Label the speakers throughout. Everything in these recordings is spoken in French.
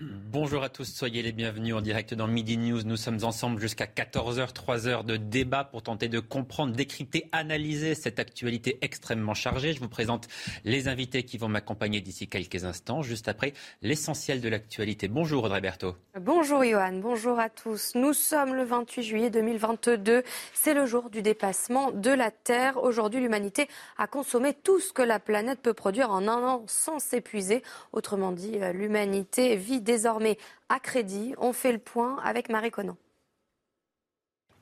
Speaker 1: Bonjour à tous, soyez les bienvenus en direct dans Midi News. Nous sommes ensemble jusqu'à 14h, 3 heures de débat pour tenter de comprendre, décrypter, analyser cette actualité extrêmement chargée. Je vous présente les invités qui vont m'accompagner d'ici quelques instants, juste après l'essentiel de l'actualité. Bonjour Audrey Berthaud.
Speaker 2: Bonjour Johan, bonjour à tous. Nous sommes le 28 juillet 2022. C'est le jour du dépassement de la Terre. Aujourd'hui, l'humanité a consommé tout ce que la planète peut produire en un an sans s'épuiser. Autrement dit, euh, l'humanité vit désormais à crédit. On fait le point avec Marie Conan.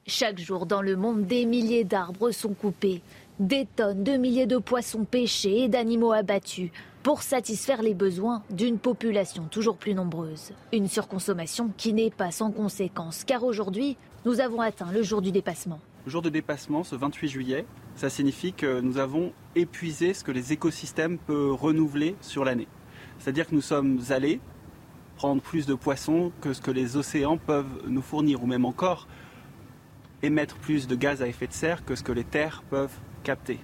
Speaker 3: Chaque jour dans le monde, des milliers d'arbres sont coupés, des tonnes de milliers de poissons pêchés et d'animaux abattus pour satisfaire les besoins d'une population toujours plus nombreuse. Une surconsommation qui n'est pas sans conséquences, car aujourd'hui, nous avons atteint le jour du dépassement.
Speaker 4: Le jour de dépassement, ce 28 juillet, ça signifie que nous avons épuisé ce que les écosystèmes peuvent renouveler sur l'année. C'est-à-dire que nous sommes allés prendre plus de poissons que ce que les océans peuvent nous fournir, ou même encore émettre plus de gaz à effet de serre que ce que les terres peuvent capter.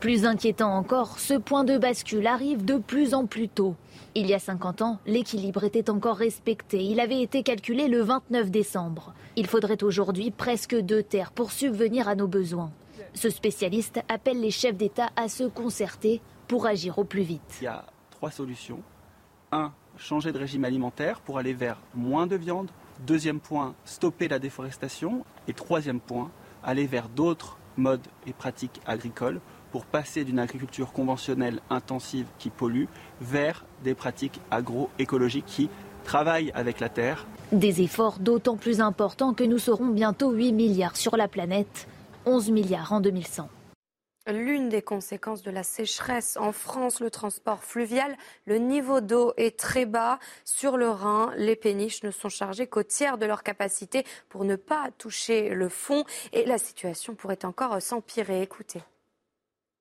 Speaker 3: Plus inquiétant encore, ce point de bascule arrive de plus en plus tôt. Il y a 50 ans, l'équilibre était encore respecté. Il avait été calculé le 29 décembre. Il faudrait aujourd'hui presque deux terres pour subvenir à nos besoins. Ce spécialiste appelle les chefs d'État à se concerter pour agir au plus vite.
Speaker 4: Il y a trois solutions. Un, changer de régime alimentaire pour aller vers moins de viande. Deuxième point, stopper la déforestation. Et troisième point, aller vers d'autres modes et pratiques agricoles pour passer d'une agriculture conventionnelle intensive qui pollue vers des pratiques agroécologiques qui travaillent avec la terre.
Speaker 3: Des efforts d'autant plus importants que nous serons bientôt 8 milliards sur la planète, 11 milliards en 2100.
Speaker 2: L'une des conséquences de la sécheresse en France, le transport fluvial, le niveau d'eau est très bas. Sur le Rhin, les péniches ne sont chargées qu'au tiers de leur capacité pour ne pas toucher le fond et la situation pourrait encore s'empirer. Écoutez.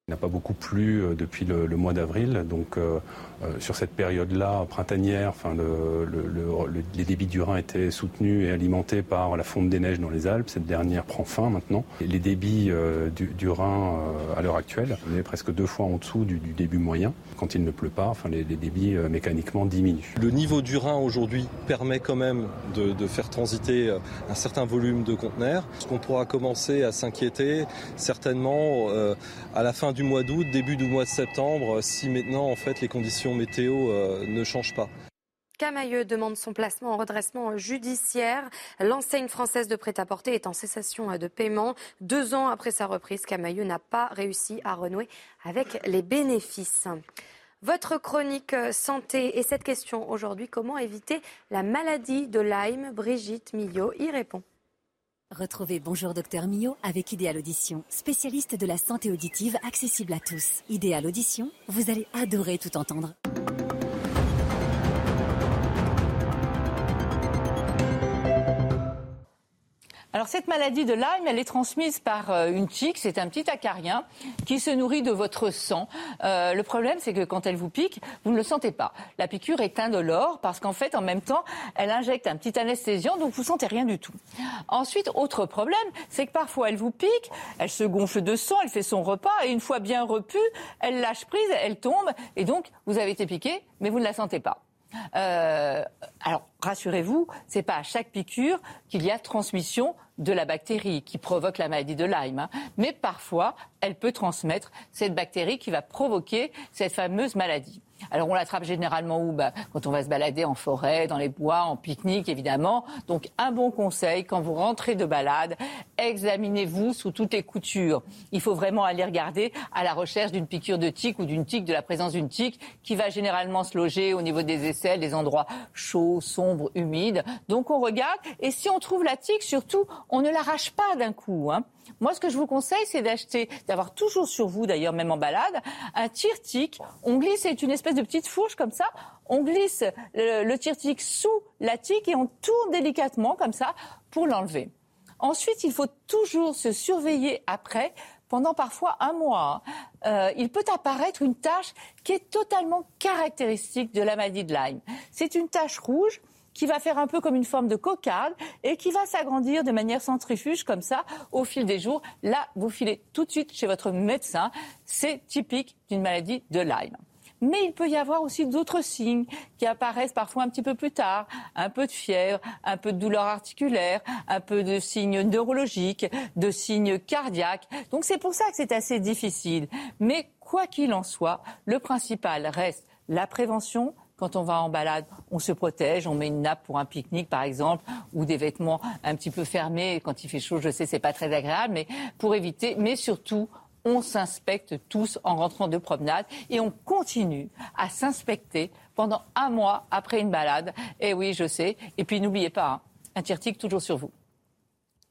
Speaker 5: Il n'a pas beaucoup plu euh, depuis le, mois d'avril, donc euh, euh, sur cette période-là, printanière, enfin, les débits du Rhin étaient soutenus et alimentés par la fonte des neiges dans les Alpes. Cette dernière prend fin maintenant. les débits du, Rhin à l'heure actuelle, on est presque deux fois en dessous du, début moyen. Quand il ne pleut pas, enfin, les, débits mécaniquement diminuent.
Speaker 6: Le niveau du Rhin aujourd'hui permet quand même de, de faire transiter un certain volume de conteneurs. Ce qu'on pourra commencer à s'inquiéter certainement à la fin du mois d'août, début du mois de septembre, si maintenant en fait les conditions météo euh, ne changent pas.
Speaker 2: Camailleux demande son placement en redressement judiciaire. L'enseigne française de prêt-à-porter est en cessation de paiement. Deux ans après sa reprise, Camailleux n'a pas réussi à renouer avec les bénéfices. Votre chronique santé et cette question aujourd'hui, comment éviter la maladie de Lyme? Brigitte Millot y répond.
Speaker 7: Retrouvez Bonjour Docteur Mio avec Idéal Audition, spécialiste de la santé auditive accessible à tous. Idéal Audition, vous allez adorer tout entendre.
Speaker 8: Alors cette maladie de Lyme, elle est transmise par euh, une tique, c'est un petit acarien qui se nourrit de votre sang. Euh, le problème, c'est que quand elle vous pique, vous ne le sentez pas. La piqûre est indolore parce qu'en fait, en même temps, elle injecte un petit anesthésiant, donc vous sentez rien du tout. Ensuite, autre problème, c'est que parfois elle vous pique, elle se gonfle de sang, elle fait son repas, et une fois bien repue, elle lâche prise, elle tombe, et donc vous avez été piqué, mais vous ne la sentez pas. Euh, alors rassurez-vous, c'est pas à chaque piqûre qu'il y a transmission de la bactérie qui provoque la maladie de Lyme. Hein. Mais parfois, elle peut transmettre cette bactérie qui va provoquer cette fameuse maladie. Alors on l'attrape généralement où? Bah, Quand on va se balader en forêt, dans les bois, en pique-nique évidemment. Donc un bon conseil, quand vous rentrez de balade, examinez-vous sous toutes les coutures. Il faut vraiment aller regarder à la recherche d'une piqûre de tique ou d'une tique, de la présence d'une tique qui va généralement se loger au niveau des aisselles, des endroits chauds, sombres, humides. Donc on regarde et si on trouve la tique, surtout, on ne l'arrache pas d'un coup. Hein. Moi, ce que je vous conseille, c'est d'acheter, d'avoir toujours sur vous, d'ailleurs, même en balade, un tire-tique. On glisse, c'est une espèce de petite fourche comme ça. On glisse le, tire-tique sous la tique et on tourne délicatement comme ça pour l'enlever. Ensuite, il faut toujours se surveiller après pendant parfois un mois. Hein. Euh, il peut apparaître une tache qui est totalement caractéristique de la maladie de Lyme. C'est une tache rouge qui va faire un peu comme une forme de cocarde et qui va s'agrandir de manière centrifuge comme ça au fil des jours. Là, vous filez tout de suite chez votre médecin. C'est typique d'une maladie de Lyme. Mais il peut y avoir aussi d'autres signes qui apparaissent parfois un petit peu plus tard. Un peu de fièvre, un peu de douleur articulaire, un peu de signes neurologiques, de signes cardiaques. Donc c'est pour ça que c'est assez difficile. Mais quoi qu'il en soit, le principal reste la prévention, quand on va en balade, on se protège, on met une nappe pour un pique-nique par exemple, ou des vêtements un petit peu fermés. Quand il fait chaud, je sais, c'est pas très agréable, mais pour éviter, mais surtout, on s'inspecte tous en rentrant de promenade et on continue à s'inspecter pendant un mois après une balade. Et oui, je sais. Et puis n'oubliez pas, hein, un tirtique toujours sur vous.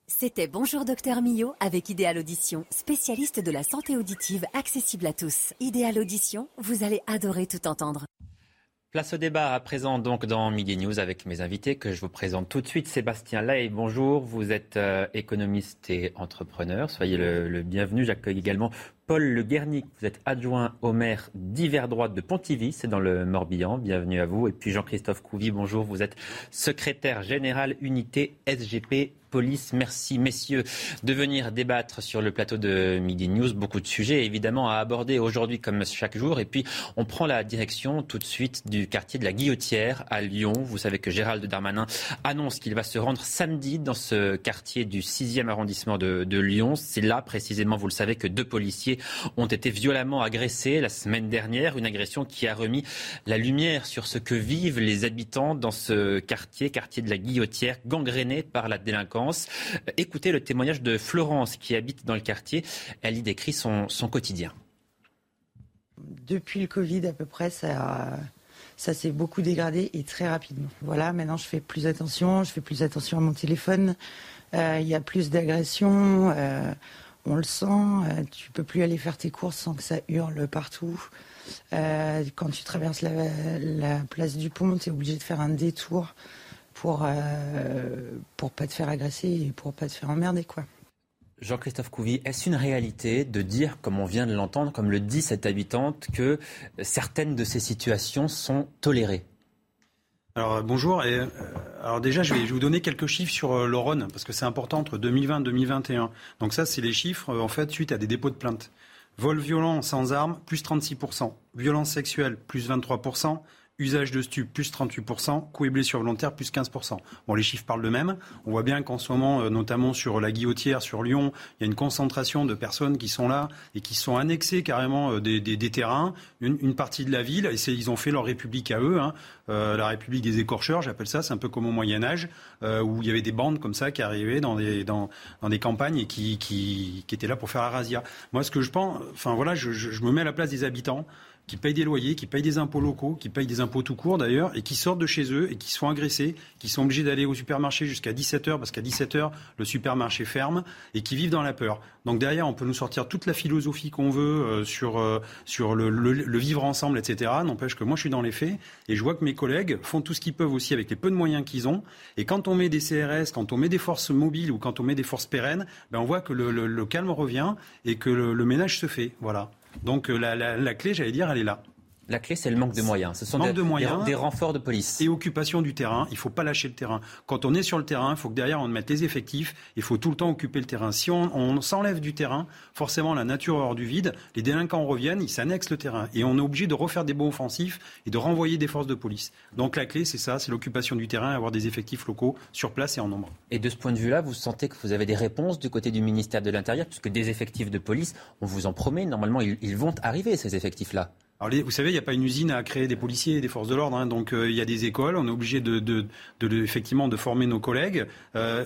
Speaker 7: C'était Bonjour Docteur Millot avec Idéal Audition, spécialiste de la santé auditive accessible à tous. Idéal Audition, vous allez adorer tout entendre.
Speaker 1: Place au débat à présent donc dans Midi News avec mes invités que je vous présente tout de suite. Sébastien Lay, bonjour. Vous êtes euh, économiste et entrepreneur. Soyez le, bienvenu. J'accueille également Paul Le Guernic. Vous êtes adjoint au maire d'Hiver Droite de Pontivy, c'est dans le Morbihan. Bienvenue à vous. Et puis Jean-Christophe Couvi, bonjour. Vous êtes secrétaire général unité SGP police. Merci, messieurs, de venir débattre sur le plateau de Midi News. Beaucoup de sujets, évidemment, à aborder aujourd'hui, comme chaque jour. Et puis, on prend la direction tout de suite du quartier de la Guillotière à Lyon. Vous savez que Gérald Darmanin annonce qu'il va se rendre samedi dans ce quartier du 6e arrondissement de, de Lyon. C'est là, précisément, vous le savez, que deux policiers ont été violemment agressés la semaine dernière. Une agression qui a remis la lumière sur ce que vivent les habitants dans ce quartier, quartier de la Guillotière, gangréné par la délinquance. Écoutez le témoignage de Florence qui habite dans le quartier. Elle y décrit son, quotidien.
Speaker 9: Depuis le Covid à peu près, ça, ça s'est beaucoup dégradé et très rapidement. Voilà, maintenant je fais plus attention, je fais plus attention à mon téléphone. Euh, il y a plus d'agressions, euh, on le sent. Euh, tu peux plus aller faire tes courses sans que ça hurle partout. quand tu traverses la, la place du pont, tu es obligé de faire un détour pour euh, pour pas te faire agresser et pour pas te faire emmerder quoi.
Speaker 1: Jean-Christophe Couvi, est-ce une réalité de dire, comme on vient de l'entendre, comme le dit cette habitante, que certaines de ces situations sont tolérées?
Speaker 10: Alors euh, bonjour. Et, euh, alors déjà, je vais, vous donner quelques chiffres sur le Rhône parce que c'est important entre 2020 et 2021. Donc ça, c'est les chiffres en fait suite à des dépôts de plainte. Vol violent sans armes, plus 36% Violence sexuelle, plus 23 Usage de stup, plus 38%. Coups et blessures volontaires, plus 15%. Bon, les chiffres parlent de même. On voit bien qu'en ce moment, euh, notamment sur la Guillotière, sur Lyon, il y a une concentration de personnes qui sont là et qui sont annexées carrément euh, des, terrains, une, partie de la ville. Et ils ont fait leur république à eux, hein. euh, la république des écorcheurs, j'appelle ça. C'est un peu comme au Moyen Âge, où il y avait des bandes comme ça qui arrivaient dans des, campagnes et qui, étaient là pour faire la. Moi, ce que je pense, enfin voilà, je me mets à la place des habitants qui payent des loyers, qui payent des impôts locaux, qui payent des impôts tout court d'ailleurs, et qui sortent de chez eux et qui sont agressés, qui sont obligés d'aller au supermarché jusqu'à 17h, parce qu'à 17h, le supermarché ferme, et qui vivent dans la peur. Donc derrière, on peut nous sortir toute la philosophie qu'on veut euh, sur, euh, sur le, le, vivre ensemble, etc. N'empêche que moi, je suis dans les faits, et je vois que mes collègues font tout ce qu'ils peuvent aussi avec les peu de moyens qu'ils ont. Et quand on met des CRS, quand on met des forces mobiles ou quand on met des forces pérennes, ben on voit que le, le calme revient et que le ménage se fait. Voilà. Donc euh, la, clé, j'allais dire, elle est là.
Speaker 1: La clé, c'est le manque de moyens. Ce sont des, des, renforts de police.
Speaker 10: Et occupation du terrain. Il ne faut pas lâcher le terrain. Quand on est sur le terrain, il faut que derrière, on mette les effectifs. Il faut tout le temps occuper le terrain. Si on, s'enlève du terrain, forcément, la nature hors du vide. Les délinquants reviennent, ils s'annexent le terrain. Et on est obligé de refaire des bons offensifs et de renvoyer des forces de police. Donc la clé, c'est ça, c'est l'occupation du terrain, avoir des effectifs locaux sur place et en nombre.
Speaker 1: Et de ce point de vue-là, vous sentez que vous avez des réponses du côté du ministère de l'Intérieur, puisque des effectifs de police, on vous en promet, normalement, ils vont arriver, ces effectifs-là.
Speaker 10: Vous savez, il n'y a pas une usine à créer des policiers et des forces de l'ordre. Hein. donc, euh, il y a des écoles. On est obligé effectivement de former nos collègues. Euh,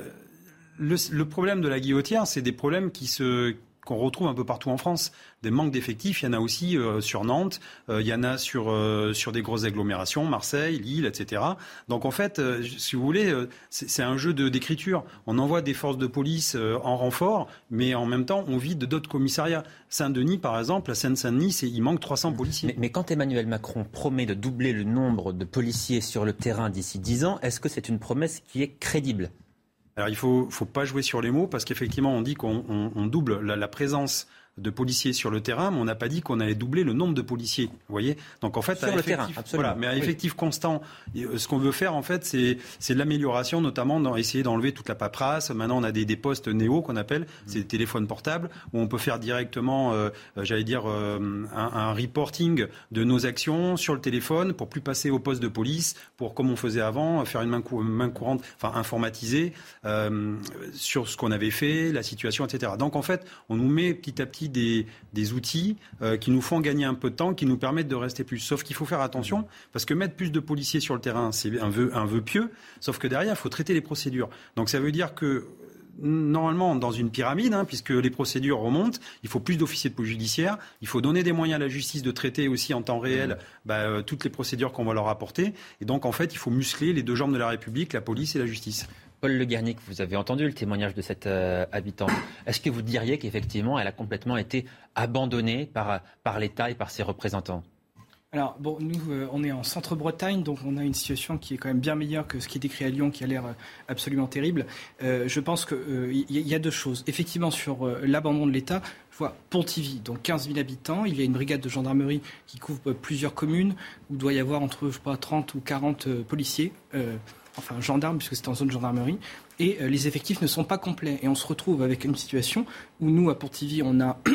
Speaker 10: le, le, problème de la guillotière, c'est des problèmes qui se qu'on retrouve un peu partout en France. Des manques d'effectifs, il y en a aussi euh, sur Nantes, euh, il y en a sur, euh, sur des grosses agglomérations, Marseille, Lille, etc. Donc en fait, si vous voulez, c'est un jeu d'écriture. On envoie des forces de police en renfort, mais en même temps, on vide d'autres commissariats. Saint-Denis, par exemple, la Seine-Saint-Denis, il manque 300 policiers.
Speaker 1: Mais, mais, quand Emmanuel Macron promet de doubler le nombre de policiers sur le terrain d'ici 10 ans, est-ce que c'est une promesse qui est crédible?
Speaker 10: Alors il faut, faut pas jouer sur les mots parce qu'effectivement on dit qu'on double la, présence de policiers sur le terrain, mais on n'a pas dit qu'on allait doubler le nombre de policiers. Vous voyez Donc en fait,
Speaker 1: sur le terrain, absolument.
Speaker 10: Voilà, mais à effectif constant, ce qu'on veut faire en fait, c'est c'est de l'amélioration, notamment dans essayer d'enlever toute la paperasse. Maintenant, on a des, des postes néo qu'on appelle, c'est des téléphones portables où on peut faire directement, euh, j'allais dire, euh, un, un, reporting de nos actions sur le téléphone pour plus passer au poste de police, pour comme on faisait avant, faire une main, main courante, enfin informatiser euh, sur ce qu'on avait fait, la situation, etc. Donc en fait, on nous met petit à petit des, des outils euh, qui nous font gagner un peu de temps, qui nous permettent de rester plus. Sauf qu'il faut faire attention, parce que mettre plus de policiers sur le terrain, c'est un vœu, un vœu pieux, sauf que derrière, il faut traiter les procédures. Donc ça veut dire que normalement dans une pyramide, hein, puisque les procédures remontent, il faut plus d'officiers de police judiciaire, il faut donner des moyens à la justice de traiter aussi en temps réel mmh. bah, euh, toutes les procédures qu'on va leur apporter. Et donc, en fait, il faut muscler les deux jambes de la République, la police et la justice.
Speaker 1: Paul Le Guernic, vous avez entendu le témoignage de cette euh, habitante. Est-ce que vous diriez qu'effectivement, elle a complètement été abandonnée par, par l'État et par ses représentants?
Speaker 11: Alors, bon, nous, euh, on est en centre-Bretagne, donc on a une situation qui est quand même bien meilleure que ce qui est décrit à Lyon, qui a l'air euh, absolument terrible. Je pense qu'il y, a deux choses. Effectivement, sur l'abandon de l'État, je vois Pontivy, donc 15 000 habitants. Il y a une brigade de gendarmerie qui couvre plusieurs communes, où il doit y avoir entre, je pas, 30 ou 40 policiers, enfin gendarmes, puisque c'est en zone gendarmerie. Et les effectifs ne sont pas complets. Et on se retrouve avec une situation où nous, à Pontivy, on a...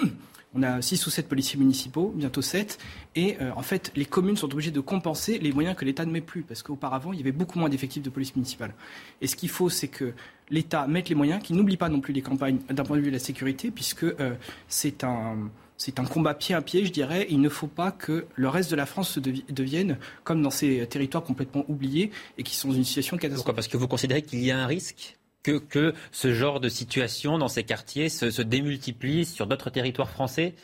Speaker 11: On a 6 ou 7 policiers municipaux, bientôt 7. Et euh, en fait, les communes sont obligées de compenser les moyens que l'État ne met plus. Parce qu'auparavant, il y avait beaucoup moins d'effectifs de police municipale. Et ce qu'il faut, c'est que l'État mette les moyens, qu'il n'oublie pas non plus les campagnes d'un point de vue de la sécurité, puisque euh, c'est un. C'est un combat pied à pied, je dirais. Il ne faut pas que le reste de la France se devienne comme dans ces territoires complètement oubliés et qui sont dans une situation catastrophique.
Speaker 1: Pourquoi? Parce que vous considérez qu'il y a un risque que, ce genre de situation dans ces quartiers se, démultiplie sur d'autres territoires français?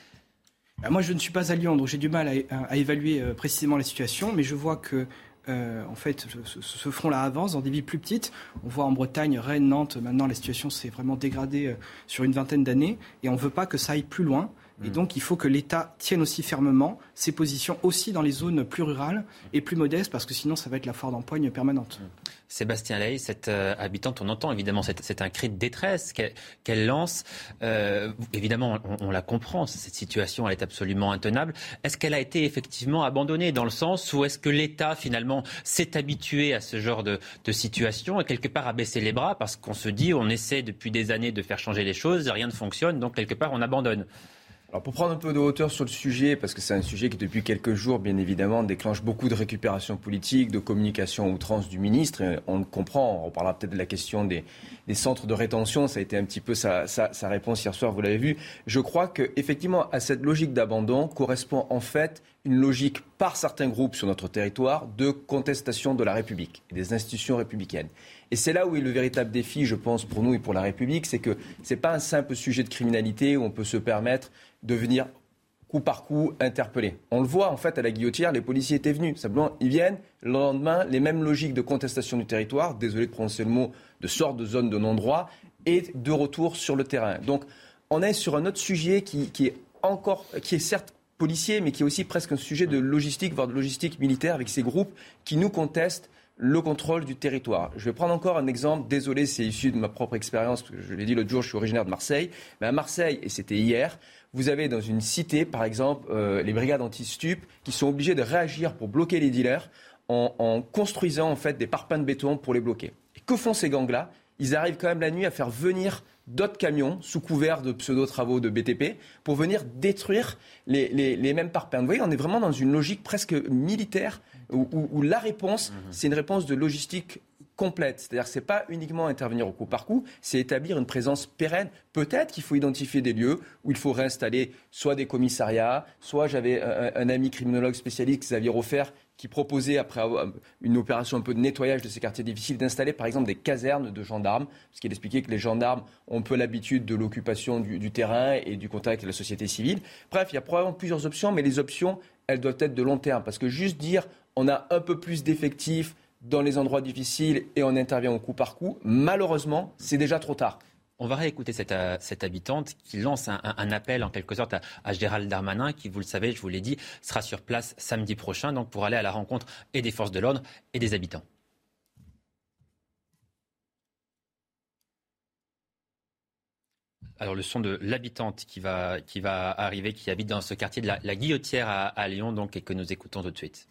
Speaker 11: Bah, Moi, je ne suis pas à Lyon, donc j'ai du mal à, évaluer euh, précisément la situation, mais je vois que euh, en fait, ce, front-là avance dans des villes plus petites. On voit en Bretagne, Rennes, Nantes, maintenant la situation s'est vraiment dégradée euh, sur une vingtaine d'années, et on ne veut pas que ça aille plus loin. Et mm. donc, il faut que l'État tienne aussi fermement ses positions aussi dans les zones plus rurales et plus modestes, parce que sinon, ça va être la foire d'empoigne permanente. Mm.
Speaker 1: Sébastien Ley, cette euh, habitante, on entend évidemment, c'est un cri de détresse qu'elle lance. Euh, évidemment, on, la comprend, cette situation, elle est absolument intenable. Est-ce qu'elle a été effectivement abandonnée dans le sens où est-ce que l'État, finalement, s'est habitué à ce genre de, de, situation et quelque part a baissé les bras parce qu'on se dit, on essaie depuis des années de faire changer les choses, rien ne fonctionne, donc quelque part, on abandonne?
Speaker 12: Alors pour prendre un peu de hauteur sur le sujet, parce que c'est un sujet qui depuis quelques jours, bien évidemment, déclenche beaucoup de récupération politique, de communication outrance du ministre. on le comprend, on parlera peut-être de la question des, centres de rétention, ça a été un petit peu sa, sa réponse hier soir, vous l'avez vu. Je crois qu'effectivement, à cette logique d'abandon correspond en fait une logique par certains groupes sur notre territoire de contestation de la République et des institutions républicaines. Et c'est là où est le véritable défi, je pense, pour nous et pour la République, c'est que ce n'est pas un simple sujet de criminalité où on peut se permettre de venir coup par coup interpeller. On le voit en fait à la guillotière, les policiers étaient venus. Simplement, ils viennent, le lendemain, les mêmes logiques de contestation du territoire, désolé de prononcer le mot, de sorte de zone de non-droit, et de retour sur le terrain. Donc, on est sur un autre sujet qui, qui est encore, qui est certes policier, mais qui est aussi presque un sujet de logistique, voire de logistique militaire, avec ces groupes qui nous contestent le contrôle du territoire. Je vais prendre encore un exemple, désolé, c'est issu de ma propre expérience, je l'ai dit l'autre jour, je suis originaire de Marseille, mais à Marseille, et c'était hier, vous avez dans une cité, par exemple, euh, les brigades anti-stup qui sont obligées de réagir pour bloquer les dealers en, construisant en fait des parpaings de béton pour les bloquer. Et que font ces gangs-là? Ils arrivent quand même la nuit à faire venir d'autres camions sous couvert de pseudo-travaux de BTP pour venir détruire les, les, mêmes parpaings. Vous voyez, on est vraiment dans une logique presque militaire où, la réponse, mhm. c'est une réponse de logistique complète. C'est-à-dire que ce n'est pas uniquement intervenir au coup par coup, c'est établir une présence pérenne. Peut-être qu'il faut identifier des lieux où il faut réinstaller soit des commissariats, soit j'avais un, ami criminologue spécialiste, Xavier Offert, qui proposait, après une opération un peu de nettoyage de ces quartiers difficiles, d'installer par exemple des casernes de gendarmes, parce qu'il expliquait que les gendarmes ont peu l'habitude de l'occupation du, du, terrain et du contact avec la société civile. Bref, il y a probablement plusieurs options, mais les options, elles doivent être de long terme, parce que juste dire on a un peu plus d'effectifs dans les endroits difficiles et on intervient au coup par coup, malheureusement, c'est déjà trop tard.
Speaker 1: On va réécouter cette, euh, habitante qui lance un, appel en quelque sorte à, Gérald Darmanin, qui, vous le savez, je vous l'ai dit, sera sur place samedi prochain, donc pour aller à la rencontre et des forces de l'ordre et des habitants. Alors le son de l'habitante qui va, arriver, qui habite dans ce quartier de la, Guillotière à, Lyon, donc, et que nous écoutons tout de suite.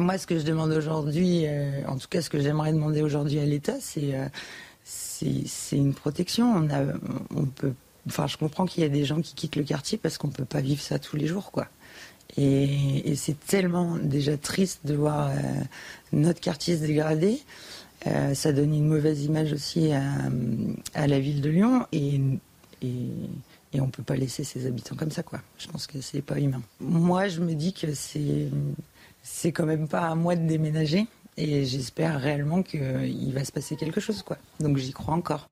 Speaker 9: Moi, ce que je demande aujourd'hui, euh, en tout cas ce que j'aimerais demander aujourd'hui à l'État, c'est euh, une protection. On, on peut, enfin, je comprends qu'il y a des gens qui quittent le quartier parce qu'on ne peut pas vivre ça tous les jours, quoi. Et, c'est tellement déjà triste de voir euh, notre quartier se dégrader. ça donne une mauvaise image aussi à, la ville de Lyon et et, on ne peut pas laisser ses habitants comme ça, quoi. Je pense que c'est pas humain. Moi, je me dis que c'est c'est quand même pas à moi de déménager et j'espère réellement qu'il va se passer quelque chose, quoi. Donc j'y crois encore.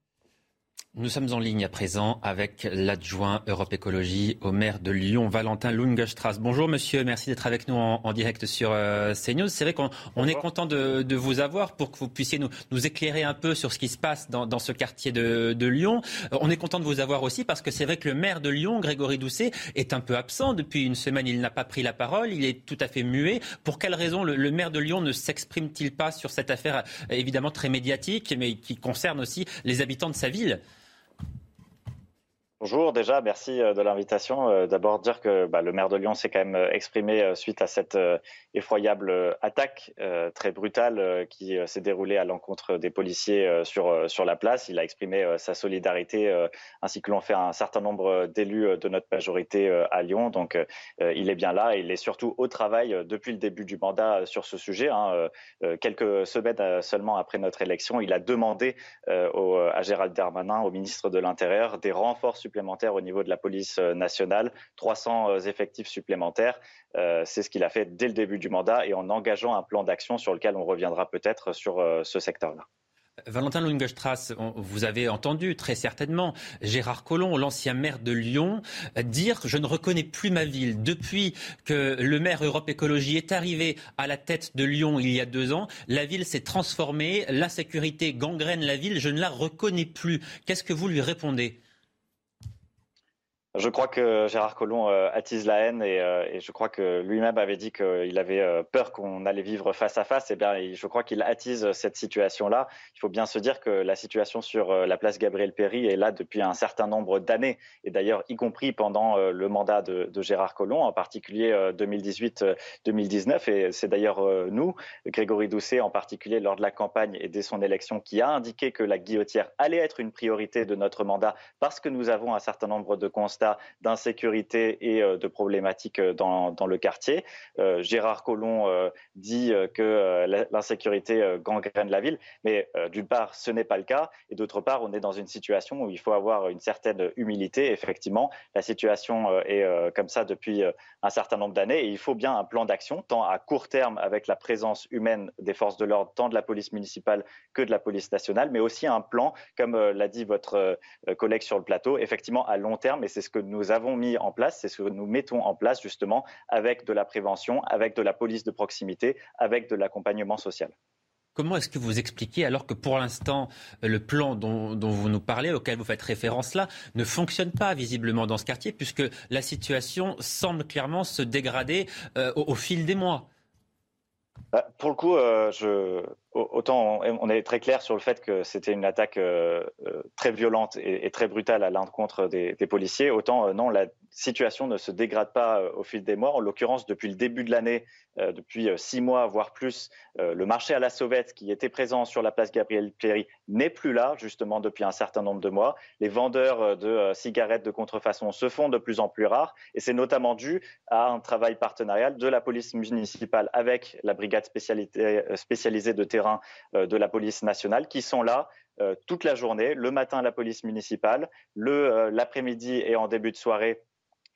Speaker 1: Nous sommes en ligne à présent avec l'adjoint Europe Écologie au maire de Lyon, Valentin Lungestrasse. Bonjour monsieur, merci d'être avec nous en, direct sur euh, CNews. C'est vrai qu'on est content de, vous avoir pour que vous puissiez nous, nous, éclairer un peu sur ce qui se passe dans, ce quartier de, Lyon. Euh, on est content de vous avoir aussi parce que c'est vrai que le maire de Lyon, Grégory Doucet, est un peu absent depuis une semaine. Il n'a pas pris la parole, il est tout à fait muet. Pour quelle raison le, le maire de Lyon ne s'exprime-t-il pas sur cette affaire évidemment très médiatique mais qui concerne aussi les habitants de sa ville?
Speaker 13: Bonjour, déjà, merci euh, de l'invitation. Euh, d'abord dire que bah, le maire de Lyon s'est quand même euh, exprimé suite à cette effroyable attaque très brutale qui s'est déroulée à l'encontre des policiers sur, sur la place. Il a exprimé sa solidarité ainsi que l'ont fait un certain nombre d'élus de notre majorité à Lyon. Donc il est bien là et il est surtout au travail depuis le début du mandat sur ce sujet. Hein. Quelques semaines seulement après notre élection, il a demandé à Gérald Darmanin, au ministre de l'Intérieur, des renforts au niveau de la police euh, nationale, 300 euh, effectifs supplémentaires. Euh, c'est ce qu'il a fait dès le début du mandat et en engageant un plan d'action sur lequel on reviendra peut-être sur ce secteur-là.
Speaker 1: Valentin Lungestrasse, vous avez entendu très certainement Gérard Collomb, l'ancien maire de Lyon, dire Je ne reconnais plus ma ville. Depuis que le maire Europe Écologie est arrivé à la tête de Lyon il y a deux ans, la ville s'est transformée, l'insécurité gangrène la ville, je ne la reconnais plus. Qu'est-ce que vous lui répondez?
Speaker 13: Je crois que Gérard Collomb euh, attise la haine euh, et, je crois que lui-même avait dit qu'il avait euh, peur qu'on allait vivre face à face. Et eh bien, je crois qu'il attise cette situation-là. Il faut bien se dire que la situation sur la place Gabriel Péry est là depuis un certain nombre d'années et d'ailleurs y compris pendant le mandat de, Gérard Collomb, en particulier 2018-2019. Et c'est d'ailleurs nous, Grégory Doucet en particulier lors de la campagne et dès son élection, qui a indiqué que la guillotière allait être une priorité de notre mandat parce que nous avons un certain nombre de constats d'insécurité et euh, de problématiques euh, dans, dans le quartier. Euh, Gérard Collomb dit que l'insécurité gangrène la ville, mais d'une part, ce n'est pas le cas, et d'autre part, on est dans une situation où il faut avoir une certaine humilité. Effectivement, la situation est comme ça depuis un certain nombre d'années, et il faut bien un plan d'action, tant à court terme avec la présence humaine des forces de l'ordre, tant de la police municipale que de la police nationale, mais aussi un plan, comme l'a dit votre collègue sur le plateau, effectivement à long terme, et c'est ce que nous avons mis en place, c'est ce que nous mettons en place justement avec de la prévention, avec de la police de proximité, avec de l'accompagnement social.
Speaker 1: Comment est-ce que vous expliquez, alors que pour l'instant, le plan dont, vous nous parlez, auquel vous faites référence là, ne fonctionne pas visiblement dans ce quartier, puisque la situation semble clairement se dégrader euh, au, fil des mois?
Speaker 13: Bah, Pour le coup, euh, autant on est très clair sur le fait que c'était une attaque euh, euh, très violente et, très brutale à l'encontre des, policiers, autant non, la situation ne se dégrade pas au fil des mois. En l'occurrence, depuis le début de l'année, depuis six mois, voire plus, le marché à la sauvette qui était présent sur la place Gabriel Péry n'est plus là, justement, depuis un certain nombre de mois. Les vendeurs de cigarettes de contrefaçon se font de plus en plus rares, et c'est notamment dû à un travail partenarial de la police municipale avec la brigade spécialisée de terrain euh, de la police nationale qui sont là euh, toute la journée, le matin la police municipale, euh, l'après-midi et en début de soirée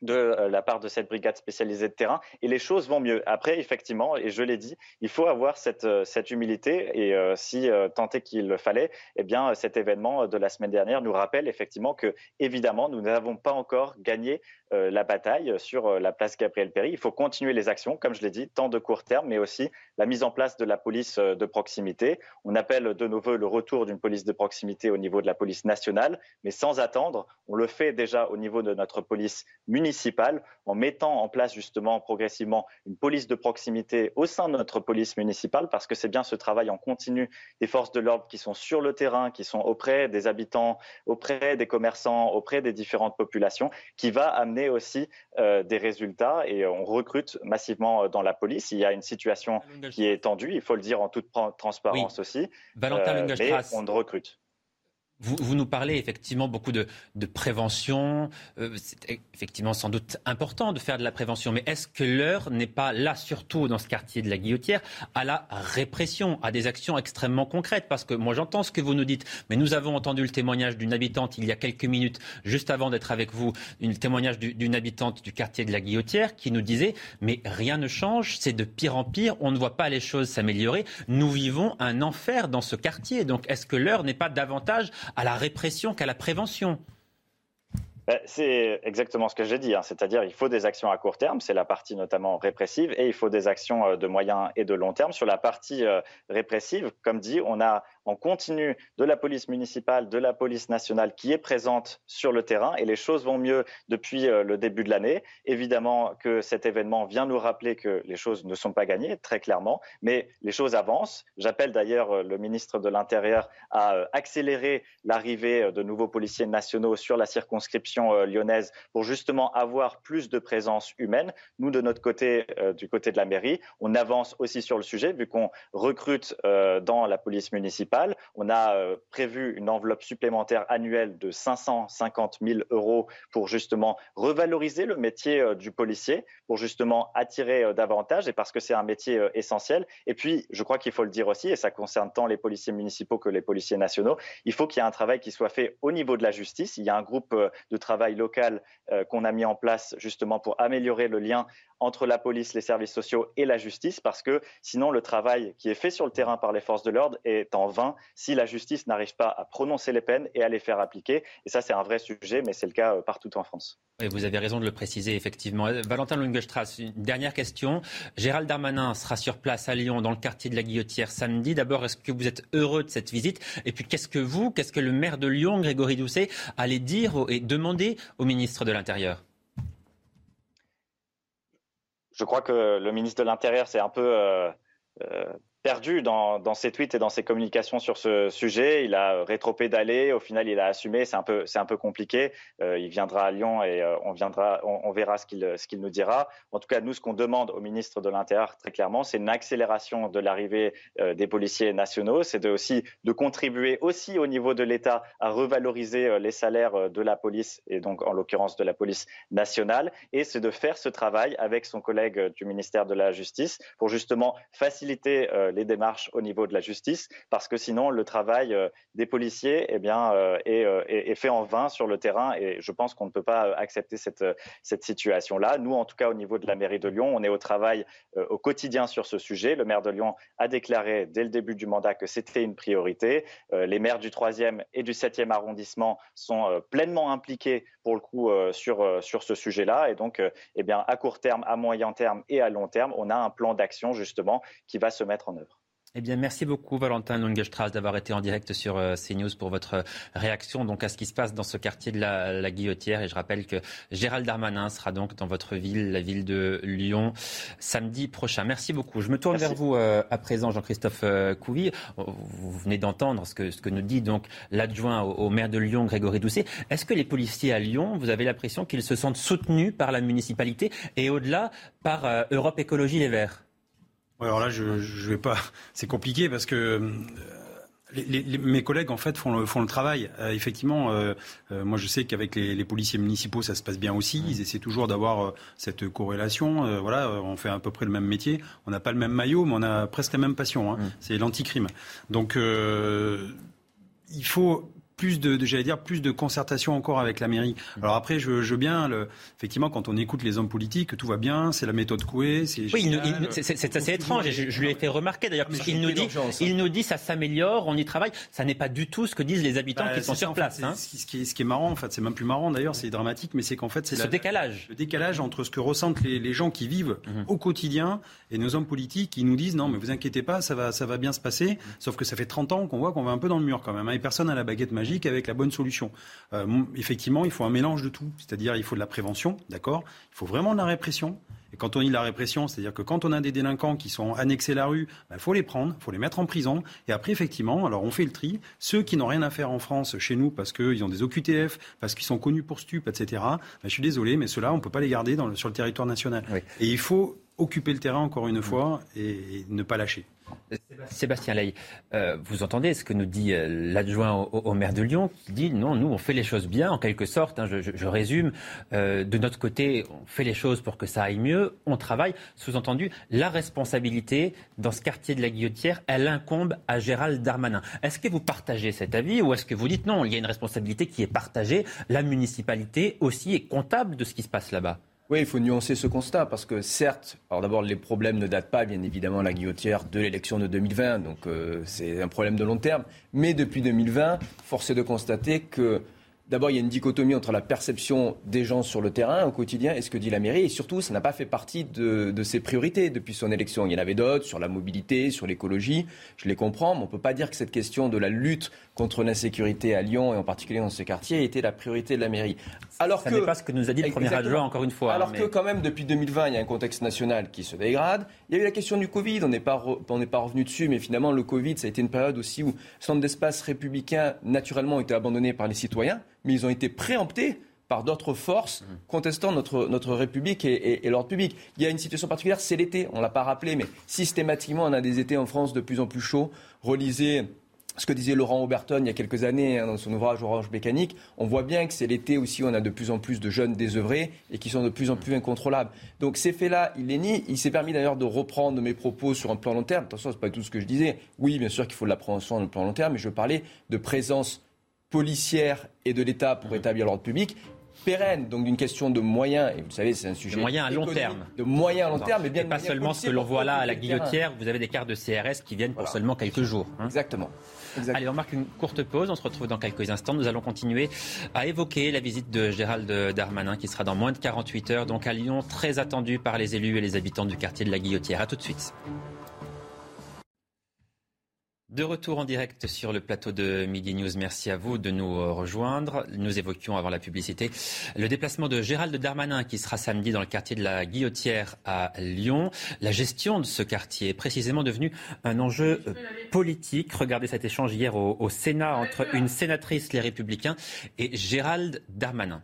Speaker 13: de la part de cette brigade spécialisée de terrain et les choses vont mieux. Après, effectivement, et je l'ai dit, il faut avoir cette, cette humilité et si tant est qu'il le fallait, eh bien, cet événement de la semaine dernière nous rappelle effectivement que, évidemment, nous n'avons pas encore gagné euh, la bataille sur euh, la place Gabriel Péry. Il faut continuer les actions, comme je l'ai dit, tant de court terme, mais aussi la mise en place de la police euh, de proximité. On appelle de nouveau le retour d'une police de proximité au niveau de la police nationale, mais sans attendre. On le fait déjà au niveau de notre police municipale en mettant en place justement progressivement une police de proximité au sein de notre police municipale parce que c'est bien ce travail en continu des forces de l'ordre qui sont sur le terrain, qui sont auprès des habitants, auprès des commerçants, auprès des différentes populations qui va amener aussi euh, des résultats et on recrute massivement dans la police. Il y a une situation qui est tendue, il faut le dire en toute transparence aussi.
Speaker 1: Valentin euh,
Speaker 13: mais on recrute.
Speaker 1: Vous, nous parlez effectivement beaucoup de, prévention. Euh, c'est effectivement sans doute important de faire de la prévention, mais est-ce que l'heure n'est pas là, surtout dans ce quartier de la Guillotière, à la répression, à des actions extrêmement concrètes? Parce que moi j'entends ce que vous nous dites, mais nous avons entendu le témoignage d'une habitante il y a quelques minutes, juste avant d'être avec vous, le témoignage d'une habitante du quartier de la Guillotière qui nous disait mais rien ne change, c'est de pire en pire, on ne voit pas les choses s'améliorer. Nous vivons un enfer dans ce quartier. Donc est-ce que l'heure n'est pas davantage à la répression qu'à la prévention.
Speaker 13: Ben, c'est exactement ce que j'ai dit, hein. c'est-à-dire il faut des actions à court terme, c'est la partie notamment répressive, et il faut des actions euh, de moyen et de long terme. Sur la partie euh, répressive, comme dit, on a en continu de la police municipale, de la police nationale qui est présente sur le terrain et les choses vont mieux depuis euh, le début de l'année. Évidemment que cet événement vient nous rappeler que les choses ne sont pas gagnées, très clairement, mais les choses avancent. J'appelle d'ailleurs euh, le ministre de l'Intérieur à euh, accélérer l'arrivée de nouveaux policiers nationaux sur la circonscription lyonnaise pour justement avoir plus de présence humaine. Nous, de notre côté, du côté de la mairie, on avance aussi sur le sujet vu qu'on recrute dans la police municipale on a euh, prévu une enveloppe supplémentaire annuelle de 550 000 euros pour justement revaloriser le métier euh, du policier, pour justement attirer euh, davantage et parce que c'est un métier essentiel. Et puis, je crois qu'il faut le dire aussi, et ça concerne tant les policiers municipaux que les policiers nationaux, il faut qu'il y ait un travail qui soit fait au niveau de la justice. Il y a un groupe de travail local qu'on a mis en place justement pour améliorer le lien entre la police, les services sociaux et la justice, parce que sinon le travail qui est fait sur le terrain par les forces de l'ordre est en vain si la justice n'arrive pas à prononcer les peines et à les faire appliquer. Et ça, c'est un vrai sujet, mais c'est le cas euh, partout en France.
Speaker 1: Et vous avez raison de le préciser, effectivement. Euh, Valentin Lungestrasse, une dernière question. Gérald Darmanin sera sur place à Lyon, dans le quartier de la Guillotière, samedi. D'abord, est-ce que vous êtes heureux de cette visite? Et puis, qu'est-ce que vous, qu'est-ce que le maire de Lyon, Grégory Doucet, allait dire et demander au ministre de l'Intérieur?
Speaker 13: Je crois que le ministre de l'Intérieur s'est un peu euh, euh, perdu dans, ses tweets et dans ses communications sur ce sujet. Il a rétro-pédalé. Au final, il a assumé. C'est un peu, compliqué. Euh, il viendra à Lyon et euh, on verra ce qu'il, nous dira. En tout cas, nous, ce qu'on demande au ministre de l'Intérieur très clairement, c'est une accélération de l'arrivée euh, des policiers nationaux. C'est aussi de contribuer aussi au niveau de l'État à revaloriser les salaires de la police et donc en l'occurrence de la police nationale. Et c'est de faire ce travail avec son collègue du ministère de la Justice pour justement faciliter les démarches au niveau de la justice, parce que sinon le travail euh, des policiers eh euh, euh, est, fait en vain sur le terrain et je pense qu'on ne peut pas accepter cette, situation-là. Nous, en tout cas, au niveau de la mairie de Lyon, on est au travail au quotidien sur ce sujet. Le maire de Lyon a déclaré dès le début du mandat que c'était une priorité. Les maires du 3e et du 7e arrondissement sont pleinement impliqués pour le coup sur, ce sujet-là. Et donc, eh à court terme, à moyen terme et à long terme, on a un plan d'action justement qui va se mettre en œuvre.
Speaker 1: Eh bien, merci beaucoup, Valentin Lungestrasse, d'avoir été en direct sur euh, CNews pour votre réaction donc à ce qui se passe dans ce quartier de la, Guillotière. Et je rappelle que Gérald Darmanin sera donc dans votre ville, la ville de Lyon, samedi prochain. Merci beaucoup. Je me tourne vers vous euh, à présent, Jean-Christophe euh, Couvi. Vous venez d'entendre ce que, ce que nous dit donc l'adjoint au, maire de Lyon, Grégory Doucet. Est-ce que les policiers à Lyon, vous avez l'impression qu'ils se sentent soutenus par la municipalité et au-delà par Europe Écologie Les Verts?
Speaker 10: Alors là, je, je vais pas. C'est compliqué parce que. Euh, les, mes collègues en fait font le, font le travail. Euh, effectivement, euh, moi je sais qu'avec les, policiers municipaux ça se passe bien aussi. Ils essaient toujours d'avoir cette corrélation. voilà, on fait à peu près le même métier. On n'a pas le même maillot, mais on a presque la même passion. Hein. C'est l'anticrime. Donc il faut plus de, j'allais dire, plus de concertation encore avec la mairie. Alors après, je, veux bien, le, effectivement, quand on écoute les hommes politiques, tout va bien, c'est la méthode Coué, c'est.
Speaker 1: Oui, c'est assez étrange. Et je, lui ai fait remarquer d'ailleurs, il nous dit, il nous dit, ça s'améliore, on y travaille. Ça n'est pas du tout ce que disent les habitants bah, qui sont sur place. hein.
Speaker 10: ce, qui est, ce, qui est, marrant, en fait, c'est même plus marrant d'ailleurs, c'est dramatique, mais c'est qu'en fait, c'est
Speaker 1: ce décalage,
Speaker 10: le décalage entre ce que ressentent les, les gens qui vivent mhm. au quotidien et nos hommes politiques qui nous disent non, mais vous inquiétez pas, ça va, ça va bien se passer. Sauf que ça fait 30 ans qu'on voit qu'on va un peu dans le mur quand même, hein, et personne n'a la baguette magique magique avec la bonne solution. effectivement, il faut un mélange de tout. C'est-à-dire, il faut de la prévention, d'accord? Il faut vraiment de la répression. Et quand on dit la répression, c'est-à-dire que quand on a des délinquants qui sont annexés à la rue, il ben, faut les prendre, il faut les mettre en prison. Et après, effectivement, alors on fait le tri. Ceux qui n'ont rien à faire en France, chez nous, parce qu'ils ont des OQTF, parce qu'ils sont connus pour stup, etc., ben, je suis désolé, mais ceux-là, on ne peut pas les garder sur le territoire national. Et il faut occuper le terrain encore une fois et ne pas lâcher.
Speaker 1: Sébastien Ley, euh, vous entendez ce que nous dit euh, l'adjoint au, maire de Lyon qui dit non, nous on fait les choses bien en quelque sorte, hein, je, résume, euh, de notre côté on fait les choses pour que ça aille mieux, on travaille, sous-entendu, la responsabilité dans ce quartier de la Guillotière, elle incombe à Gérald Darmanin. Est-ce que vous partagez cet avis ou est-ce que vous dites non, il y a une responsabilité qui est partagée, la municipalité aussi est comptable de ce qui se passe là-bas?
Speaker 12: Oui, il faut nuancer ce constat parce que certes, alors d'abord les problèmes ne datent pas bien évidemment la guillotière de l'élection de 2020, donc euh, c'est un problème de long terme, mais depuis 2020, force est de constater que D'abord, il y a une dichotomie entre la perception des gens sur le terrain au quotidien et ce que dit la mairie. Et surtout, ça n'a pas fait partie de, ses priorités depuis son élection. Il y en avait d'autres sur la mobilité, sur l'écologie. Je les comprends, mais on ne peut pas dire que cette question de la lutte contre l'insécurité à Lyon et en particulier dans ce quartier était la priorité de la mairie.
Speaker 1: Alors ça n'est pas ce que nous a dit le premier adjoint, encore une fois.
Speaker 12: Alors que quand même, depuis 2020, il y a un contexte national qui se dégrade. Il y a eu la question du Covid, on n'est pas, pas revenu dessus, mais finalement, le Covid, ça a été une période aussi où centres d'espace républicains, naturellement, ont été abandonnés par les citoyens mais ils ont été préemptés par d'autres forces mmh. contestant notre, notre République et, l'ordre public. Il y a une situation particulière, c'est l'été, on ne l'a pas rappelé, mais systématiquement, on a des étés en France de plus en plus chauds. Relisez ce que disait Laurent Auberton il y a quelques années hein, dans son ouvrage Orange Mécanique, on voit bien que c'est l'été aussi où on a de plus en plus de jeunes désœuvrés et qui sont de plus en plus incontrôlables. Donc ces faits-là, il les nie. Il s'est permis d'ailleurs de reprendre mes propos sur un plan long terme. Attention, ce n'est pas tout ce que je disais. Oui, bien sûr qu'il faut de la prévention sur le plan long terme, mais je parlais de présence policière et de l'État pour établir l'ordre public pérenne, donc d'une question de moyens, et vous savez, c'est un sujet.
Speaker 1: De moyens à long terme.
Speaker 12: De moyens à long terme, mais bien
Speaker 1: pas seulement ce que l'on voit là à la guillotière, vous avez des cartes de CRS qui viennent pour seulement quelques jours.
Speaker 12: Hein. Exactement.
Speaker 1: Allez, on marque une courte pause, on se retrouve dans quelques instants. Nous allons continuer à évoquer la visite de Gérald Darmanin qui sera dans moins de 48 heures, donc à Lyon, très attendu par les élus et les habitants du quartier de la Guillotière. A tout de suite. De retour en direct sur le plateau de Midi News. Merci à vous de nous euh, rejoindre. Nous évoquions avant la publicité le déplacement de Gérald Darmanin qui sera samedi dans le quartier de la Guillotière à Lyon. La gestion de ce quartier est précisément devenue un enjeu politique. Regardez cet échange hier au, Sénat entre une sénatrice Les Républicains et Gérald Darmanin.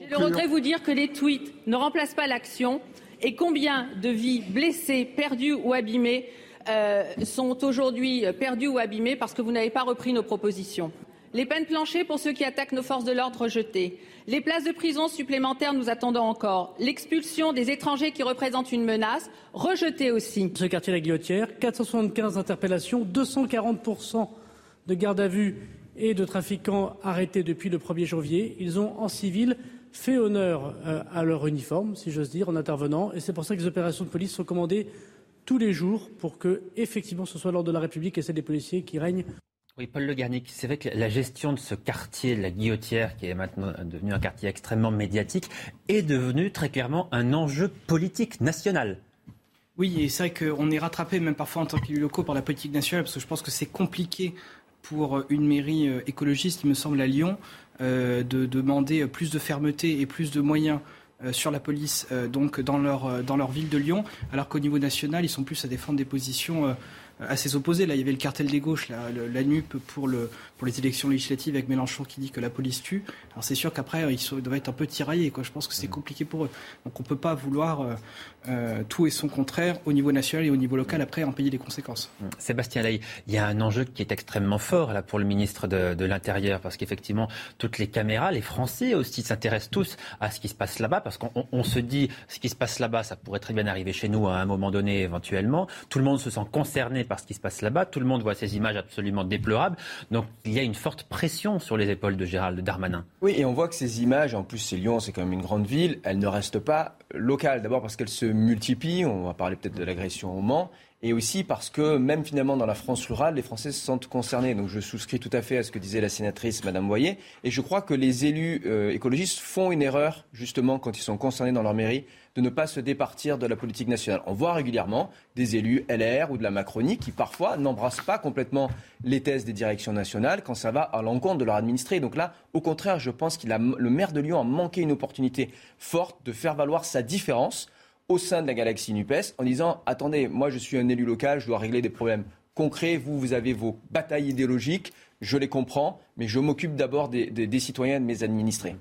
Speaker 14: J'ai le regret de vous dire que les tweets ne remplacent pas l'action et combien de vies blessées, perdues ou abîmées euh, sont aujourd'hui perdus ou abîmés parce que vous n'avez pas repris nos propositions. Les peines planchées pour ceux qui attaquent nos forces de l'ordre rejetées. Les places de prison supplémentaires nous attendons encore. L'expulsion des étrangers qui représentent une menace, rejetée aussi.
Speaker 15: Ce quartier de la Guillotière, 475 interpellations, 240% de garde à vue et de trafiquants arrêtés depuis le 1er janvier. Ils ont, en civil, fait honneur euh, à leur uniforme, si j'ose dire, en intervenant. Et c'est pour ça que les opérations de police sont commandées tous les jours pour que, effectivement, ce soit l'ordre de la République et celle des policiers qui règne.
Speaker 1: Oui, Paul Le Garnic, c'est vrai que la gestion de ce quartier, la Guillotière, qui est maintenant devenu un quartier extrêmement médiatique, est devenu très clairement un enjeu politique national.
Speaker 11: Oui, et c'est vrai qu'on est rattrapé même parfois en tant qu'élus locaux par la politique nationale, parce que je pense que c'est compliqué pour une mairie euh, écologiste, il me semble, à Lyon, euh, de demander plus de fermeté et plus de moyens euh, sur la police euh, donc dans leur, euh, dans leur ville de Lyon, alors qu'au niveau national, ils sont plus à défendre des positions assez opposées. Là, il y avait le cartel des gauches, la, la NUP pour, le, pour les élections législatives avec Mélenchon qui dit que la police tue. Alors c'est sûr qu'après, ils doivent être un peu tiraillés. Quoi. Je pense que c'est compliqué pour eux. Donc on ne peut pas vouloir euh, tout et son contraire au niveau national et au niveau local après en payer les conséquences.
Speaker 1: Mmh. Sébastien Ley, il y a un enjeu qui est extrêmement fort là pour le ministre de, l'Intérieur parce qu'effectivement toutes les caméras, les Français aussi s'intéressent tous à ce qui se passe là-bas parce qu'on se dit ce qui se passe là-bas, ça pourrait très bien arriver chez nous à un moment donné éventuellement. Tout le monde se sent concerné par ce qui se passe là-bas, tout le monde voit ces images absolument déplorables. Donc il y a une forte pression sur les épaules de Gérald Darmanin.
Speaker 12: Oui, et on voit que ces images, en plus c'est Lyon, c'est quand même une grande ville, elles ne restent pas locales. D'abord parce qu'elles se multiplient. On va parler peut-être de l'agression au Mans. et aussi parce que même finalement dans la France rurale, les Français se sentent concernés. Donc je souscris tout à fait à ce que disait la sénatrice Madame Boyer, et je crois que les élus euh, écologistes font une erreur justement quand ils sont concernés dans leur mairie de ne pas se départir de la politique nationale. On voit régulièrement des élus LR ou de la Macronie qui parfois n'embrassent pas complètement les thèses des directions nationales quand ça va à l'encontre de leur administré. Donc là, au contraire, je pense que le maire de Lyon a manqué une opportunité forte de faire valoir sa différence au sein de la galaxie NUPES en disant attendez, moi je suis un élu local, je dois régler des problèmes concrets, vous, vous avez vos batailles idéologiques, je les comprends, mais je m'occupe d'abord des, des, citoyens, de mes administrés.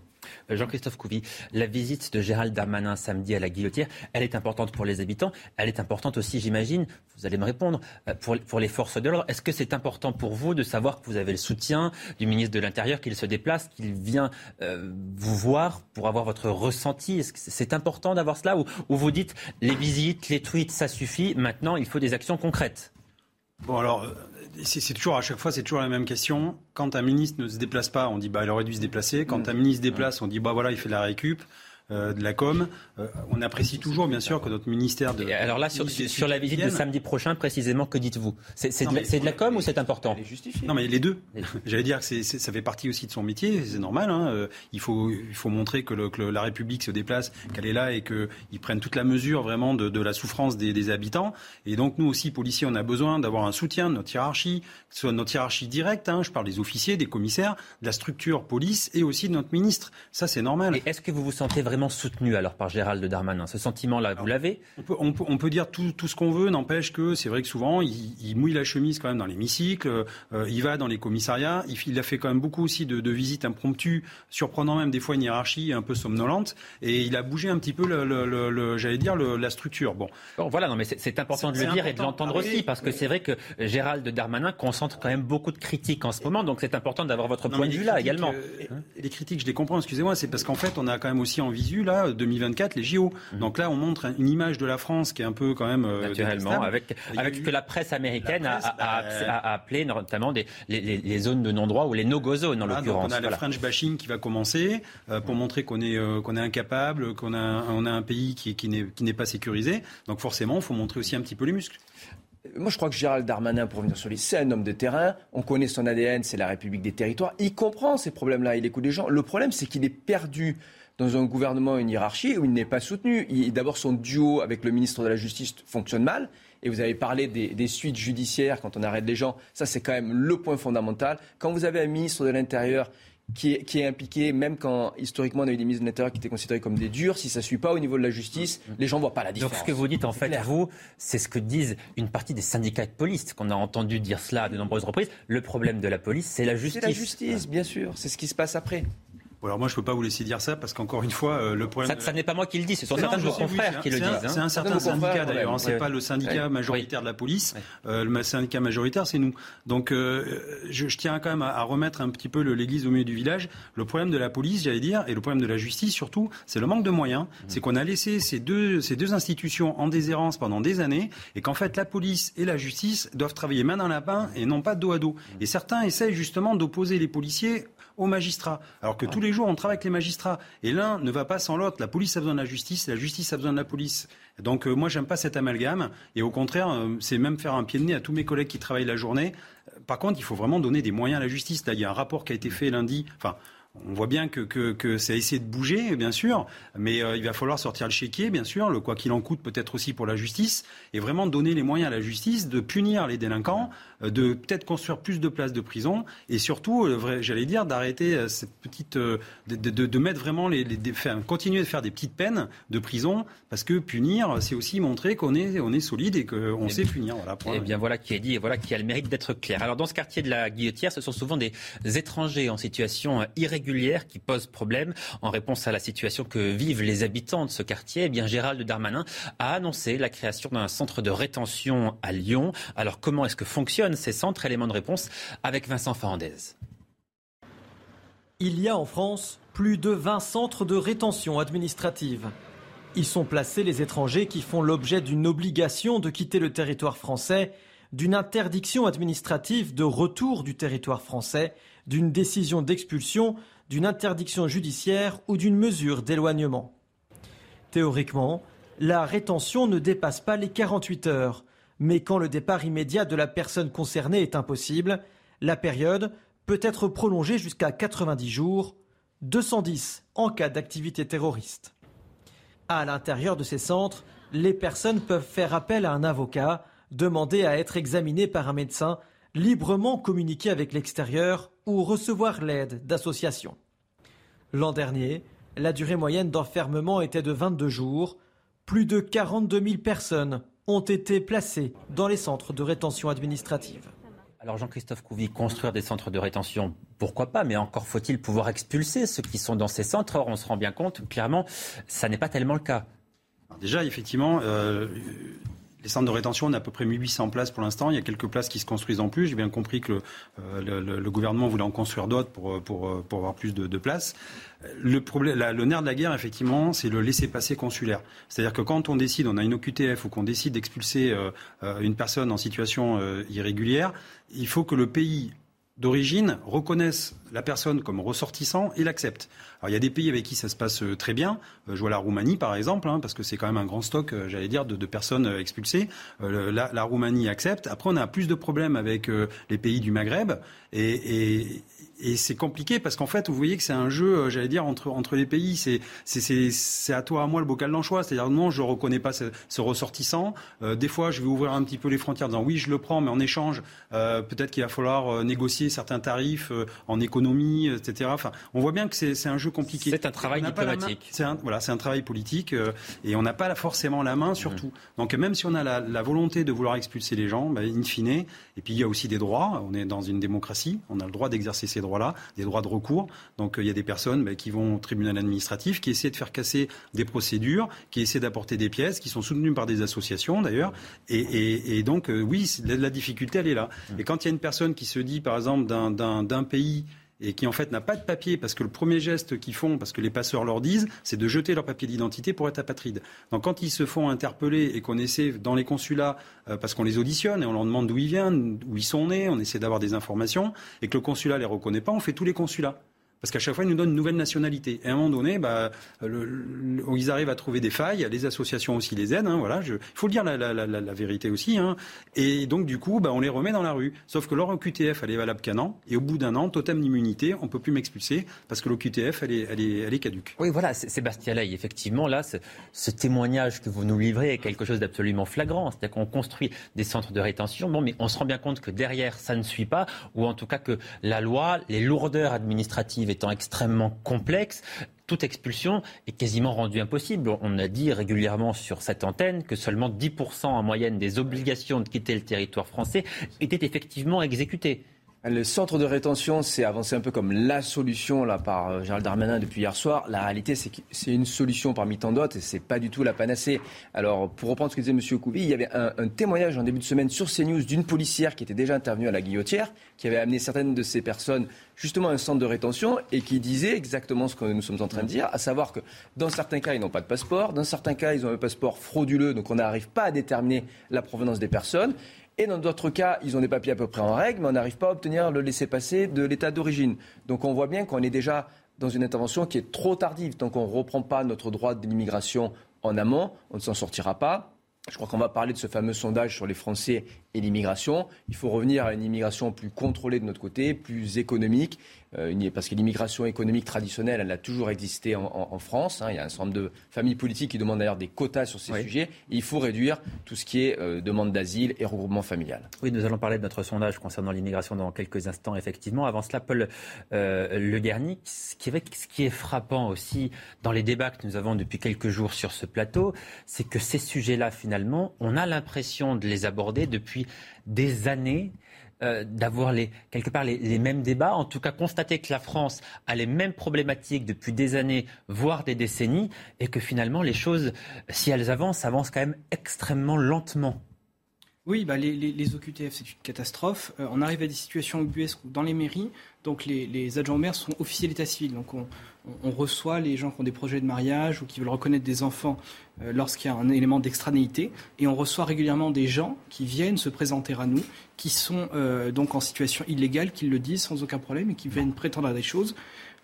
Speaker 1: Euh, Jean-Christophe Couvi, la visite de Gérald Darmanin samedi à la Guillotière, elle est importante pour les habitants. Elle est importante aussi, j'imagine, vous allez me répondre, euh, pour, les forces de l'ordre. Est-ce que c'est important pour vous de savoir que vous avez le soutien du ministre de l'Intérieur, qu'il se déplace, qu'il vient euh, vous voir pour avoir votre ressenti? Est-ce que c'est important d'avoir cela ou, ou vous dites les visites, les tweets, ça suffit, maintenant il faut des actions concrètes?
Speaker 10: Bon alors, c'est toujours à chaque fois, c'est toujours la même question. Quand un ministre ne se déplace pas, on dit bah il aurait dû se déplacer. Quand un ministre se déplace, on dit bah voilà il fait la récup. Euh, de la com. Euh, on apprécie toujours, bien sûr, que notre ministère de.
Speaker 1: alors là, sur, la visite de samedi prochain, précisément, que dites-vous? C'est de, la com ou c'est important?
Speaker 10: Non, mais les deux. J'allais dire que ça fait partie aussi de son métier, c'est normal. Hein. Euh, il, faut, il faut montrer que, la République se déplace, qu'elle est là et qu'ils prennent toute la mesure vraiment de, la souffrance des, habitants. Et donc, nous aussi, policiers, on a besoin d'avoir un soutien de notre hiérarchie, que ce soit notre hiérarchie directe, hein. je parle des officiers, des commissaires, de la structure police et aussi de notre ministre. Ça, c'est normal.
Speaker 1: Et est-ce que vous vous sentez vraiment soutenu alors par Gérald Darmanin Ce sentiment-là, vous l'avez
Speaker 10: on peut, on, peut, dire tout, tout ce qu'on veut, n'empêche que c'est vrai que souvent, il, mouille la chemise quand même dans l'hémicycle, euh, il va dans les commissariats, il, il, a fait quand même beaucoup aussi de, de, visites impromptues, surprenant même des fois une hiérarchie un peu somnolente, et il a bougé un petit peu, le, le, le, j'allais dire, la structure. Bon.
Speaker 1: bon. voilà, non, mais c'est important de le dire et de l'entendre ah aussi, parce que c'est vrai que Gérald Darmanin concentre quand même beaucoup de critiques en ce moment, donc c'est important d'avoir votre point de vue là également.
Speaker 10: Euh, les critiques, je les comprends, excusez-moi, c'est parce qu'en fait, on a quand même aussi en visu là 2024 les JO. Mhm. Donc là, on montre une image de la France qui est un peu quand même
Speaker 1: euh, naturellement avec avec ce que la presse américaine a, a, appelé notamment des, les, zones de non-droit ou les no-go zones en l'occurrence.
Speaker 10: On a le French bashing qui va commencer euh, pour montrer qu'on est euh, qu'on est incapable, qu'on a on a un pays qui qui n'est qui n'est pas sécurisé. Donc forcément, il faut montrer aussi un petit peu les muscles.
Speaker 12: Moi, je crois que Gérald Darmanin, pour venir sur les, c'est un homme de terrain. On connaît son ADN, c'est la République des territoires. Il comprend ces problèmes-là, il écoute les gens. Le problème, c'est qu'il est perdu dans un gouvernement, une hiérarchie où il n'est pas soutenu. D'abord, son duo avec le ministre de la Justice fonctionne mal. Et vous avez parlé des, suites judiciaires quand on arrête les gens. Ça, c'est quand même le point fondamental. Quand vous avez un ministre de l'Intérieur qui est, qui est, impliqué, même quand historiquement on a eu des ministres de l'Intérieur qui étaient considérés comme des durs, si ça ne suit pas au niveau de la justice, les gens ne voient pas la différence.
Speaker 1: Donc ce que vous dites en fait, vous, c'est ce que disent une partie des syndicats de police, qu'on a entendu dire cela à de nombreuses reprises. Le problème de la police, c'est la justice.
Speaker 12: C'est la justice, bien sûr. C'est ce qui se passe après
Speaker 10: alors moi, je ne peux pas vous laisser dire ça parce qu'encore une fois, euh, le problème.
Speaker 1: Ça, n'est pas moi qui le dis, ce sont certains de vos confrères qui le disent.
Speaker 10: C'est un certain syndicat d'ailleurs. Hein, c'est pas le syndicat majoritaire de la police. Euh, le syndicat majoritaire, c'est nous. Donc, euh, je, tiens quand même à, remettre un petit peu l'église au milieu du village. Le problème de la police, j'allais dire, et le problème de la justice surtout, c'est le manque de moyens. Mmh. C'est qu'on a laissé ces deux, ces deux institutions en déshérence pendant des années, et qu'en fait, la police et la justice doivent travailler main dans la main et non pas dos à dos. Et certains essayent justement d'opposer les policiers aux magistrats. Alors que tous les jours, on travaille avec les magistrats. Et l'un ne va pas sans l'autre. La police a besoin de la justice, la justice a besoin de la police. Donc euh, moi, j'aime pas cet amalgame. Et au contraire, euh, c'est même faire un pied de nez à tous mes collègues qui travaillent la journée. Par contre, il faut vraiment donner des moyens à la justice. Là, il y a un rapport qui a été fait lundi. Enfin, on voit bien que, que, que ça a essayé de bouger, bien sûr, mais euh, il va falloir sortir le chéquier, bien sûr, le quoi qu'il en coûte peut-être aussi pour la justice, et vraiment donner les moyens à la justice de punir les délinquants, euh, de peut-être construire plus de places de prison, et surtout, euh, j'allais dire, d'arrêter cette petite, de, de, de, mettre vraiment les, les faire, continuer de faire des petites peines de prison, parce que punir, c'est aussi montrer qu'on est, on est solide et qu'on sait punir. Voilà,
Speaker 1: et eh bien voilà qui est dit, et voilà qui a le mérite d'être clair. Alors dans ce quartier de la Guillotière, ce sont souvent des étrangers en situation irrégulière qui pose problème. En réponse à la situation que vivent les habitants de ce quartier, eh bien Gérald Darmanin a annoncé la création d'un centre de rétention à Lyon. Alors comment est-ce que ces centres Élément de réponse avec Vincent Fernandez.
Speaker 16: Il y a en France plus de 20 centres de rétention administrative. Y sont placés les étrangers qui font l'objet d'une obligation de quitter le territoire français, d'une interdiction administrative de retour du territoire français, d'une décision d'expulsion d'une interdiction judiciaire ou d'une mesure d'éloignement. Théoriquement, la rétention ne dépasse pas les 48 heures, Mais quand le départ immédiat de la personne concernée est impossible, la période peut être prolongée jusqu'à 90 jours, 210 en cas d'activité terroriste. À l'intérieur de ces centres, les personnes peuvent faire appel à un avocat, demander à être examinées par un médecin, librement communiquer avec l'extérieur ou recevoir l'aide d'associations. L'an dernier, la durée moyenne d'enfermement était de 22 jours. Plus de 42 000 personnes ont été placées dans les centres de rétention administrative.
Speaker 1: Alors Jean-Christophe Couvi, construire des centres de rétention, pourquoi pas, mais encore faut-il pouvoir expulser ceux qui sont dans ces centres. Or, on se rend bien compte, clairement, ça n'est pas tellement le cas.
Speaker 10: Déjà, effectivement, euh, les centres de rétention, on a à peu près 1800 places pour l'instant. Il y a quelques places qui se construisent en plus. J'ai bien compris que le, euh, gouvernement voulait en construire d'autres pour, pour, pour, avoir plus de, places. Le, nerf de la guerre, effectivement, c'est le laisser-passer consulaire. C'est-à-dire que quand on décide, on a une OQTF ou qu'on décide d'expulser euh, une personne en situation irrégulière, il faut que le pays d'origine reconnaisse la personne comme ressortissant et l'accepte. Alors il y a des pays avec qui ça se passe euh, très bien. Euh, je vois la Roumanie par exemple, hein, parce que c'est quand même un grand stock, euh, j'allais dire, de, personnes expulsées. la, Roumanie accepte. Après on a plus de problèmes avec les pays du Maghreb et, c'est compliqué parce qu'en fait, vous voyez que c'est un jeu, j'allais dire, entre, les pays. C'est, à toi, à moi, le bocal d'anchois. C'est-à-dire, non, je reconnais pas ce, ressortissant. Des fois, je vais ouvrir un petit peu les frontières en disant, oui, je le prends, mais en échange, peut-être qu'il va falloir négocier certains tarifs en économie, etc. Enfin, on voit bien que c'est, un jeu compliqué.
Speaker 1: C'est un travail diplomatique.
Speaker 10: C'est un, voilà, c'est un travail politique et on n'a pas forcément la main sur mmh. tout. Donc, même si on a la, la, volonté de vouloir expulser les gens, bah, in fine, et puis il y a aussi des droits. On est dans une démocratie. On a le droit d'exercer ces droits-là, des droits de recours. Donc euh, il y a des personnes bah, qui vont au tribunal administratif, qui essaient de faire casser des procédures, qui essaient d'apporter des pièces, qui sont soutenues par des associations d'ailleurs. Et, donc euh, oui, la, difficulté, elle est là. Mmh. Et quand il y a une personne qui se dit, par exemple, d'un pays et qui en fait n'a pas de papier parce que le premier geste qu'ils font, parce que les passeurs leur disent, c'est de jeter leur papier d'identité pour être apatride. Donc quand ils se font interpeller et qu'on essaie dans les consulats, euh, parce qu'on les auditionne et on leur demande d'où ils viennent, où ils sont nés, on essaie d'avoir des informations, et que le consulat les reconnaît pas, on fait tous les consulats. Parce qu'à chaque fois, ils nous donnent une nouvelle nationalité. Et à un moment donné, bah, ils arrivent à trouver des failles. Les associations aussi les aident. Hein, voilà, il faut le dire la, vérité aussi. Hein. Et donc, du coup, bah, on les remet dans la rue. Sauf que leur QTF, elle est valable qu'un an. Et au bout d'un an, totem d'immunité, on peut plus m'expulser parce que l'OQTF, elle est, elle, est, caduque.
Speaker 1: Oui, voilà, Sébastien Lay, effectivement, là, ce témoignage que vous nous livrez est quelque chose d'absolument flagrant. C'est-à-dire qu'on construit des centres de rétention, bon, mais on se rend bien compte que derrière, ça ne suit pas, ou en tout cas que la loi, les lourdeurs administratives étant extrêmement complexe, toute expulsion est quasiment rendue impossible. On a dit régulièrement sur cette antenne que seulement 10% en moyenne des obligations de quitter le territoire français étaient effectivement exécutées.
Speaker 12: Le centre de rétention, c'est avancé un peu comme la solution là par euh, Gérald Darmanin depuis hier soir. La réalité, c'est que c'est une solution parmi tant d'autres et c'est pas du tout la panacée. Alors, pour reprendre ce que disait M. Couvi, il y avait un, témoignage en début de semaine sur CNews d'une policière qui était déjà intervenue à la guillotière, qui avait amené certaines de ces personnes justement à un centre de rétention et qui disait exactement ce que nous sommes en train de dire, à savoir que dans certains cas, ils n'ont pas de passeport, dans certains cas, ils ont un passeport frauduleux, donc on n'arrive pas à déterminer la provenance des personnes. Et dans d'autres cas, ils ont des papiers à peu près en règle, mais on n'arrive pas à obtenir le laissez-passer de l'état d'origine. Donc on voit bien qu'on est déjà dans une intervention qui est trop tardive. Tant qu'on ne reprend pas notre droit de l'immigration en amont, on ne s'en sortira pas. Je crois qu'on va parler de ce fameux sondage sur les Français et l'immigration. Il faut revenir à une immigration plus contrôlée de notre côté, plus économique, parce que l'immigration économique traditionnelle, elle a toujours existé en, France. Hein. Il y a un certain nombre de familles politiques qui demandent d'ailleurs des quotas sur ces sujets. il faut réduire tout ce qui est euh, demande d'asile et regroupement familial.
Speaker 1: Oui, nous allons parler de notre sondage concernant l'immigration dans quelques instants, effectivement. Avant cela, Paul euh, Le Garnic, ce qui, est, ce qui est frappant aussi dans les débats que nous avons depuis quelques jours sur ce plateau, c'est que ces sujets-là, finalement, on a l'impression de les aborder depuis des années. Euh, d'avoir les, quelque part les, mêmes débats, en tout cas constater que la France a les mêmes problématiques depuis des années, voire des décennies, et que finalement les choses, si elles avancent, avancent quand même extrêmement lentement.
Speaker 11: Oui, bah les, les, OQTF, c'est une catastrophe. Euh, on arrive à des situations ubuesques où dans les mairies, donc les, les adjoints maires sont officiers d'état civil. Donc on, on, reçoit les gens qui ont des projets de mariage ou qui veulent reconnaître des enfants lorsqu'il y a un élément d'extranéité. Et on reçoit régulièrement des gens qui viennent se présenter à nous, qui sont donc en situation illégale, qui le disent sans aucun problème et qui viennent prétendre à des choses.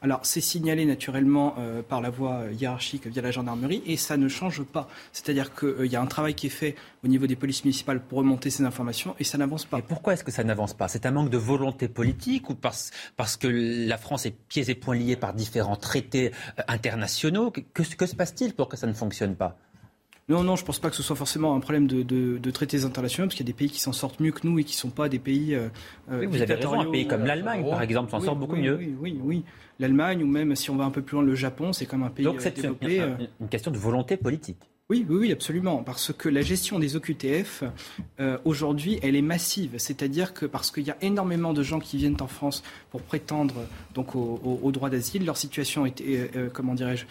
Speaker 11: Alors, c'est signalé naturellement euh, par la voie hiérarchique via la gendarmerie et ça ne change pas. C'est-à-dire qu'il euh, y a un travail qui est fait au niveau des polices municipales pour remonter ces informations et ça n'avance pas. Et
Speaker 1: pourquoi est-ce que ça n'avance pas? C'est un manque de volonté politique ou parce, parce que la France est pieds et poings liés par différents traités euh, internationaux? Que, que se passe-t-il pour que ça ne fonctionne pas?
Speaker 11: Non, non, je ne pense pas que ce soit forcément un problème de, traités internationaux, parce qu'il y a des pays qui s'en sortent mieux que nous et qui ne sont pas des pays.
Speaker 1: Euh, oui, vous avez raison, un pays comme l'Allemagne, par exemple, s'en sort beaucoup mieux.
Speaker 11: Oui, oui, oui. L'Allemagne, ou même si on va un peu plus loin, le Japon, c'est comme un pays
Speaker 1: Donc, c'est une, une question de volonté politique.
Speaker 11: Oui, oui, oui, absolument. Parce que la gestion des OQTF, euh, aujourd'hui, elle est massive. C'est-à-dire que parce qu'il y a énormément de gens qui viennent en France pour prétendre donc au, droit d'asile, leur situation est, euh, comment dirais-je,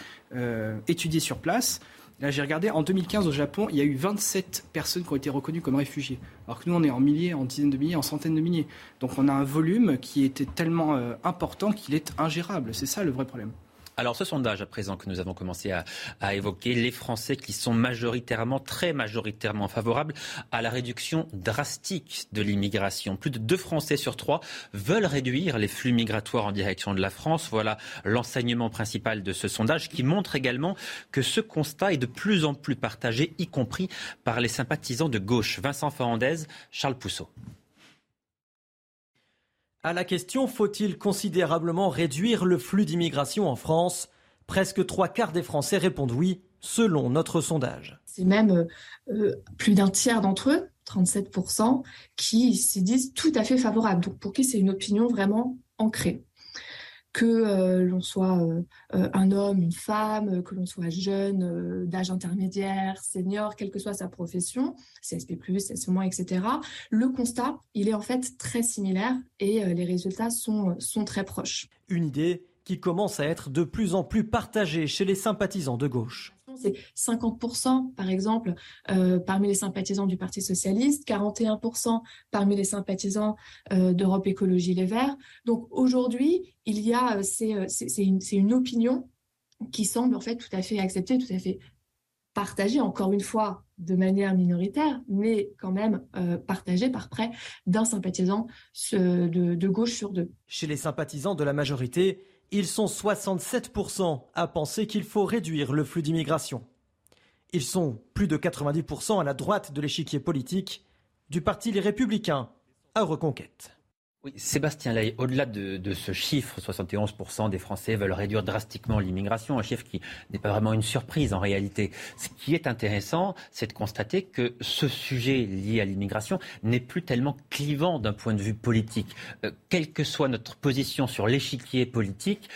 Speaker 11: étudiée sur place. Là, j'ai regardé, en 2015 au Japon, il y a eu 27 personnes qui ont été reconnues comme réfugiés. Alors que nous, on est en milliers, en dizaines de milliers, en centaines de milliers. Donc on a un volume qui était tellement euh, important qu'il est ingérable. C'est ça le vrai problème.
Speaker 1: Alors ce sondage à présent que nous avons commencé à, évoquer, les Français qui sont majoritairement, très majoritairement favorables à la réduction drastique de l'immigration. Plus de deux Français sur trois veulent réduire les flux migratoires en direction de la France. Voilà l'enseignement principal de ce sondage qui montre également que ce constat est de plus en plus partagé, y compris par les sympathisants de gauche. Vincent Fernandez, Charles Pousseau.
Speaker 16: À la question faut-il considérablement réduire le flux d'immigration en France? Presque trois quarts des Français répondent oui, selon notre sondage.
Speaker 17: C'est même euh, plus d'un tiers d'entre eux, 37%, qui s'y disent tout à fait favorables. Donc pour qui c'est une opinion vraiment ancrée que euh, l'on soit euh, euh, un homme, une femme, que l'on soit jeune, d'âge intermédiaire, senior, quelle que soit sa profession, CSP+, CSP-, etc. Le constat, il est en fait très similaire et les résultats sont, sont très proches.
Speaker 16: Une idée qui commence à être de plus en plus partagée chez les sympathisants de gauche
Speaker 17: c'est 50% par exemple euh, parmi les sympathisants du Parti socialiste, 41% parmi les sympathisants euh, d'Europe Écologie Les Verts. Donc aujourd'hui, il y a, euh, c'est une, une opinion qui semble en fait tout à fait acceptée, tout à fait partagée, encore une fois, de manière minoritaire, mais quand même partagée par près d'un sympathisant de, de, gauche sur deux.
Speaker 16: Chez les sympathisants de la majorité, ils sont 67% à penser qu'il faut réduire le flux d'immigration. Ils sont plus de 90% à la droite de l'échiquier politique, du Parti Les Républicains à Reconquête.
Speaker 1: Sébastien Lay, au-delà de, ce chiffre, 71% des Français veulent réduire drastiquement l'immigration, un chiffre qui n'est pas vraiment une surprise en réalité. Ce qui est intéressant, c'est de constater que ce sujet lié à l'immigration n'est plus tellement clivant d'un point de vue politique. Euh, quelle que soit notre position sur l'échiquier politique,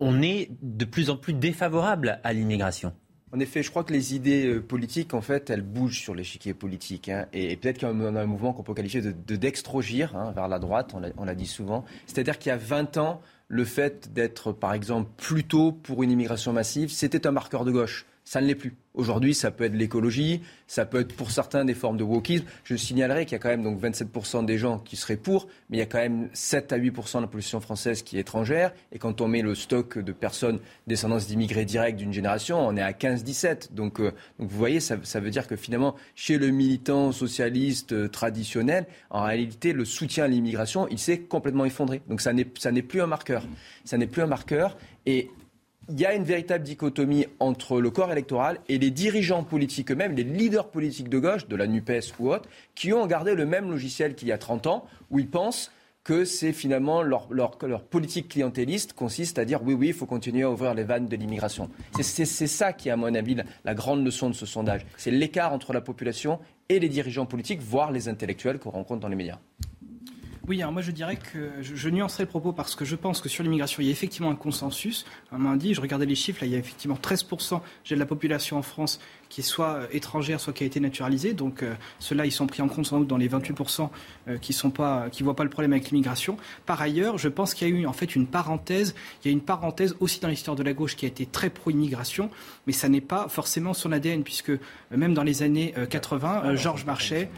Speaker 1: on est de plus en plus défavorable à l'immigration.
Speaker 12: En effet, je crois que les idées euh, politiques, en fait, elles bougent sur l'échiquier politique. Hein. et, peut-être y a un, mouvement qu'on peut qualifier de, de dextrogir hein, vers la droite, on l'a dit souvent. C'est-à-dire qu'il y a 20 ans, le fait d'être, par exemple, plutôt pour une immigration massive, c'était un marqueur de gauche. Ça ne l'est plus. Aujourd'hui, ça peut être l'écologie, ça peut être pour certains des formes de wokisme. Je signalerai qu'il y a quand même donc 27% des gens qui seraient pour, mais il y a quand même 7 à 8% de la population française qui est étrangère. Et quand on met le stock de personnes descendances d'immigrés directs d'une génération, on est à 15-17. Donc, euh, donc vous voyez, ça, ça, veut dire que finalement, chez le militant socialiste euh, traditionnel, en réalité, le soutien à l'immigration, il s'est complètement effondré. Donc ça n'est plus un marqueur. Ça n'est plus un marqueur. Et il y a une véritable dichotomie entre le corps électoral et les dirigeants politiques eux-mêmes, les leaders politiques de gauche, de la NUPES ou autres, qui ont gardé le même logiciel qu'il y a 30 ans, où ils pensent que c'est finalement leur, politique clientéliste consiste à dire oui, oui, il faut continuer à ouvrir les vannes de l'immigration. C'est ça qui à mon avis, la grande leçon de ce sondage. C'est l'écart entre la population et les dirigeants politiques, voire les intellectuels qu'on rencontre dans les médias.
Speaker 11: Oui, alors moi je dirais que je, nuancerai le propos parce que je pense que sur l'immigration, il y a effectivement un consensus. Un dit, je regardais les chiffres, là, il y a effectivement 13% de la population en France qui est soit euh, étrangère, soit qui a été naturalisée. Donc euh, ceux-là, ils sont pris en compte sans doute dans les 28% euh, qui sont pas, qui voient pas le problème avec l'immigration. Par ailleurs, je pense qu'il y a eu en fait une parenthèse. Il y a une parenthèse aussi dans l'histoire de la gauche qui a été très pro-immigration, mais ça n'est pas forcément son ADN puisque même dans les années 80, Georges Marchais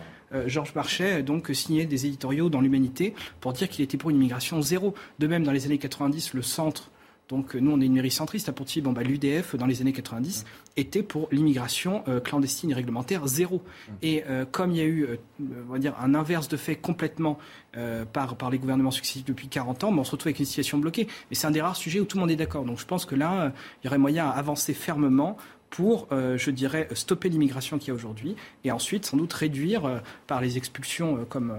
Speaker 11: Georges Marchais donc signé des éditoriaux dans l'Humanité pour dire qu'il était pour une immigration zéro. De même, dans les années 90, le centre Donc nous, on est une mairie centriste à Pontivy. Bon, bah, L'UDF, dans les années 90, était pour l'immigration clandestine irréglementaire zéro. Et comme il y a eu, on va dire, un inverse de fait complètement par, par les gouvernements successifs depuis 40 ans, bah, on se retrouve avec une situation bloquée. Mais c'est un des rares sujets où tout le monde est d'accord. Donc je pense que là, il y aurait moyen à avancer fermement pour, euh, je dirais, stopper l'immigration qu'il y a aujourd'hui et ensuite sans doute réduire euh, par les expulsions, euh, comme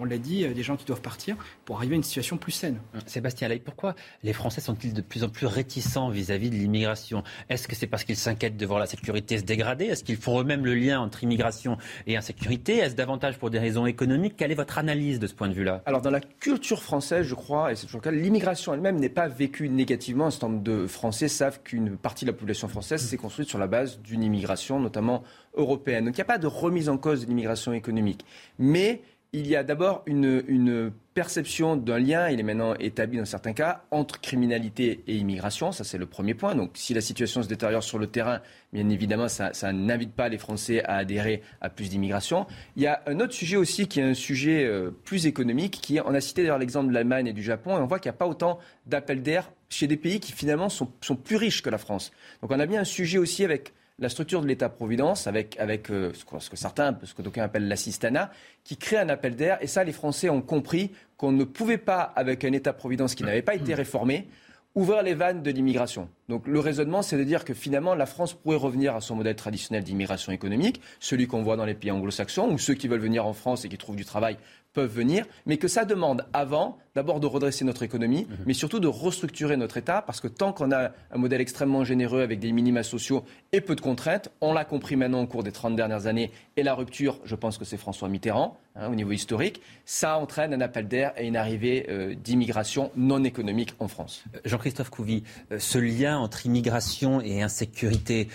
Speaker 11: on, l'a dit, des gens qui doivent partir pour arriver à une situation plus saine.
Speaker 1: Sébastien Lay, pourquoi les Français sont-ils de plus en plus réticents vis-à-vis de l'immigration? Est-ce que c'est parce qu'ils s'inquiètent de voir la sécurité se dégrader? Est-ce qu'ils font eux-mêmes le lien entre immigration et insécurité? Est-ce davantage pour des raisons économiques? Quelle est votre analyse de ce point de vue-là?
Speaker 12: Alors dans la culture française, je crois, et c'est toujours le cas, l'immigration elle-même n'est pas vécue négativement. Un certain nombre de Français savent qu'une partie de la population française s'est construite sur la base d'une immigration, notamment européenne. Donc il n'y a pas de remise en cause de l'immigration économique. Mais il y a d'abord une, perception d'un lien, il est maintenant établi dans certains cas, entre criminalité et immigration. Ça, c'est le premier point. Donc, si la situation se détériore sur le terrain, bien évidemment, ça, n'invite pas les Français à adhérer à plus d'immigration. Il y a un autre sujet aussi qui est un sujet euh, plus économique, qui est, on a cité d'ailleurs l'exemple de l'Allemagne et du Japon, et on voit qu'il n'y a pas autant d'appels d'air chez des pays qui finalement sont, sont plus riches que la France. Donc, on a bien un sujet aussi avec la structure de l'État-providence avec, avec euh, ce, que, certains, ce que d'aucuns appellent l'assistanat, qui crée un appel d'air. Et ça, les Français ont compris qu'on ne pouvait pas, avec un État-providence qui n'avait pas été réformé, ouvrir les vannes de l'immigration. Donc le raisonnement, c'est de dire que finalement, la France pourrait revenir à son modèle traditionnel d'immigration économique, celui qu'on voit dans les pays anglo-saxons, où ceux qui veulent venir en France et qui trouvent du travail peuvent venir, mais que ça demande avant d'abord de redresser notre économie, mhm. mais surtout de restructurer notre État, parce que tant qu'on a un modèle extrêmement généreux avec des minima sociaux et peu de contraintes, on l'a compris maintenant au cours des 30 dernières années, et la rupture, je pense que c'est François Mitterrand, hein, au niveau historique, ça entraîne un appel d'air et une arrivée euh, d'immigration non économique en France.
Speaker 1: Euh, Jean-Christophe Couvi, euh, ce lien entre immigration et insécurité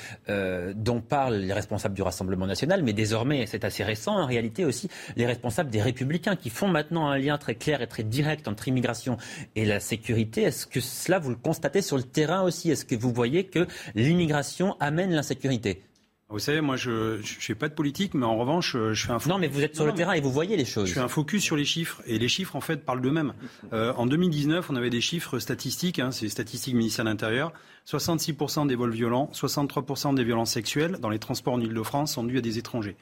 Speaker 1: dont parlent les responsables du Rassemblement national, mais désormais, c'est assez récent en réalité aussi, les responsables des Républicains qui font maintenant un lien très clair et très direct entre immigration et la sécurité. Est-ce que cela, vous le constatez sur le terrain aussi? Est-ce que vous voyez que l'immigration amène l'insécurité?
Speaker 10: Vous savez, moi, je ne fais pas de politique, mais en revanche, je fais un...
Speaker 1: Non, mais vous êtes sur le terrain et vous voyez les choses.
Speaker 10: Je fais un focus sur les chiffres, et les chiffres, en fait, parlent d'eux-mêmes. Euh, en 2019, on avait des chiffres statistiques, hein, c'est statistiques ministère de l'Intérieur. 66% des vols violents, 63% des violences sexuelles dans les transports en Ile-de-France sont dus à des étrangers.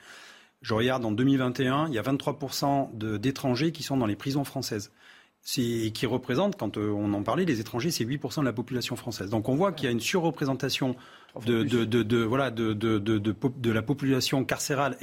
Speaker 10: Je regarde en 2021, il y a 23% d'étrangers qui sont dans les prisons françaises qui représente, quand euh, on en parlait, les étrangers, c'est 8% de la population française. Donc on voit qu'il y a une surreprésentation de, de, de, de voilà, de, de, de, la population carcérale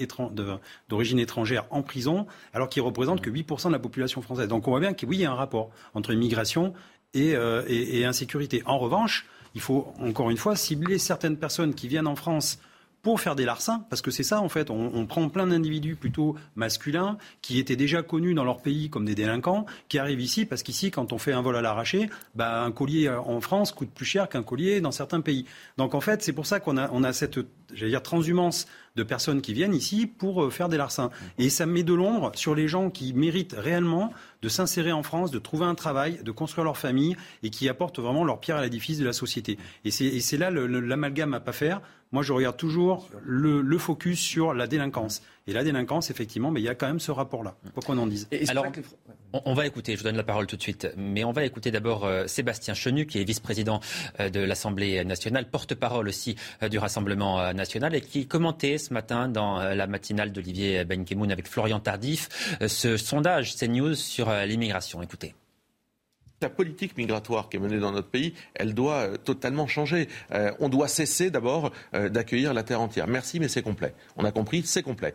Speaker 10: d'origine étrangère en prison, alors qu'il représente que 8% de la population française. Donc on voit bien qu'il oui, il y a un rapport entre immigration et, euh, et, et insécurité. En revanche, il faut encore une fois cibler certaines personnes qui viennent en France pour faire des larcins, parce que c'est ça en fait, on, prend plein d'individus plutôt masculins qui étaient déjà connus dans leur pays comme des délinquants, qui arrivent ici parce qu'ici, quand on fait un vol à l'arraché, bah, un collier en France coûte plus cher qu'un collier dans certains pays. Donc en fait, c'est pour ça qu'on a, on a cette, j'allais dire, transhumance de personnes qui viennent ici pour euh, faire des larcins. Et ça met de l'ombre sur les gens qui méritent réellement de s'insérer en France, de trouver un travail, de construire leur famille et qui apportent vraiment leur pierre à l'édifice de la société. Et c'est là l'amalgame à pas faire moi, je regarde toujours le, focus sur la délinquance. Et la délinquance, effectivement, mais il y a quand même ce rapport-là, quoi qu'on en dise.
Speaker 1: Alors, on, va écouter, je vous donne la parole tout de suite, mais on va écouter d'abord euh, Sébastien Chenu, qui est vice-président euh, de l'Assemblée nationale, porte-parole aussi euh, du Rassemblement national, et qui commentait ce matin dans la matinale d'Olivier Benkemoun avec Florian Tardif ce sondage CNews sur l'immigration. Écoutez.
Speaker 18: La politique migratoire qui est menée dans notre pays, elle doit euh, totalement changer. Euh, on doit cesser d'abord euh, d'accueillir la terre entière. Merci, mais c'est complet. On a compris, c'est complet.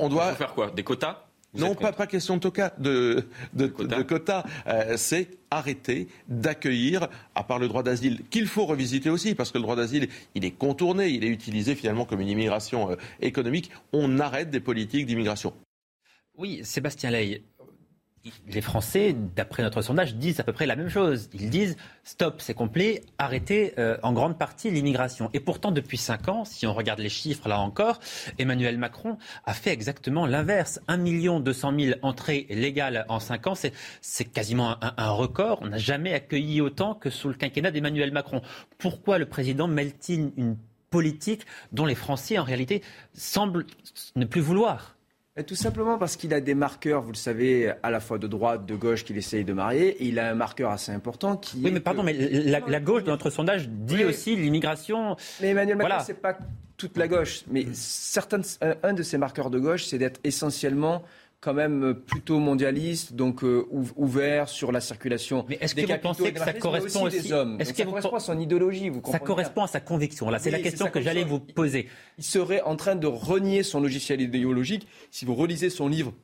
Speaker 19: on doit faire quoi? Des quotas?
Speaker 18: Non, pas, pas, question de, de, de, de quotas. c'est arrêter d'accueillir, à part le droit d'asile, qu'il faut revisiter aussi, parce que le droit d'asile, il est contourné, il est utilisé finalement comme une immigration économique. On arrête des politiques d'immigration.
Speaker 1: Oui, Sébastien Ley, les Français, d'après notre sondage, disent à peu près la même chose. Ils disent stop, c'est complet, arrêtez euh, en grande partie l'immigration. Et pourtant, depuis cinq ans, si on regarde les chiffres là encore, Emmanuel Macron a fait exactement l'inverse. 1 million 200 000 entrées légales en cinq ans, c'est quasiment un, record. On n'a jamais accueilli autant que sous le quinquennat d'Emmanuel Macron. Pourquoi le président mêle-t-il une politique dont les Français, en réalité, semblent ne plus vouloir
Speaker 12: tout simplement parce qu'il a des marqueurs, vous le savez, à la fois de droite, de gauche qu'il essaye de marier. Et il a un marqueur assez important qui.
Speaker 1: Oui, mais pardon, mais la, gauche de notre sondage dit aussi l'immigration.
Speaker 12: Mais Emmanuel Macron, c'est pas toute la gauche. Mais certains, un de ces marqueurs de gauche, c'est d'être essentiellement quand même plutôt mondialiste, donc euh, ouvert sur la circulation.
Speaker 1: Mais est-ce que vous pensez que ça correspond aussi,
Speaker 12: des hommes Est-ce que ça correspond à son idéologie vous
Speaker 1: Ça correspond à sa conviction. Là, c'est la question que j'allais vous poser.
Speaker 12: Il serait en train de renier son logiciel idéologique. Si vous relisez son livre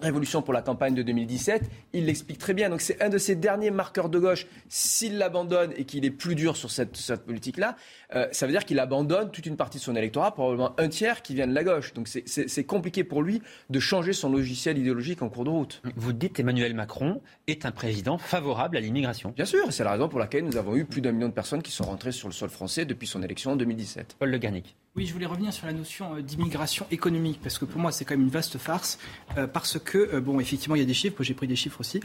Speaker 12: Révolution pour la campagne de 2017, il l'explique très bien. Donc c'est un de ses derniers marqueurs de gauche. S'il l'abandonne et qu'il est plus dur sur cette, cette politique-là, euh, ça veut dire qu'il abandonne toute une partie de son électorat, probablement un tiers qui vient de la gauche. Donc c'est compliqué pour lui de changer son logiciel idéologique en cours de route.
Speaker 1: Vous dites Emmanuel Macron est un président favorable à l'immigration.
Speaker 12: Bien sûr, c'est la raison pour laquelle nous avons eu plus d'un million de personnes qui sont rentrées sur le sol français depuis son élection en 2017.
Speaker 1: Paul Le Garnic.
Speaker 11: Oui, je voulais revenir sur la notion euh, d'immigration économique, parce que pour moi, c'est quand même une vaste farce, euh, parce que, euh, bon, effectivement, il y a des chiffres, j'ai pris des chiffres aussi,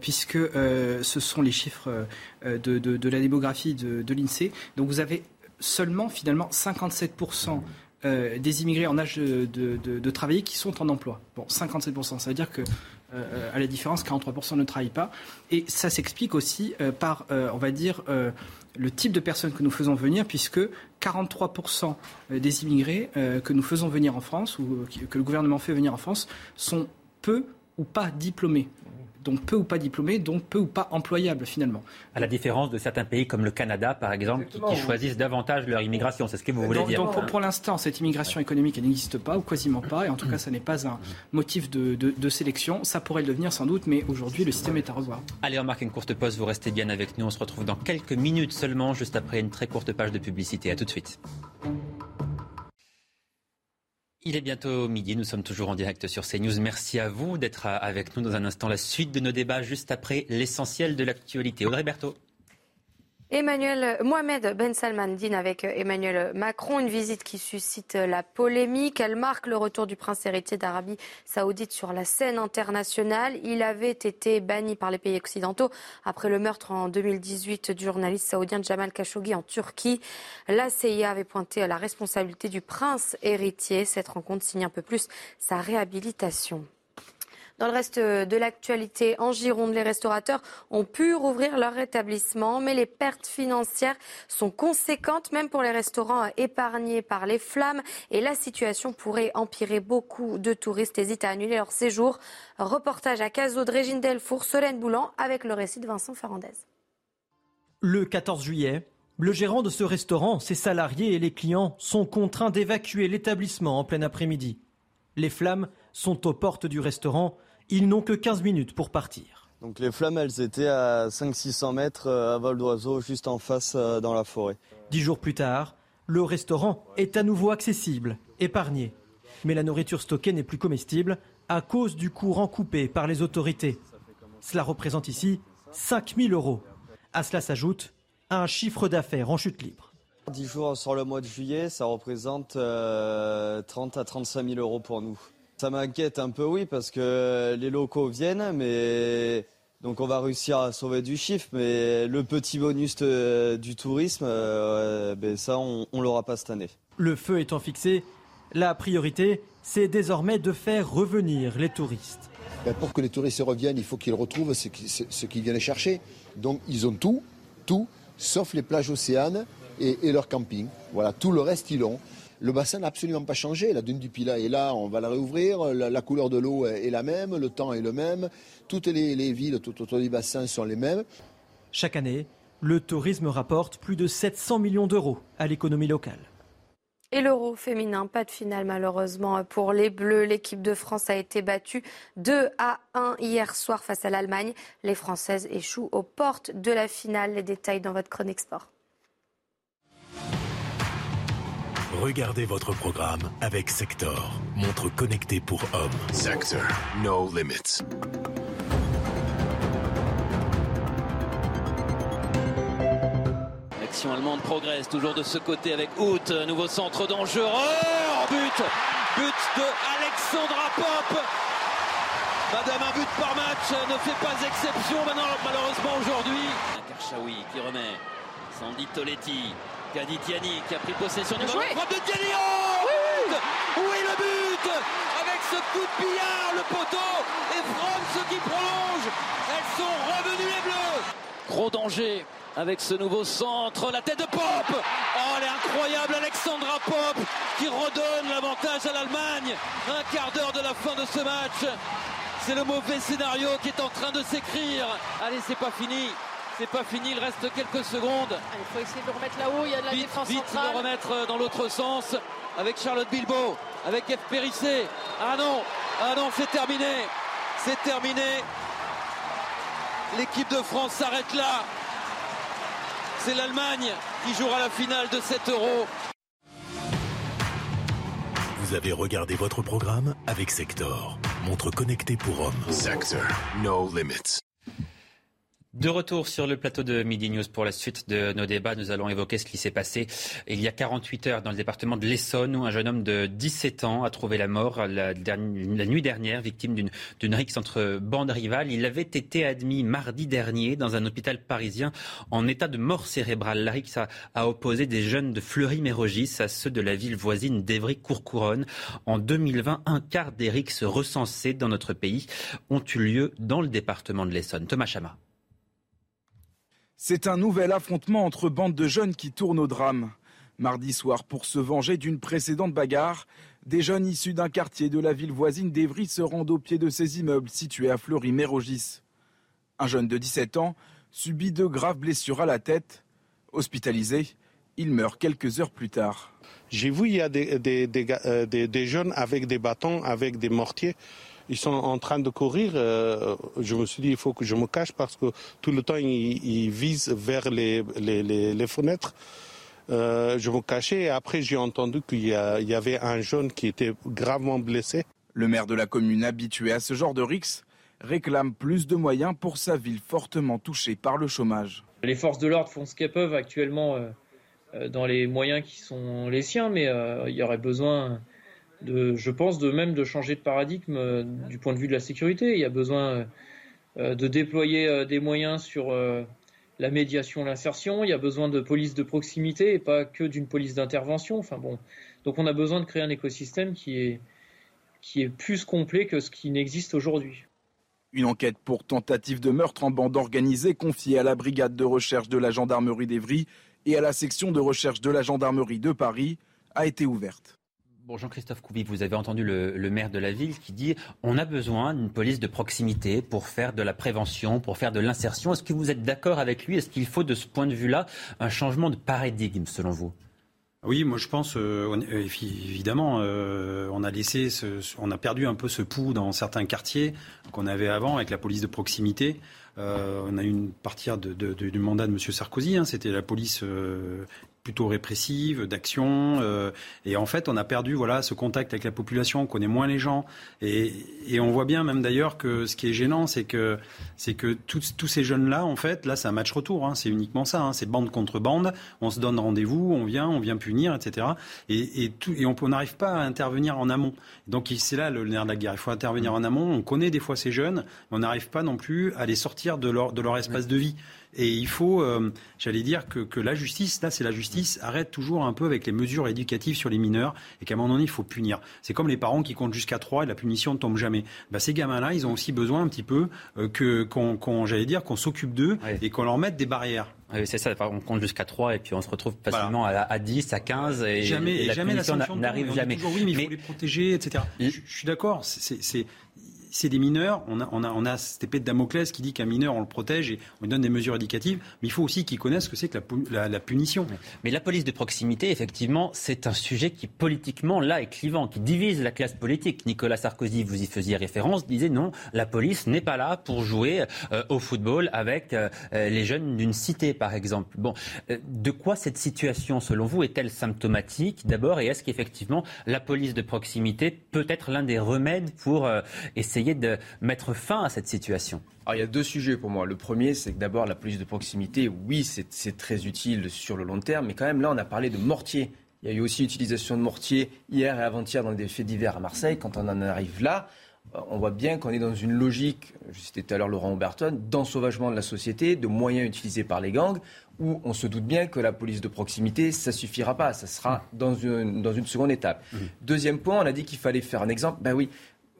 Speaker 11: puisque ce sont les chiffres de, la démographie de, l'INSEE. Donc vous avez seulement, finalement, 57% des immigrés en âge de, travailler qui sont en emploi. Bon, 57%, ça veut dire que à la différence, 43% ne travaillent pas. Et ça s'explique aussi par, on va dire, le type de personnes que nous faisons venir, puisque 43% des immigrés euh, que nous faisons venir en France, ou euh, que le gouvernement fait venir en France, sont peu ou pas diplômés donc peu ou pas diplômés, donc peu ou pas employables finalement.
Speaker 1: À la différence de certains pays comme le Canada, par exemple, qui, choisissent davantage leur immigration. C'est ce que vous voulez dire.
Speaker 11: Donc pour, l'instant, cette immigration économique, elle n'existe pas, ou quasiment pas, et en tout cas, ça n'est pas un motif de, sélection. Ça pourrait le devenir sans doute, mais aujourd'hui, le système est à revoir.
Speaker 1: Allez, on marque une courte pause, vous restez bien avec nous. On se retrouve dans quelques minutes seulement, juste après une très courte page de publicité. À tout de suite. Il est bientôt midi, nous sommes toujours en direct sur CNews. Merci à vous d'être avec nous dans un instant. La suite de nos débats juste après l'essentiel de l'actualité. Audrey Berthaud.
Speaker 2: Emmanuel Mohamed Ben Salman dîne avec Emmanuel Macron, une visite qui suscite la polémique. Elle marque le retour du prince héritier d'Arabie saoudite sur la scène internationale. Il avait été banni par les pays occidentaux après le meurtre en 2018 du journaliste saoudien Jamal Khashoggi en Turquie. La CIA avait pointé la responsabilité du prince héritier. Cette rencontre signe un peu plus sa réhabilitation. Dans le reste de l'actualité, en Gironde, les restaurateurs ont pu rouvrir leur établissement, mais les pertes financières sont conséquentes, même pour les restaurants épargnés par les flammes. Et la situation pourrait empirer. Beaucoup de touristes hésitent à annuler leur séjour. Reportage à Cazaux de Régine Delfour, Solène Boulan, avec le récit de Vincent Ferrandez.
Speaker 16: Le 14 juillet, le gérant de ce restaurant, ses salariés et les clients sont contraints d'évacuer l'établissement en plein après-midi. Les flammes sont aux portes du restaurant ils n'ont que 15 minutes pour partir.
Speaker 20: Donc les flammes, elles étaient à 500-600 mètres euh, à vol d'oiseau, juste en face euh, dans la forêt.
Speaker 16: Dix jours plus tard, le restaurant est à nouveau accessible, épargné. Mais la nourriture stockée n'est plus comestible à cause du courant coupé par les autorités. Cela représente ici 5000 euros. À cela s'ajoute un chiffre d'affaires en chute libre.
Speaker 20: 10 jours sur le mois de juillet, ça représente 30 euh, à 35 000 euros pour nous. Ça m'inquiète un peu, oui, parce que les locaux viennent, mais donc on va réussir à sauver du chiffre, mais le petit bonus du tourisme, euh, ben ça, on ne l'aura pas cette année.
Speaker 16: Le feu étant fixé, la priorité, c'est désormais de faire revenir les touristes.
Speaker 21: Ben, pour que les touristes reviennent, il faut qu'ils retrouvent ce qu'ils viennent chercher. Donc ils ont tout, tout, sauf les plages océanes et, et leur camping. Voilà, tout le reste, ils l'ont. Le bassin n'a absolument pas changé. La dune du Pilat est là, on va la réouvrir. La, couleur de l'eau est la même, le temps est le même. Toutes les, villes tout autour du bassin sont les mêmes.
Speaker 16: Chaque année, le tourisme rapporte plus de 700 millions d'euros à l'économie locale.
Speaker 2: Et l'euro féminin, pas de finale malheureusement pour les Bleus. L'équipe de France a été battue 2 à 1 hier soir face à l'Allemagne. Les Françaises échouent aux portes de la finale. Les détails dans votre chronique sport.
Speaker 22: Regardez votre programme avec Sector, montre connectée pour hommes. Sector, no limits.
Speaker 23: L'action allemande progresse toujours de ce côté avec Hout, nouveau centre dangereux, oh, but, but de Alexandra Pop. Madame, un but par match ne fait pas exception maintenant, malheureusement aujourd'hui. Karchaoui qui remet, Sandy Toletti, Kaditiani qui a pris possession du ballon. Frappe de. Oh oui, oui, le but Avec ce coup de billard, le poteau et ce qui prolonge. Elles sont revenues les bleus. Gros danger avec ce nouveau centre, la tête de Pop. Oh, elle est incroyable, Alexandra Pop qui redonne l'avantage à l'Allemagne. Un quart d'heure de la fin de ce match. C'est le mauvais scénario qui est en train de s'écrire. Allez, c'est pas fini. C'est pas fini, il reste quelques secondes.
Speaker 14: il faut essayer de le remettre là-haut, il y a de la
Speaker 23: vite,
Speaker 14: défense
Speaker 23: vite
Speaker 14: centrale.
Speaker 23: le remettre dans l'autre sens avec Charlotte Bilbao, avec F. Périssé. Ah non, ah non, c'est terminé. C'est terminé. L'équipe de France s'arrête là. C'est l'Allemagne qui jouera la finale de 7 euros.
Speaker 22: Vous avez regardé votre programme avec Sector, montre connectée pour hommes. Sector, no limits.
Speaker 1: De retour sur le plateau de Midi News pour la suite de nos débats, nous allons évoquer ce qui s'est passé il y a 48 heures dans le département de l'Essonne où un jeune homme de 17 ans a trouvé la mort la, nuit dernière, victime d'une rixe entre bandes rivales. Il avait été admis mardi dernier dans un hôpital parisien en état de mort cérébrale. La rixe a, a opposé des jeunes de Fleury-Mérogis à ceux de la ville voisine d'Evry-Courcouronne. En 2020, un quart des rixes recensées dans notre pays ont eu lieu dans le département de l'Essonne. Thomas Chama.
Speaker 24: C'est un nouvel affrontement entre bandes de jeunes qui tournent au drame. Mardi soir, pour se venger d'une précédente bagarre, des jeunes issus d'un quartier de la ville voisine d'Evry se rendent au pied de ces immeubles situés à Fleury-Mérogis. Un jeune de 17 ans subit de graves blessures à la tête. Hospitalisé, il meurt quelques heures plus tard.
Speaker 25: J'ai vu il y a des, euh, des, jeunes avec des bâtons, avec des mortiers ils sont en train de courir. Euh, je me suis dit, il faut que je me cache parce que tout le temps, ils, visent vers les, les, les, fenêtres. Euh, je me cachais et après, j'ai entendu qu'il y, y, avait un jeune qui était gravement blessé.
Speaker 24: Le maire de la commune, habitué à ce genre de rix, réclame plus de moyens pour sa ville fortement touchée par le chômage.
Speaker 26: Les forces de l'ordre font ce qu'elles peuvent actuellement euh, dans les moyens qui sont les siens, mais il y aurait besoin je pense, de même de changer de paradigme euh, du point de vue de la sécurité. Il y a besoin euh, de déployer euh, des moyens sur la médiation, l'insertion. Il y a besoin de police de proximité et pas que d'une police d'intervention. Enfin bon, donc on a besoin de créer un écosystème qui est plus complet que ce qui n'existe aujourd'hui.
Speaker 24: Une enquête pour tentative de meurtre en bande organisée confiée à la brigade de recherche de la gendarmerie d'Evry et à la section de recherche de la gendarmerie de Paris a été ouverte.
Speaker 1: Bon, Jean-Christophe Couvi, vous avez entendu le, maire de la ville qui dit on a besoin d'une police de proximité pour faire de la prévention, pour faire de l'insertion. Est-ce que vous êtes d'accord avec lui? Est-ce qu'il faut, de ce point de vue-là, un changement de paradigme, selon vous?
Speaker 10: Oui, moi je pense euh, euh, évidemment euh, on a laissé, on a perdu un peu ce pouls dans certains quartiers qu'on avait avant avec la police de proximité. on a eu une partie du mandat de M. Sarkozy, hein, c'était la police plutôt répressive, d'action. Euh, et en fait, on a perdu voilà ce contact avec la population, on connaît moins les gens. Et, et on voit bien même d'ailleurs que ce qui est gênant, c'est que c'est que tous, tous ces jeunes-là, en fait, là, c'est un match retour. Hein, c'est uniquement ça. Hein, c'est bande contre bande. On se donne rendez-vous, on vient, on vient punir, etc. Et, et, tout, et on n'arrive pas à intervenir en amont. Donc c'est là le nerf de la guerre. Il faut intervenir en amont. On connaît des fois ces jeunes, mais on n'arrive pas non plus à les sortir de leur, de leur espace de vie. Et il faut, euh, j'allais dire, que, que, la justice, là, c'est la justice, arrête toujours un peu avec les mesures éducatives sur les mineurs et qu'à un moment donné, il faut punir. C'est comme les parents qui comptent jusqu'à 3 et la punition ne tombe jamais. Bah, ces gamins-là, ils ont aussi besoin un petit peu euh, que, qu'on, j'allais dire, qu'on s'occupe d'eux et qu'on leur mette des barrières.
Speaker 1: Oui, c'est ça, on compte jusqu'à 3 et puis on se retrouve facilement à, à, 10, à 15 et,
Speaker 10: jamais,
Speaker 1: et la
Speaker 10: jamais
Speaker 1: n'arrive jamais.
Speaker 10: oui, mais il faut les protéger, etc. Je, je suis d'accord, c'est, c'est des mineurs, on a, on, a, on a cette épée de Damoclès qui dit qu'un mineur, on le protège et on lui donne des mesures éducatives, mais il faut aussi qu'ils connaissent ce que c'est que la, punition.
Speaker 1: Mais la police de proximité, effectivement, c'est un sujet qui politiquement, là, est clivant, qui divise la classe politique. Nicolas Sarkozy, vous y faisiez référence, disait non, la police n'est pas là pour jouer euh, au football avec euh, les jeunes d'une cité, par exemple. Bon, euh, de quoi cette situation, selon vous, est-elle symptomatique? D'abord Et est-ce qu'effectivement, la police de proximité peut être l'un des remèdes pour essayer de mettre fin à cette situation
Speaker 12: alors, il y a deux sujets pour moi. Le premier, c'est que d'abord, la police de proximité, oui, c'est très utile sur le long terme, mais quand même, là, on a parlé de mortier. Il y a eu aussi utilisation de mortier hier et avant-hier dans des faits divers à Marseille. Quand on en arrive là, on voit bien qu'on est dans une logique, je citais tout à l'heure Laurent Humberton, d'ensauvagement de la société, de moyens utilisés par les gangs, où on se doute bien que la police de proximité, ça suffira pas. Ça sera dans une, dans une seconde étape. Mmh. Deuxième point, on a dit qu'il fallait faire un exemple. Ben oui,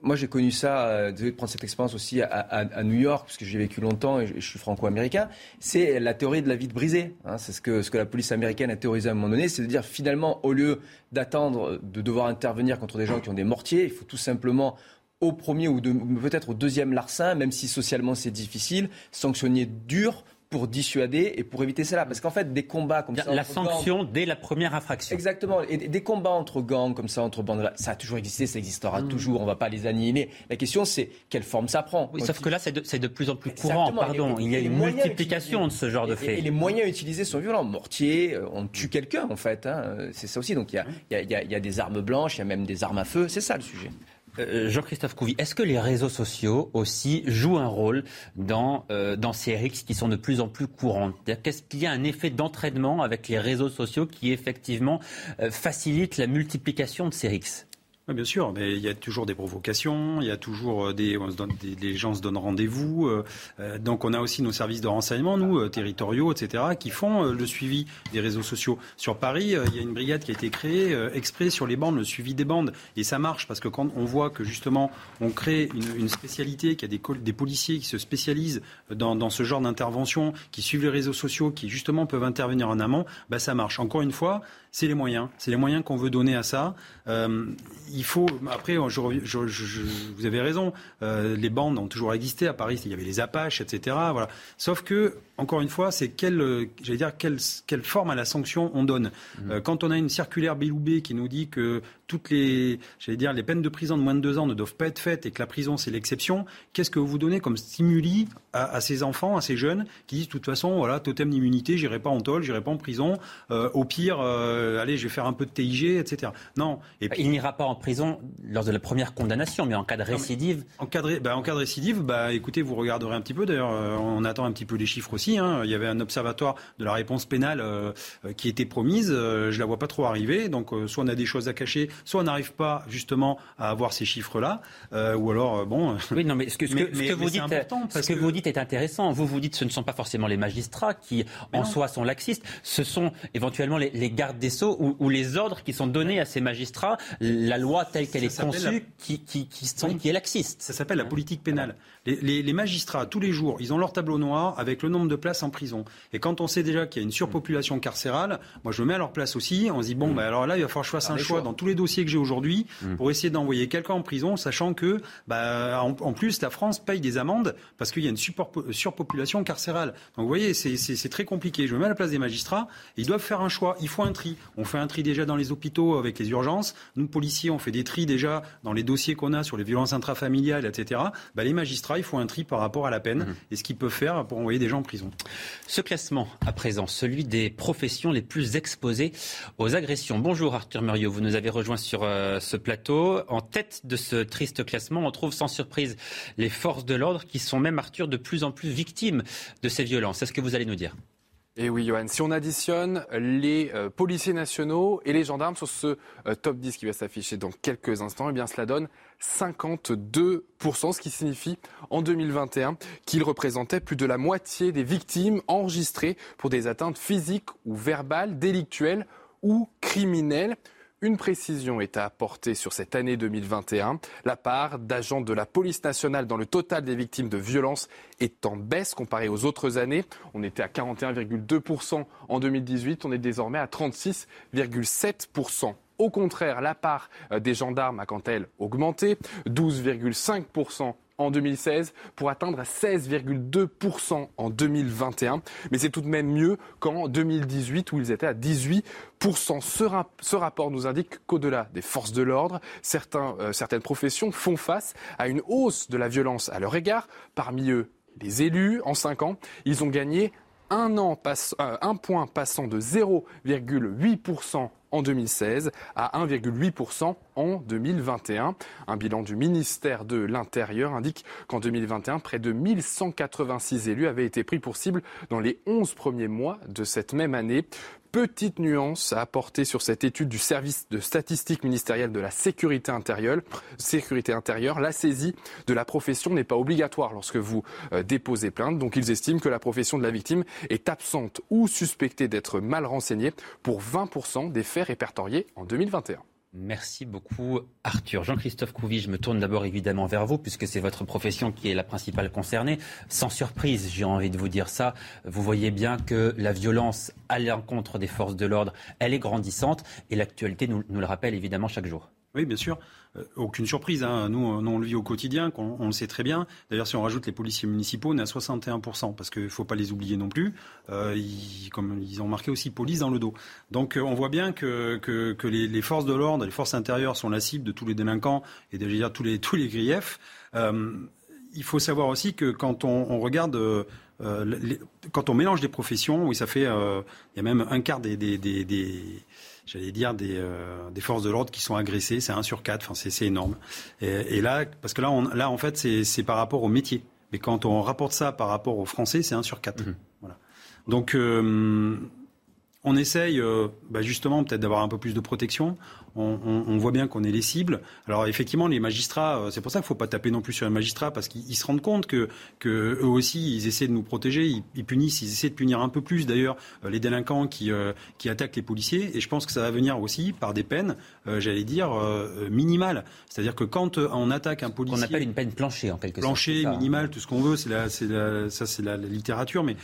Speaker 12: moi, j'ai connu ça, euh, de prendre cette expérience aussi à, New York, puisque j'ai vécu longtemps et je, suis franco-américain. C'est la théorie de la vie de brisée. Hein. c'est ce que, ce que la police américaine a théorisé à un moment donné. C'est de dire, finalement, au lieu d'attendre de devoir intervenir contre des gens qui ont des mortiers, il faut tout simplement au premier ou peut-être au deuxième larcin, même si socialement c'est difficile, sanctionner dur pour dissuader et pour éviter cela. Parce qu'en fait, des combats comme ça.
Speaker 1: La sanction dès la première infraction.
Speaker 12: Exactement. Et des combats entre gangs comme ça, entre bandes, ça a toujours existé, ça existera mmh. toujours. On ne va pas les annihiler. La question, c'est quelle forme ça prend.
Speaker 1: Oui, sauf que là, c'est de, de, plus en plus courant. Pardon, il y a une multiplication de ce genre de faits.
Speaker 12: Et, les moyens utilisés sont violents. Mortier, euh, on tue quelqu'un en fait. Hein. C'est ça aussi. Donc il y, a, il, y a, il y a des armes blanches, il y a même des armes à feu. C'est ça le sujet.
Speaker 1: Euh, Jean-Christophe Couvi, est-ce que les réseaux sociaux aussi jouent un rôle dans, euh, dans ces RX qui sont de plus en plus courantes? Qu'est-ce qu'il y a un effet d'entraînement avec les réseaux sociaux qui effectivement euh, facilite la multiplication de ces RX
Speaker 10: oui, bien sûr, mais il y a toujours des provocations, il y a toujours euh, des, des les gens se donnent rendez-vous. Euh, euh, donc on a aussi nos services de renseignement, nous, territoriaux, etc., qui font le suivi des réseaux sociaux. Sur Paris, il y a une brigade qui a été créée exprès sur les bandes, le suivi des bandes. Et ça marche parce que quand on voit que justement on crée une, une spécialité, qu'il y a des, des, policiers qui se spécialisent dans, dans ce genre d'intervention, qui suivent les réseaux sociaux, qui justement peuvent intervenir en amont, bah ça marche. Encore une fois, c'est les moyens. C'est les moyens qu'on veut donner à ça. Euh, il faut. Après, je, je, je, vous avez raison. Euh, les bandes ont toujours existé à Paris. Il y avait les Apaches, etc. Voilà. Sauf que, encore une fois, c'est quelle, j'allais dire, quelle, quelle forme à la sanction on donne. Mmh. Euh, quand on a une circulaire Béloubé qui nous dit que toutes les, j'allais dire, les peines de prison de moins de deux ans ne doivent pas être faites et que la prison c'est l'exception, qu'est-ce que vous donnez comme stimuli à, ces enfants, à ces jeunes qui disent de toute façon, voilà, totem d'immunité, j'irai pas en tôle, j'irai pas en prison, euh, au pire, euh, allez, je vais faire un peu de TIG, etc. Non.
Speaker 1: Et Il n'ira pas en prison lors de la première condamnation, mais en cas de récidive.
Speaker 10: En cas de, bah, en cas de récidive, bah, écoutez, vous regarderez un petit peu. D'ailleurs, euh, on attend un petit peu les chiffres aussi. Hein. Il y avait un observatoire de la réponse pénale qui était promise. je la vois pas trop arriver. Donc, soit on a des choses à cacher, soit on n'arrive pas justement à avoir ces chiffres-là, euh, ou alors euh, bon.
Speaker 1: Oui, non, mais ce que, ce que, vous dites, ce que, vous dites est intéressant. Vous vous dites, ce ne sont pas forcément les magistrats qui en soi sont laxistes. Ce sont éventuellement les, gardes des sceaux ou, les ordres qui sont donnés à ces magistrats, la loi telle qu'elle est conçue, qui, qui, qui, sont, qui est laxiste.
Speaker 10: Ça s'appelle la politique pénale. Les, magistrats, tous les jours, ils ont leur tableau noir avec le nombre de places en prison. Et quand on sait déjà qu'il y a une surpopulation carcérale, moi je me mets à leur place aussi. On se dit, bon, bah, alors là, il va falloir que je fasse un choix dans tous les dossiers que j'ai aujourd'hui mm. pour essayer d'envoyer quelqu'un en prison, sachant que, bah, en, plus, la France paye des amendes parce qu'il y a une surpopulation carcérale. Donc vous voyez, c'est très compliqué. Je me mets à la place des magistrats. Ils doivent faire un choix. Il faut un tri. On fait un tri déjà dans les hôpitaux avec les urgences. Nous, policiers, on fait des tris déjà dans les dossiers qu'on a sur les violences intrafamiliales, etc. Bah, les magistrats, il faut un tri par rapport à la peine mhm. et ce qu'ils peuvent faire pour envoyer des gens en prison.
Speaker 1: Ce classement à présent, celui des professions les plus exposées aux agressions. Bonjour Arthur Muriot, vous nous avez rejoint sur euh, ce plateau. En tête de ce triste classement, on trouve sans surprise les forces de l'ordre qui sont même, Arthur, de plus en plus victimes de ces violences. C'est ce que vous allez nous dire?
Speaker 27: Et oui, Johan, si on additionne les euh, policiers nationaux et les gendarmes sur ce euh, top 10 qui va s'afficher dans quelques instants, eh bien cela donne 52%, ce qui signifie en 2021 qu'ils représentaient plus de la moitié des victimes enregistrées pour des atteintes physiques ou verbales, délictuelles ou criminelles. Une précision est à apporter sur cette année 2021. La part d'agents de la police nationale dans le total des victimes de violences est en baisse comparée aux autres années. On était à 41,2% en 2018, on est désormais à 36,7%. Au contraire, la part euh, des gendarmes a quant à elle augmenté, 12,5% en 2016 pour atteindre 16,2% en 2021. Mais c'est tout de même mieux qu'en 2018 où ils étaient à 18%. Ce, rapport nous indique qu'au-delà des forces de l'ordre, euh, certaines professions font face à une hausse de la violence à leur égard. Parmi eux, les élus, en 5 ans, ils ont gagné un, an euh, un point passant de 0,8% en 2016 à 1,8% en 2021. Un bilan du ministère de l'Intérieur indique qu'en 2021, près de 1186 élus avaient été pris pour cible dans les 11 premiers mois de cette même année petite nuance à apporter sur cette étude du service de statistique ministérielle de la sécurité intérieure. Sécurité intérieure, la saisie de la profession n'est pas obligatoire lorsque vous euh, déposez plainte. Donc ils estiment que la profession de la victime est absente ou suspectée d'être mal renseignée pour 20% des faits répertoriés en 2021.
Speaker 1: Merci beaucoup Arthur. Jean-Christophe Couvi, je me tourne d'abord évidemment vers vous puisque c'est votre profession qui est la principale concernée. Sans surprise, j'ai envie de vous dire ça, vous voyez bien que la violence à l'encontre des forces de l'ordre, elle est grandissante et l'actualité nous, nous le rappelle évidemment chaque jour.
Speaker 10: Oui, bien sûr. Euh, aucune surprise. Hein. Nous, on le vit au quotidien, on, le sait très bien. D'ailleurs, si on rajoute les policiers municipaux, on est à 61%, parce qu'il ne faut pas les oublier non plus. Euh, ils, comme ils ont marqué aussi police dans le dos. Donc, euh, on voit bien que, les, forces de l'ordre, les forces intérieures sont la cible de tous les délinquants et de tous les, tous les griefs. il faut savoir aussi que quand on, regarde... quand on mélange des professions, oui, ça fait, il y a même un quart des j'allais dire, des, euh, des forces de l'ordre qui sont agressées. C'est un sur quatre. Enfin, c'est énorme. Et, et, là, parce que là, on, là en fait, c'est par rapport au métier. Mais quand on rapporte ça par rapport aux Français, c'est un sur quatre. Mmh. Voilà. Donc, euh, on essaye euh, bah justement peut-être d'avoir un peu plus de protection. On, on, on voit bien qu'on est les cibles. Alors effectivement, les magistrats, euh, c'est pour ça qu'il ne faut pas taper non plus sur les magistrats parce qu'ils se rendent compte que, que eux aussi, ils essaient de nous protéger, ils, ils, punissent, ils essaient de punir un peu plus d'ailleurs euh, les délinquants qui, qui attaquent les policiers. Et je pense que ça va venir aussi par des peines, j'allais dire, minimales. C'est-à-dire que quand on attaque un policier...
Speaker 1: On appelle une peine planchée en quelque
Speaker 10: sorte. Plancher, minimale, tout ce qu'on veut, c'est la, la, ça c'est la, la littérature, mais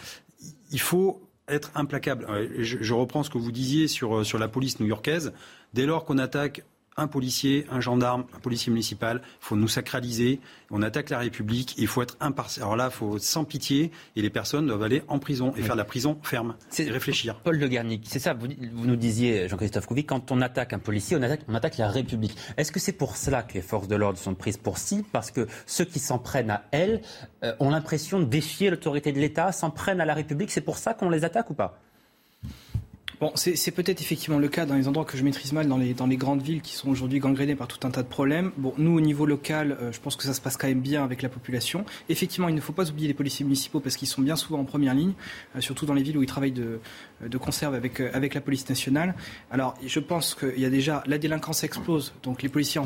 Speaker 10: il faut être implacable. Je, reprends ce que vous disiez sur, euh, sur la police new-yorkaise. Dès lors qu'on attaque un policier, un gendarme, un policier municipal. Il faut nous sacraliser. On attaque la République. Il faut être impartial. Alors là, il faut sans pitié. Et les personnes doivent aller en prison et faire de la prison ferme. C'est réfléchir.
Speaker 1: Paul Le Garnic, c'est ça. Vous, nous disiez, Jean-Christophe Couvi, quand on attaque un policier, on attaque, on attaque la République. Est-ce que c'est pour cela que les forces de l'ordre sont prises pour cible? Parce que ceux qui s'en prennent à elles euh, ont l'impression de défier l'autorité de l'État, s'en prennent à la République. C'est pour ça qu'on les attaque ou pas?
Speaker 11: Bon, c'est peut-être effectivement le cas dans les endroits que je maîtrise mal, dans les, dans les grandes villes qui sont aujourd'hui gangrénées par tout un tas de problèmes. Bon, nous, au niveau local, euh, je pense que ça se passe quand même bien avec la population. Effectivement, il ne faut pas oublier les policiers municipaux parce qu'ils sont bien souvent en première ligne, euh, surtout dans les villes où ils travaillent de, de conserve avec, euh, avec la police nationale. Alors, je pense qu'il y a déjà, la délinquance explose, donc les policiers,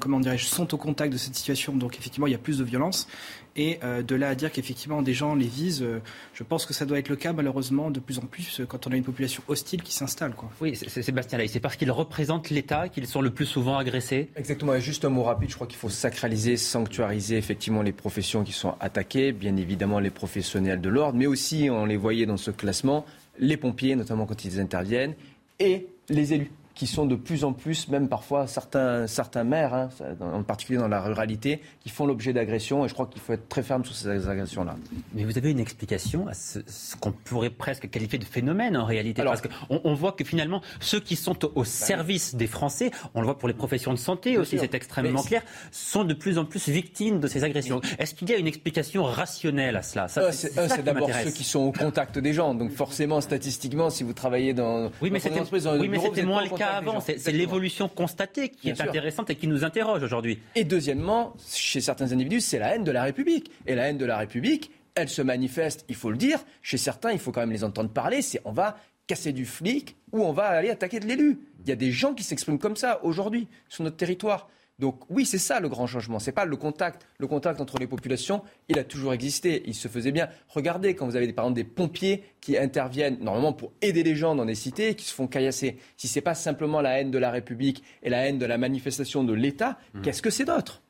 Speaker 11: comment dirais-je, sont au contact de cette situation, donc effectivement, il y a plus de violence. Et euh, de là à dire qu'effectivement des gens les visent, euh, je pense que ça doit être le cas malheureusement de plus en plus euh, quand on a une population hostile qui s'installe.
Speaker 1: Oui, c'est Sébastien Lay, c'est parce qu'ils représentent l'État qu'ils sont le plus souvent agressés.
Speaker 12: Exactement, et juste un mot rapide, je crois qu'il faut sacraliser, sanctuariser effectivement les professions qui sont attaquées, bien évidemment les professionnels de l'ordre, mais aussi, on les voyait dans ce classement, les pompiers, notamment quand ils interviennent, et les élus qui sont de plus en plus, même parfois certains, certains maires, hein, en particulier dans la ruralité, qui font l'objet d'agressions. Et je crois qu'il faut être très ferme sur ces agressions-là.
Speaker 1: Mais vous avez une explication à ce, qu'on pourrait presque qualifier de phénomène en réalité Parce qu'on on voit que finalement, ceux qui sont au, service des Français, on le voit pour les professions de santé aussi, c'est extrêmement clair, sont de plus en plus victimes de ces agressions. Est-ce qu'il y a une explication rationnelle à cela?
Speaker 12: Ça, C'est d'abord ceux qui sont au contact des gens. Donc forcément, statistiquement, si vous travaillez dans...
Speaker 1: Oui, mais c'était moins le cas avant. C'est l'évolution constatée qui est intéressante et qui nous interroge aujourd'hui.
Speaker 12: Et deuxièmement, chez certains individus, c'est la haine de la République. Et la haine de la République, elle se manifeste, il faut le dire. Chez certains, il faut quand même les entendre parler. C'est on va casser du flic ou on va aller attaquer de l'élu. Il y a des gens qui s'expriment comme ça aujourd'hui sur notre territoire. Donc oui, c'est ça le grand changement. C'est pas le contact. Le contact entre les populations, il a toujours existé. Il se faisait bien. Regardez quand vous avez par exemple des pompiers qui interviennent normalement pour aider les gens dans des cités et qui se font caillasser. Si c'est pas simplement la haine de la République et la haine de la manifestation de l'État, mmh. qu'est-ce que c'est d'autre?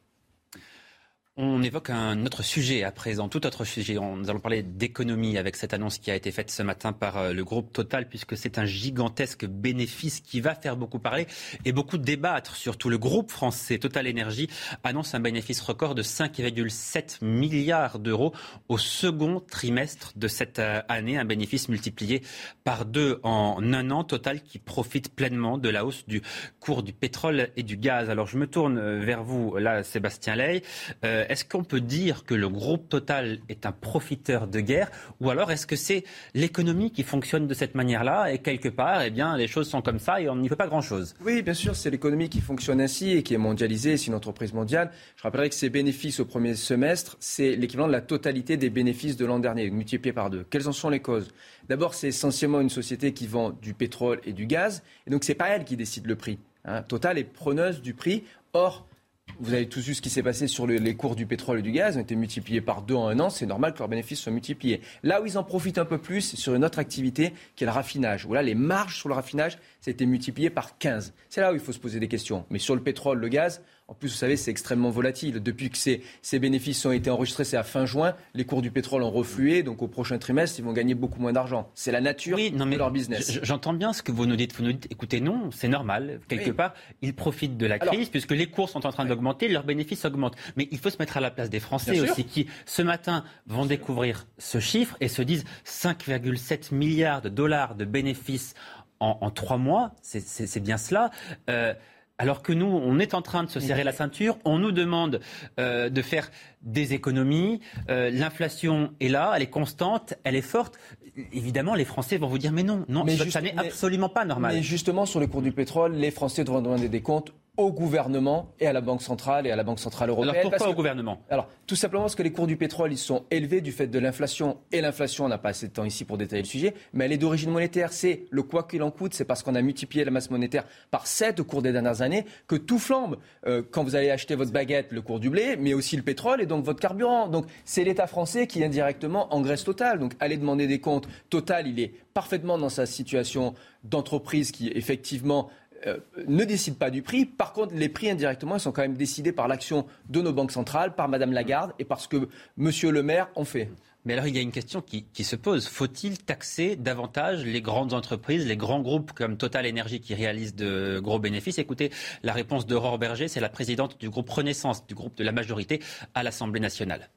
Speaker 1: On évoque un autre sujet à présent, tout autre sujet. Nous allons parler d'économie avec cette annonce qui a été faite ce matin par euh, le groupe Total, puisque c'est un gigantesque bénéfice qui va faire beaucoup parler et beaucoup débattre. Surtout, le groupe français Total Énergie annonce un bénéfice record de 5,7 milliards d'euros au second trimestre de cette euh, année, un bénéfice multiplié par deux en un an. Total qui profite pleinement de la hausse du cours du pétrole et du gaz. Alors, je me tourne vers vous, là, Sébastien Ley. euh, est-ce qu'on peut dire que le groupe Total est un profiteur de guerre ou alors est-ce que c'est l'économie qui fonctionne de cette manière-là et quelque part, eh bien, les choses sont comme ça et on n'y fait pas grand-chose?
Speaker 12: Oui, bien sûr, c'est l'économie qui fonctionne ainsi et qui est mondialisée, c'est une entreprise mondiale. Je rappellerai que ces bénéfices au premier semestre, c'est l'équivalent de la totalité des bénéfices de l'an dernier, multiplié par deux. Quelles en sont les causes? D'abord, c'est essentiellement une société qui vend du pétrole et du gaz, et donc c'est pas elle qui décide le prix. Hein. Total est preneuse du prix. Or, vous avez tous vu ce qui s'est passé sur les cours du pétrole et du gaz, ont été multipliés par deux en un an, c'est normal que leurs bénéfices soient multipliés. Là où ils en profitent un peu plus, c'est sur une autre activité qui est le raffinage. Voilà, les marges sur le raffinage, ça a été multiplié par 15. C'est là où il faut se poser des questions. Mais sur le pétrole, le gaz, en plus, vous savez, c'est extrêmement volatile. Depuis que ces, bénéfices ont été enregistrés, c'est à fin juin, les cours du pétrole ont reflué. Donc au prochain trimestre, ils vont gagner beaucoup moins d'argent. C'est la nature de leur business.
Speaker 1: J'entends bien ce que vous nous dites. Vous nous dites, écoutez, non, c'est normal. Quelque part, ils profitent de la crise puisque les cours sont en train d'augmenter, leurs bénéfices augmentent. Mais il faut se mettre à la place des Français aussi qui, ce matin, vont découvrir ce chiffre et se disent 5,7 milliards de dollars de bénéfices en, trois mois. C'est bien cela. Euh, alors que nous, on est en train de se serrer la ceinture, on nous demande euh, de faire des économies, euh, l'inflation est là, elle est constante, elle est forte. Évidemment, les Français vont vous dire mais non, non, ça, n'est absolument pas normal.
Speaker 12: Mais justement, sur le cours du pétrole, les Français devront demander des comptes au gouvernement et à la Banque centrale et à la Banque centrale européenne.
Speaker 1: Alors pourquoi au gouvernement?
Speaker 12: Alors tout simplement parce que les cours du pétrole ils sont élevés du fait de l'inflation et l'inflation on n'a pas assez de temps ici pour détailler le sujet, mais elle est d'origine monétaire. C'est le quoi qu'il en coûte, c'est parce qu'on a multiplié la masse monétaire par 7 au cours des dernières années que tout flambe. Euh, quand vous allez acheter votre baguette, le cours du blé, mais aussi le pétrole et donc votre carburant. Donc c'est l'État français qui indirectement engraisse Total. Donc allez demander des comptes. Total, il est parfaitement dans sa situation d'entreprise qui effectivement euh, ne décide pas du prix. Par contre, les prix indirectement, sont quand même décidés par l'action de nos banques centrales, par Madame Lagarde et parce que Monsieur le maire en fait.
Speaker 1: Mais alors, il y a une question qui, se pose. Faut-il taxer davantage les grandes entreprises, les grands groupes comme Total Energy qui réalisent de gros bénéfices? Écoutez, la réponse d'Aurore Berger, c'est la présidente du groupe Renaissance, du groupe de la majorité à l'Assemblée nationale.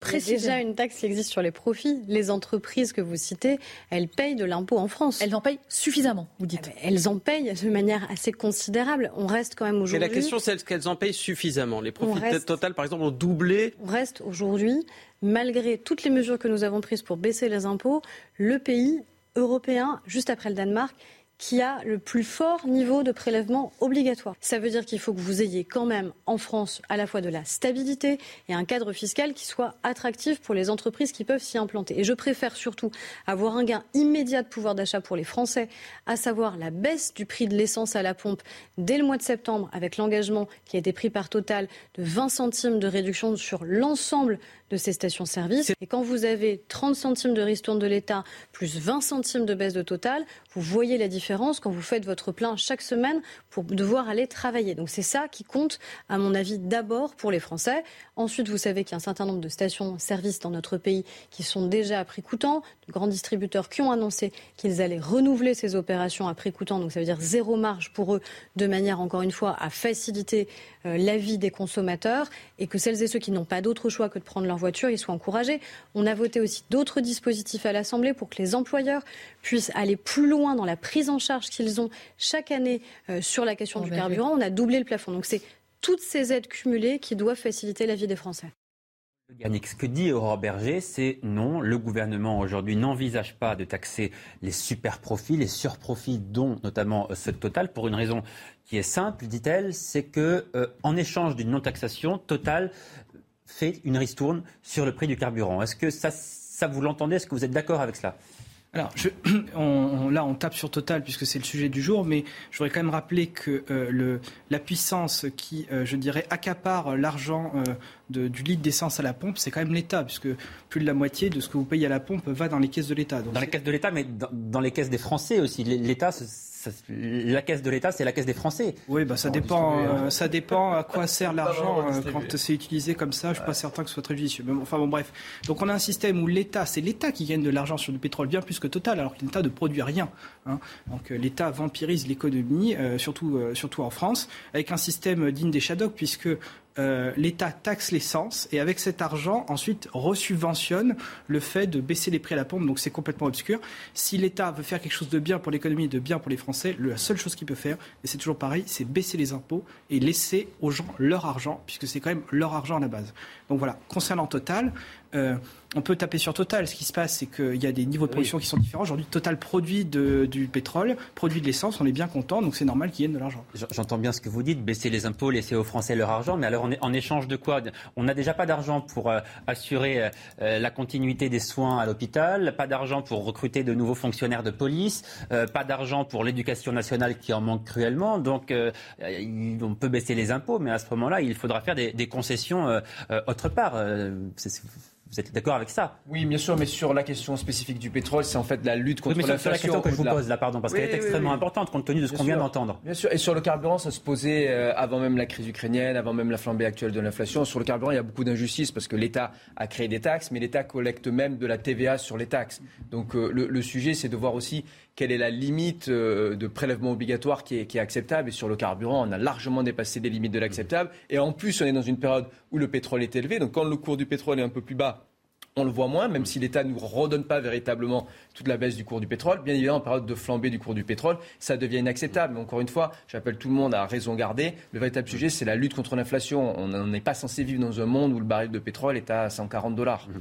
Speaker 28: Précisément. déjà une taxe qui existe sur les profits. Les entreprises que vous citez, elles payent de l'impôt en France.
Speaker 29: Elles en payent suffisamment, vous dites.
Speaker 28: Eh ben, elles en payent de manière assez considérable. On reste quand même aujourd'hui.
Speaker 30: Mais la question, c'est est-ce qu'elles en payent suffisamment Les profits reste... total, par exemple, ont doublé.
Speaker 28: On reste aujourd'hui, malgré toutes les mesures que nous avons prises pour baisser les impôts, le pays européen, juste après le Danemark, qui a le plus fort niveau de prélèvement obligatoire. Ça veut dire qu'il faut que vous ayez quand même en France à la fois de la stabilité et un cadre fiscal qui soit attractif pour les entreprises qui peuvent s'y implanter. Et je préfère surtout avoir un gain immédiat de pouvoir d'achat pour les Français, à savoir la baisse du prix de l'essence à la pompe dès le mois de septembre avec l'engagement qui a été pris par Total de 20 centimes de réduction sur l'ensemble de ces stations-service. Et quand vous avez 30 centimes de ristourne de l'État plus 20 centimes de baisse de Total, vous voyez la différence quand vous faites votre plein chaque semaine pour devoir aller travailler. Donc c'est ça qui compte, à mon avis, d'abord pour les Français. Ensuite, vous savez qu'il y a un certain nombre de stations-service dans notre pays qui sont déjà à prix coûtant, de grands distributeurs qui ont annoncé qu'ils allaient renouveler ces opérations à prix coûtant. Donc ça veut dire zéro marge pour eux, de manière, encore une fois, à faciliter euh, la vie des consommateurs et que celles et ceux qui n'ont pas d'autre choix que de prendre leur voiture, ils soient encouragés. On a voté aussi d'autres dispositifs à l'Assemblée pour que les employeurs puissent aller plus loin dans la prise en charge qu'ils ont chaque année euh, sur la question du carburant. On a doublé le plafond. Donc c'est toutes ces aides cumulées qui doivent faciliter la vie des Français.
Speaker 1: Ce que dit Aurore Berger, c'est non, le gouvernement aujourd'hui n'envisage pas de taxer les super profits, les surprofits, dont notamment euh, ce Total, pour une raison qui est simple, dit-elle, c'est que euh, en échange d'une non-taxation, Total fait une ristourne sur le prix du carburant. Est-ce que ça, ça vous l'entendez? Est-ce que vous êtes d'accord avec cela?
Speaker 11: Alors, je, on, là, on tape sur Total puisque c'est le sujet du jour, mais je voudrais quand même rappeler que euh, le, la puissance qui, euh, je dirais, accapare l'argent euh, du litre d'essence à la pompe, c'est quand même l'État, puisque plus de la moitié de ce que vous payez à la pompe va dans les caisses de l'État.
Speaker 1: Dans les caisses de l'État, mais dans, dans, les caisses des Français aussi. L'État, la caisse de l'État, c'est la caisse des Français.
Speaker 11: Oui, bah, ça, dépend, euh, ça dépend à quoi sert l'argent euh, quand c'est utilisé comme ça. Je ne suis pas certain que ce soit très judicieux. Mais enfin bon, bref. Donc on a un système où l'État, c'est l'État qui gagne de l'argent sur le pétrole bien plus que Total, alors que l'État ne produit rien. Hein. Donc euh, l'État vampirise l'économie, surtout, surtout en France, avec un système digne des Shadocks, puisque euh, l'État taxe l'essence et avec cet argent, ensuite, resubventionne le fait de baisser les prix à la pompe. Donc c'est complètement obscur. Si l'État veut faire quelque chose de bien pour l'économie et de bien pour les Français, la seule chose qu'il peut faire, et c'est toujours pareil, c'est baisser les impôts et laisser aux gens leur argent, puisque c'est quand même leur argent à la base. Donc voilà, concernant Total, euh, on peut taper sur Total. Ce qui se passe, c'est qu'il y a des niveaux de production qui sont différents. Aujourd'hui, Total produit du pétrole, produit de l'essence. On est bien content, donc c'est normal qu'il y ait de l'argent.
Speaker 1: J'entends bien ce que vous dites, baisser les impôts, laisser aux Français leur argent. Mais alors, en échange de quoi? On n'a déjà pas d'argent pour euh, assurer euh, la continuité des soins à l'hôpital, pas d'argent pour recruter de nouveaux fonctionnaires de police, pas d'argent pour l'éducation nationale qui en manque cruellement. Donc, on peut baisser les impôts, mais à ce moment-là, il faudra faire des, des concessions autre part. Vous êtes d'accord avec ça?
Speaker 12: Oui, bien sûr, mais sur la question spécifique du pétrole, c'est en fait la lutte contre l'inflation.
Speaker 1: C'est la question que je vous pose là, pardon, parce qu'elle est extrêmement importante compte tenu de ce qu'on vient d'entendre.
Speaker 12: Bien sûr, et sur le carburant, ça se posait euh, avant même la crise ukrainienne, avant même la flambée actuelle de l'inflation. Sur le carburant, il y a beaucoup d'injustices parce que l'État a créé des taxes, mais l'État collecte même de la TVA sur les taxes. Donc euh, le, sujet, c'est de voir aussi quelle est la limite euh, de prélèvement obligatoire qui est, acceptable. Et sur le carburant, on a largement dépassé des limites de l'acceptable. Et en plus, on est dans une période où le pétrole est élevé. Donc quand le cours du pétrole est un peu plus bas, on le voit moins, même si l'État ne nous redonne pas véritablement toute la baisse du cours du pétrole. Bien évidemment, en période de flambée du cours du pétrole, ça devient inacceptable. Mais encore une fois, j'appelle tout le monde à raison garder. Le véritable sujet, c'est la lutte contre l'inflation. On n'est pas censé vivre dans un monde où le baril de pétrole est à 140 dollars. Mmh.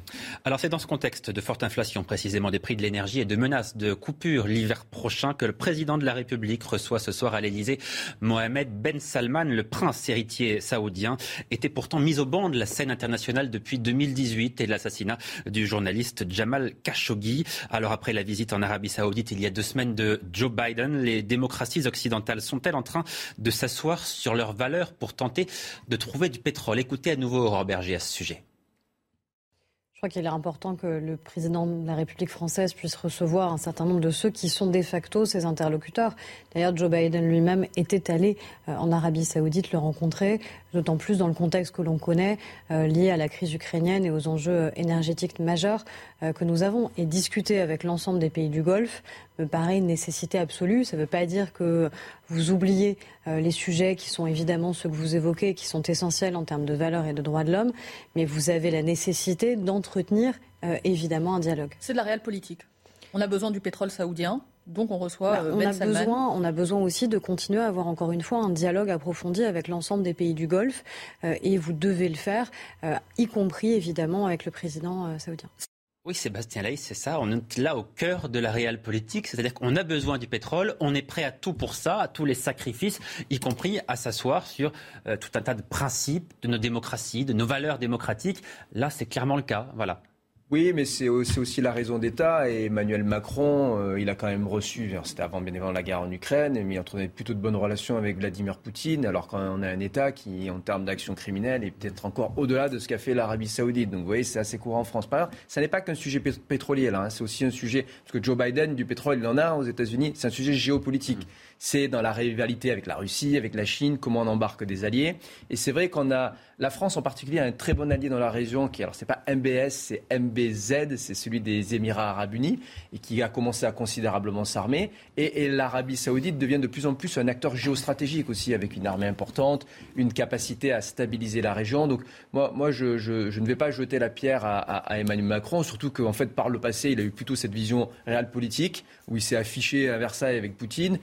Speaker 1: Alors c'est dans ce contexte de forte inflation, précisément des prix de l'énergie et de menaces de coupure l'hiver prochain, que le président de la République reçoit ce soir à l'Élysée Mohamed Ben Salman, le prince héritier saoudien, était pourtant mis au banc de la scène internationale depuis 2018 et l'assassinat du journaliste Jamal Khashoggi. Alors après la visite en Arabie Saoudite il y a deux semaines de Joe Biden, les démocraties occidentales sont-elles en train de s'asseoir sur leurs valeurs pour tenter de trouver du pétrole? Écoutez à nouveau Aurore Berger à ce sujet.
Speaker 28: Je crois qu'il est important que le président de la République française puisse recevoir un certain nombre de ceux qui sont de facto ses interlocuteurs. D'ailleurs, Joe Biden lui-même était allé euh, en Arabie saoudite le rencontrer, d'autant plus dans le contexte que l'on connaît euh, lié à la crise ukrainienne et aux enjeux euh, énergétiques majeurs que nous avons. Et discuter avec l'ensemble des pays du Golfe me paraît une nécessité absolue. Ça ne veut pas dire que vous oubliez les sujets qui sont évidemment ceux que vous évoquez, qui sont essentiels en termes de valeurs et de droits de l'homme, mais vous avez la nécessité d'entretenir évidemment un dialogue.
Speaker 29: C'est de la réelle politique. On a besoin du pétrole saoudien. Donc on reçoit bah,
Speaker 28: euh,
Speaker 29: on,
Speaker 28: a
Speaker 29: ben
Speaker 28: besoin, on a besoin aussi de continuer à avoir encore une fois un dialogue approfondi avec l'ensemble des pays du Golfe euh, et vous devez le faire, euh, y compris évidemment avec le président saoudien.
Speaker 1: Oui, Sébastien Laïs, c'est ça. On est là au cœur de la réelle politique. C'est-à-dire qu'on a besoin du pétrole, on est prêt à tout pour ça, à tous les sacrifices, y compris à s'asseoir sur tout un tas de principes de nos démocraties, de nos valeurs démocratiques. Là, c'est clairement le cas. Voilà.
Speaker 12: Oui, mais c'est aussi la raison d'État. Et Emmanuel Macron, euh, il a quand même reçu, c'était avant bien évidemment la guerre en Ukraine, mais il entretenait plutôt de bonnes relations avec Vladimir Poutine, alors qu'on a un État qui, en termes d'action criminelle, est peut-être encore au-delà de ce qu'a fait l'Arabie Saoudite. Donc vous voyez, c'est assez courant en France. Par ailleurs, ça n'est pas qu'un sujet pétrolier, là. Hein. c'est aussi un sujet, parce que Joe Biden, du pétrole, il en a aux États-Unis, c'est un sujet géopolitique. C'est dans la rivalité avec la Russie, avec la Chine, comment on embarque des alliés. Et c'est vrai qu'on a la France en particulier a un très bon allié dans la région qui, alors c'est pas MBS, c'est MBZ, c'est celui des Émirats arabes unis et qui a commencé à considérablement s'armer. Et, l'Arabie saoudite devient de plus en plus un acteur géostratégique aussi avec une armée importante, une capacité à stabiliser la région. Donc moi, moi je, ne vais pas jeter la pierre à, Emmanuel Macron, surtout qu'en fait par le passé il a eu plutôt cette vision réelle politique où il s'est affiché à Versailles avec Poutine.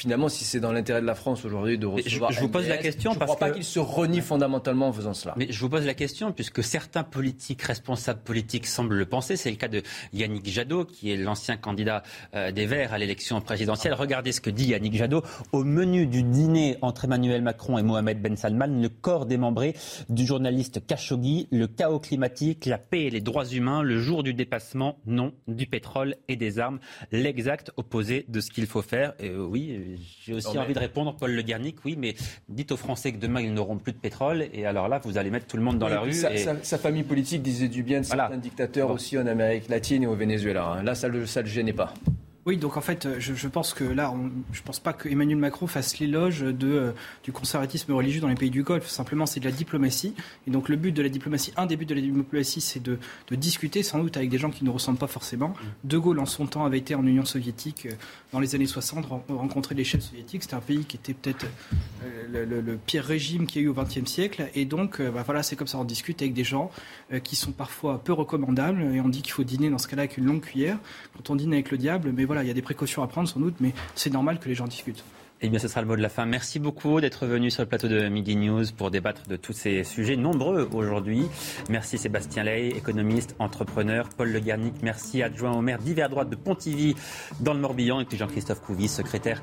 Speaker 12: Finalement, si c'est dans l'intérêt de la France aujourd'hui de recevoir,
Speaker 1: je, vous pose la question
Speaker 12: je ne crois pas qu'il se renie fondamentalement en faisant cela.
Speaker 1: Mais je vous pose la question puisque certains politiques, responsables politiques, semblent le penser. C'est le cas de Yannick Jadot, qui est l'ancien candidat euh, des Verts à l'élection présidentielle. Regardez ce que dit Yannick Jadot au menu du dîner entre Emmanuel Macron et Mohamed Ben Salman, le corps démembré du journaliste Khashoggi, le chaos climatique, la paix et les droits humains, le jour du dépassement, non, du pétrole et des armes, l'exact opposé de ce qu'il faut faire. Et euh, oui, j'ai aussi envie de répondre, Paul Le Garnic, oui, mais dites aux Français que demain ils n'auront plus de pétrole, et alors là, vous allez mettre tout le monde dans la rue.
Speaker 12: Sa, famille politique disait du bien de certains dictateurs aussi en Amérique latine et au Venezuela. Hein. Là, ça ne le, gênait pas.
Speaker 11: Oui, donc en fait, je, pense que là, je ne pense pas que Emmanuel Macron fasse l'éloge euh, du conservatisme religieux dans les pays du Golfe. Simplement, c'est de la diplomatie. Et donc le but de la diplomatie, un des buts de la diplomatie, c'est de, discuter sans doute avec des gens qui ne ressemblent pas forcément. De Gaulle, en son temps, avait été en Union soviétique euh, dans les années 60, rencontrer les chefs soviétiques. C'était un pays qui était peut-être euh, le, pire régime qu'il y a eu au XXe siècle. Et donc, bah, voilà, c'est comme ça, on discute avec des gens qui sont parfois peu recommandables. Et on dit qu'il faut dîner dans ce cas-là avec une longue cuillère. Quand on dîne avec le diable, mais voilà, il y a des précautions à prendre sans doute, mais c'est normal que les gens discutent.
Speaker 1: Eh bien, ce sera le mot de la fin. Merci beaucoup d'être venu sur le plateau de Midi News pour débattre de tous ces sujets nombreux aujourd'hui. Merci Sébastien Ley, économiste, entrepreneur. Paul Le Garnic, merci adjoint au maire d'hiver droite de Pontivy dans le Morbihan. Et puis Jean-Christophe secrétaire,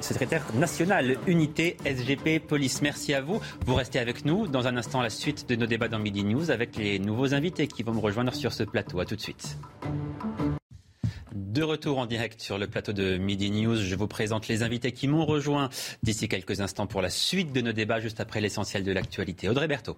Speaker 1: secrétaire national unité SGP Police. Merci à vous. Vous restez avec nous. Dans un instant, la suite de nos débats dans Midi News avec les nouveaux invités qui vont me rejoindre sur ce plateau. À tout de suite. De retour en direct sur le plateau de Midi News, je vous présente les invités qui m'ont rejoint d'ici quelques instants pour la suite de nos débats juste après l'essentiel de l'actualité. Audrey Berthaud.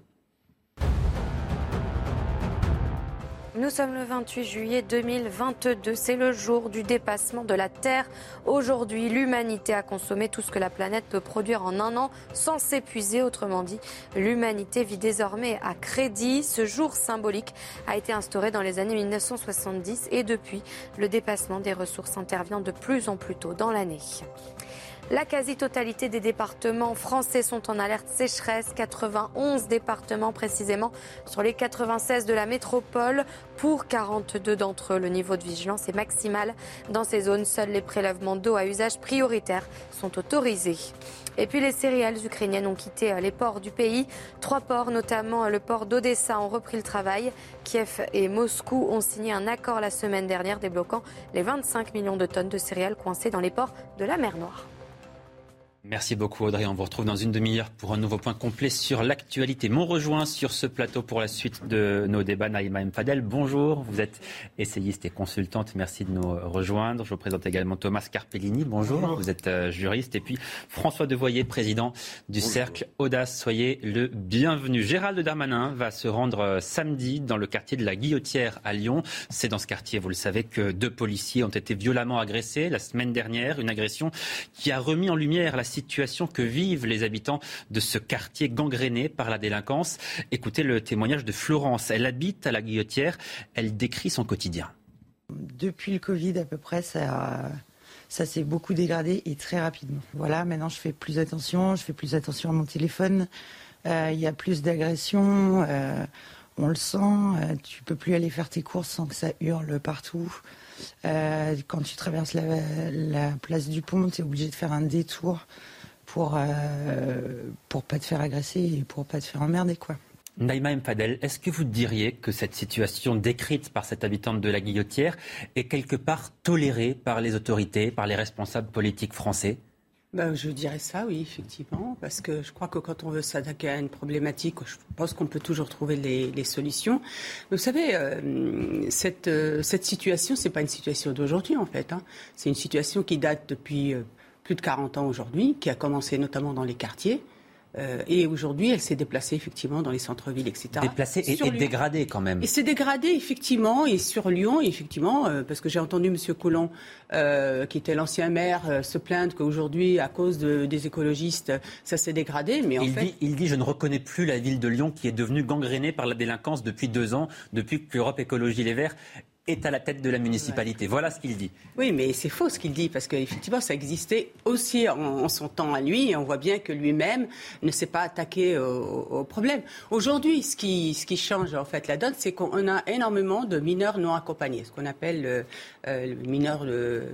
Speaker 2: Nous sommes le 28 juillet 2022. C'est le jour du dépassement de la Terre. Aujourd'hui, l'humanité a consommé tout ce que la planète peut produire en un an sans s'épuiser. Autrement dit, l'humanité vit désormais à crédit. Ce jour symbolique a été instauré dans les années 1970 et depuis, le dépassement des ressources intervient de plus en plus tôt dans l'année. La quasi-totalité des départements français sont en alerte sécheresse, 91 départements précisément sur les 96 de la métropole. Pour 42 d'entre eux, le niveau de vigilance est maximal. Dans ces zones, seuls les prélèvements d'eau à usage prioritaire sont autorisés. Et puis les céréales ukrainiennes ont quitté les ports du pays. Trois ports, notamment le port d'Odessa, ont repris le travail. Kiev et Moscou ont signé un accord la semaine dernière débloquant les 25 millions de tonnes de céréales coincées dans les ports de la mer Noire.
Speaker 1: Merci beaucoup Audrey. On vous retrouve dans une demi-heure pour un nouveau point complet sur l'actualité. Mon rejoint sur ce plateau pour la suite de nos débats, Naïma M. Fadel. Bonjour, vous êtes essayiste et consultante. Merci de nous rejoindre. Je vous présente également Thomas Carpellini. Bonjour, vous êtes euh, juriste. Et puis François Devoyer, président du Cercle Audace. Soyez le bienvenu. Gérald Darmanin va se rendre euh, samedi dans le quartier de la Guillotière à Lyon. C'est dans ce quartier, vous le savez, que deux policiers ont été violemment agressés la semaine dernière. Une agression qui a remis en lumière la situation que vivent les habitants de ce quartier gangréné par la délinquance. Écoutez le témoignage de Florence. Elle habite à la Guillotière. Elle décrit son quotidien.
Speaker 31: Depuis le Covid à peu près, ça, ça s'est beaucoup dégradé et très rapidement. Voilà, maintenant je fais plus attention, je fais plus attention à mon téléphone. Euh, il y a plus d'agressions, euh, on le sent. Euh, tu peux plus aller faire tes courses sans que ça hurle partout. Euh, quand tu traverses la, place du pont, tu es obligé de faire un détour pour euh, pour pas te faire agresser et pour pas te faire emmerder quoi.
Speaker 1: Naïma Mfadel, est-ce que vous diriez que cette situation décrite par cette habitante de la Guillotière est quelque part tolérée par les autorités, par les responsables politiques français?
Speaker 32: Ben, je dirais ça, oui, effectivement, parce que je crois que quand on veut s'attaquer à une problématique, je pense qu'on peut toujours trouver les, solutions. vous savez, euh, cette, euh, cette situation, c'est pas une situation d'aujourd'hui, en fait. Hein. C'est une situation qui date depuis euh, plus de 40 ans aujourd'hui, qui a commencé notamment dans les quartiers. Euh, et aujourd'hui, elle s'est déplacée effectivement dans les centres-villes, etc.
Speaker 1: Déplacée et, dégradée quand même.
Speaker 32: Et c'est dégradé effectivement, et sur Lyon, effectivement, euh, parce que j'ai entendu M. Coulon, euh, qui était l'ancien maire, se plaindre qu'aujourd'hui, à cause des écologistes, ça s'est dégradé. Mais en
Speaker 1: il
Speaker 32: fait,
Speaker 1: dit, il dit, je ne reconnais plus la ville de Lyon qui est devenue gangrénée par la délinquance depuis deux ans, depuis que l'Europe Écologie Les Verts est à la tête de la municipalité. Voilà ce qu'il dit.
Speaker 32: Oui, mais c'est faux ce qu'il dit, parce qu'effectivement, ça existait aussi en, son temps à lui, et on voit bien que lui-même ne s'est pas attaqué au, problème. Aujourd'hui, ce qui, ce qui change en fait la donne, c'est qu'on a énormément de mineurs non accompagnés, ce qu'on appelle euh, euh mineurs euh,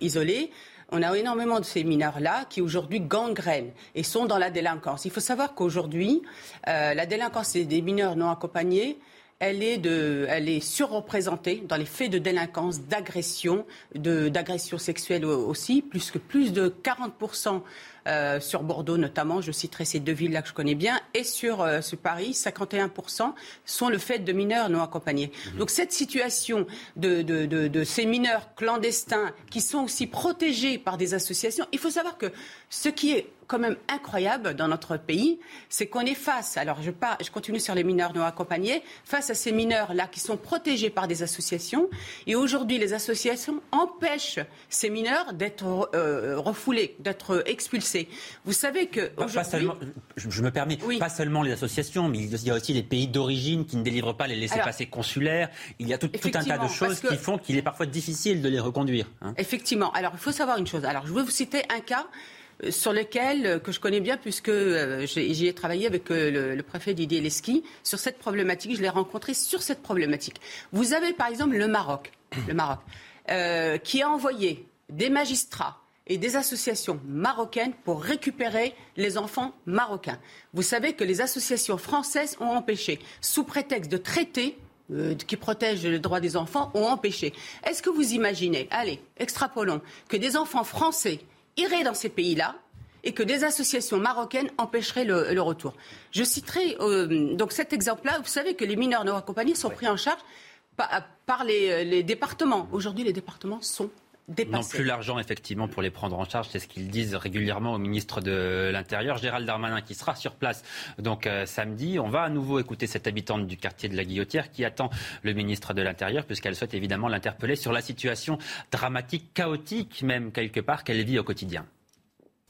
Speaker 32: isolés. On a énormément de ces mineurs-là qui aujourd'hui gangrènent et sont dans la délinquance. Il faut savoir qu'aujourd'hui, euh, la délinquance des mineurs non accompagnés, elle est, de, elle est surreprésentée dans les faits de délinquance, d'agression, d'agression sexuelle aussi, plus que plus de 40% euh, sur Bordeaux notamment, je citerai ces deux villes-là que je connais bien, et sur, euh, Paris, 51% sont le fait de mineurs non accompagnés. Mhm. Donc cette situation de, de, de, ces mineurs clandestins qui sont aussi protégés par des associations, il faut savoir que ce qui est quand même incroyable dans notre pays, c'est qu'on est face, alors je, pas, je continue sur les mineurs non accompagnés, face à ces mineurs-là qui sont protégés par des associations. Et aujourd'hui, les associations empêchent ces mineurs d'être euh, refoulés, d'être expulsés. Vous savez que
Speaker 1: pas seulement, je, me permets, pas seulement les associations, mais il y a aussi les pays d'origine qui ne délivrent pas les laissés-passer consulaires. Il y a tout, un tas de choses qui font qu'il est parfois difficile de les reconduire.
Speaker 32: Hein. Effectivement. Alors, il faut savoir une chose. Alors, je vais vous citer un cas sur lequel euh, que je connais bien puisque euh, j'y ai travaillé avec le, préfet Didier Leski sur cette problématique. Je l'ai rencontré sur cette problématique. Vous avez par exemple le Maroc, le Maroc, qui a envoyé des magistrats et des associations marocaines pour récupérer les enfants marocains. Vous savez que les associations françaises ont empêché, sous prétexte de traiter euh, qui protègent le droit des enfants ont empêché. Est-ce que vous imaginez, allez, extrapolons, que des enfants français iraient dans ces pays-là et que des associations marocaines empêcheraient le, retour Je citerai euh, donc cet exemple-là. Vous savez que les mineurs non accompagnés sont pris en charge par, les, les départements. Aujourd'hui, les départements sont
Speaker 1: non plus l'argent, effectivement, pour les prendre en charge. C'est ce qu'ils disent régulièrement au ministre de l'Intérieur, Gérald Darmanin, qui sera sur place donc euh, samedi. On va à nouveau écouter cette habitante du quartier de la Guillotière qui attend le ministre de l'Intérieur, puisqu'elle souhaite évidemment l'interpeller sur la situation dramatique, chaotique même quelque part, qu'elle vit au quotidien.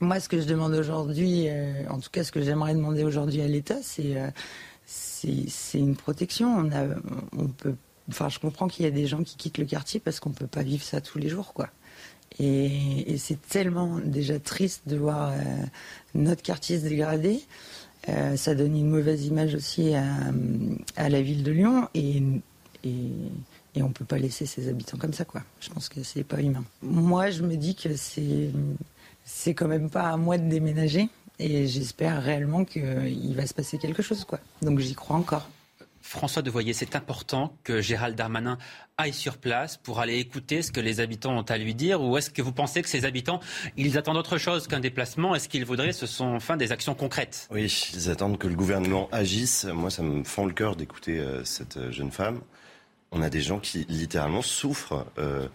Speaker 31: Moi, ce que je demande aujourd'hui, euh, en tout cas ce que j'aimerais demander aujourd'hui à l'État, c'est euh, c'est une protection. On, a, on peut Enfin, je comprends qu'il y a des gens qui quittent le quartier parce qu'on ne peut pas vivre ça tous les jours, quoi. Et, c'est tellement déjà triste de voir euh, notre quartier se dégrader. Euh, ça donne une mauvaise image aussi à, la ville de Lyon et, on ne peut pas laisser ses habitants comme ça, quoi. Je pense que c'est pas humain. Moi, je me dis que c'est c'est quand même pas à moi de déménager et j'espère réellement qu'il va se passer quelque chose, quoi. Donc j'y crois encore.
Speaker 1: François Devoyer, c'est important que Gérald Darmanin aille sur place pour aller écouter ce que les habitants ont à lui dire Ou est-ce que vous pensez que ces habitants, ils attendent autre chose qu'un déplacement? Est-ce qu'ils voudraient, ce sont enfin des actions concrètes?
Speaker 33: Oui, ils attendent que le gouvernement agisse. Moi, ça me fend le cœur d'écouter euh, cette euh, jeune femme. On a des gens qui littéralement souffrent. Euh,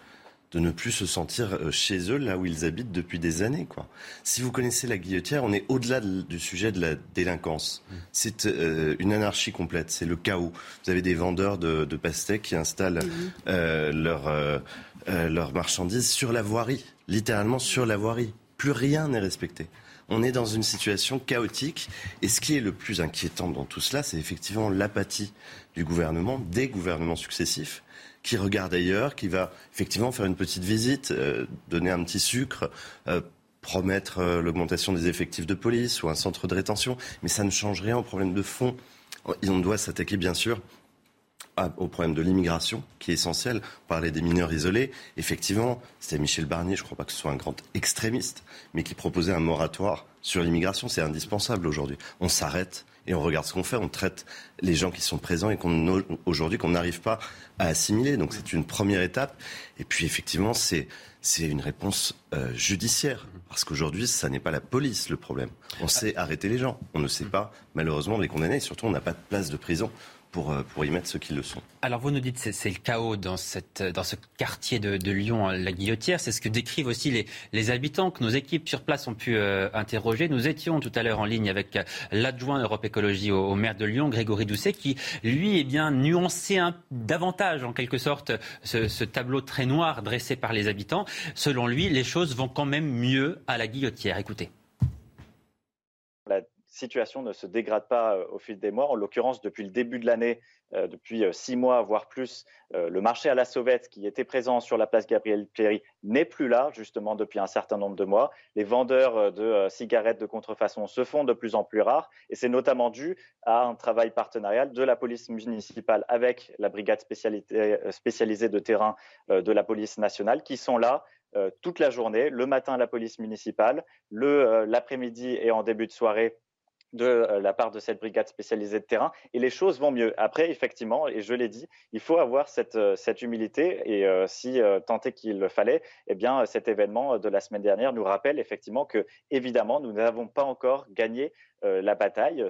Speaker 33: de ne plus se sentir euh, chez eux là où ils habitent depuis des années. Quoi. Si vous connaissez la guillotière, on est au-delà du sujet de la délinquance. Mm. C'est euh, une anarchie complète, c'est le chaos. Vous avez des vendeurs de, pastèques qui installent mm. euh, leurs marchandises sur la voirie, littéralement sur la voirie. Plus rien n'est respecté. On est dans une situation chaotique et ce qui est le plus inquiétant dans tout cela, c'est effectivement l'apathie du gouvernement, des gouvernements successifs, qui regarde ailleurs, qui va effectivement faire une petite visite, euh, donner un petit sucre, euh, promettre euh, l'augmentation des effectifs de police ou un centre de rétention, mais ça ne change rien au problème de fond. On doit s'attaquer bien sûr au problème de l'immigration, qui est essentiel. On parlait des mineurs isolés. Effectivement, c'était Michel Barnier, je ne crois pas que ce soit un grand extrémiste, mais qui proposait un moratoire sur l'immigration. C'est indispensable aujourd'hui. On s'arrête et on regarde ce qu'on fait. On traite les gens qui sont présents et qu'on aujourd'hui qu'on n'arrive pas à assimiler. Donc c'est une première étape. Et puis effectivement, c'est c'est une réponse euh, judiciaire. Parce qu'aujourd'hui, ça n'est pas la police le problème. On sait arrêter les gens. On ne sait pas, malheureusement, les condamner. Et surtout, on n'a pas de place de prison euh, pour, y mettre ceux qui le sont.
Speaker 1: Alors vous nous dites que c'est le chaos dans, cette, dans ce quartier de, Lyon, la Guillotière. C'est ce que décrivent aussi les, les, habitants que nos équipes sur place ont pu euh, interroger. Nous étions tout à l'heure en ligne avec euh, l'adjoint Europe Écologie au, maire de Lyon, Grégory Doucet, qui lui est bien nuancé davantage en quelque sorte ce, ce tableau très noir dressé par les habitants. Selon lui, les choses vont quand même mieux à la Guillotière. Écoutez
Speaker 13: situation ne se dégrade pas euh, au fil des mois. En l'occurrence, depuis le début de l'année, euh, depuis euh, six mois, voire plus, le marché à la sauvette qui était présent sur la place Gabriel Péry n'est plus là, justement, depuis un certain nombre de mois. Les vendeurs de cigarettes de contrefaçon se font de plus en plus rares et c'est notamment dû à un travail partenarial de la police municipale avec la brigade spécialisée de terrain de la police nationale qui sont là toute la journée, le matin la police municipale, l'après-midi et en début de soirée de euh, la part de cette brigade spécialisée de terrain et les choses vont mieux. Après, effectivement, et je l'ai dit, il faut avoir cette, euh, cette humilité et euh, si tant est qu'il le fallait, eh bien, cet événement de la semaine dernière nous rappelle effectivement que, évidemment, nous n'avons pas encore gagné la bataille.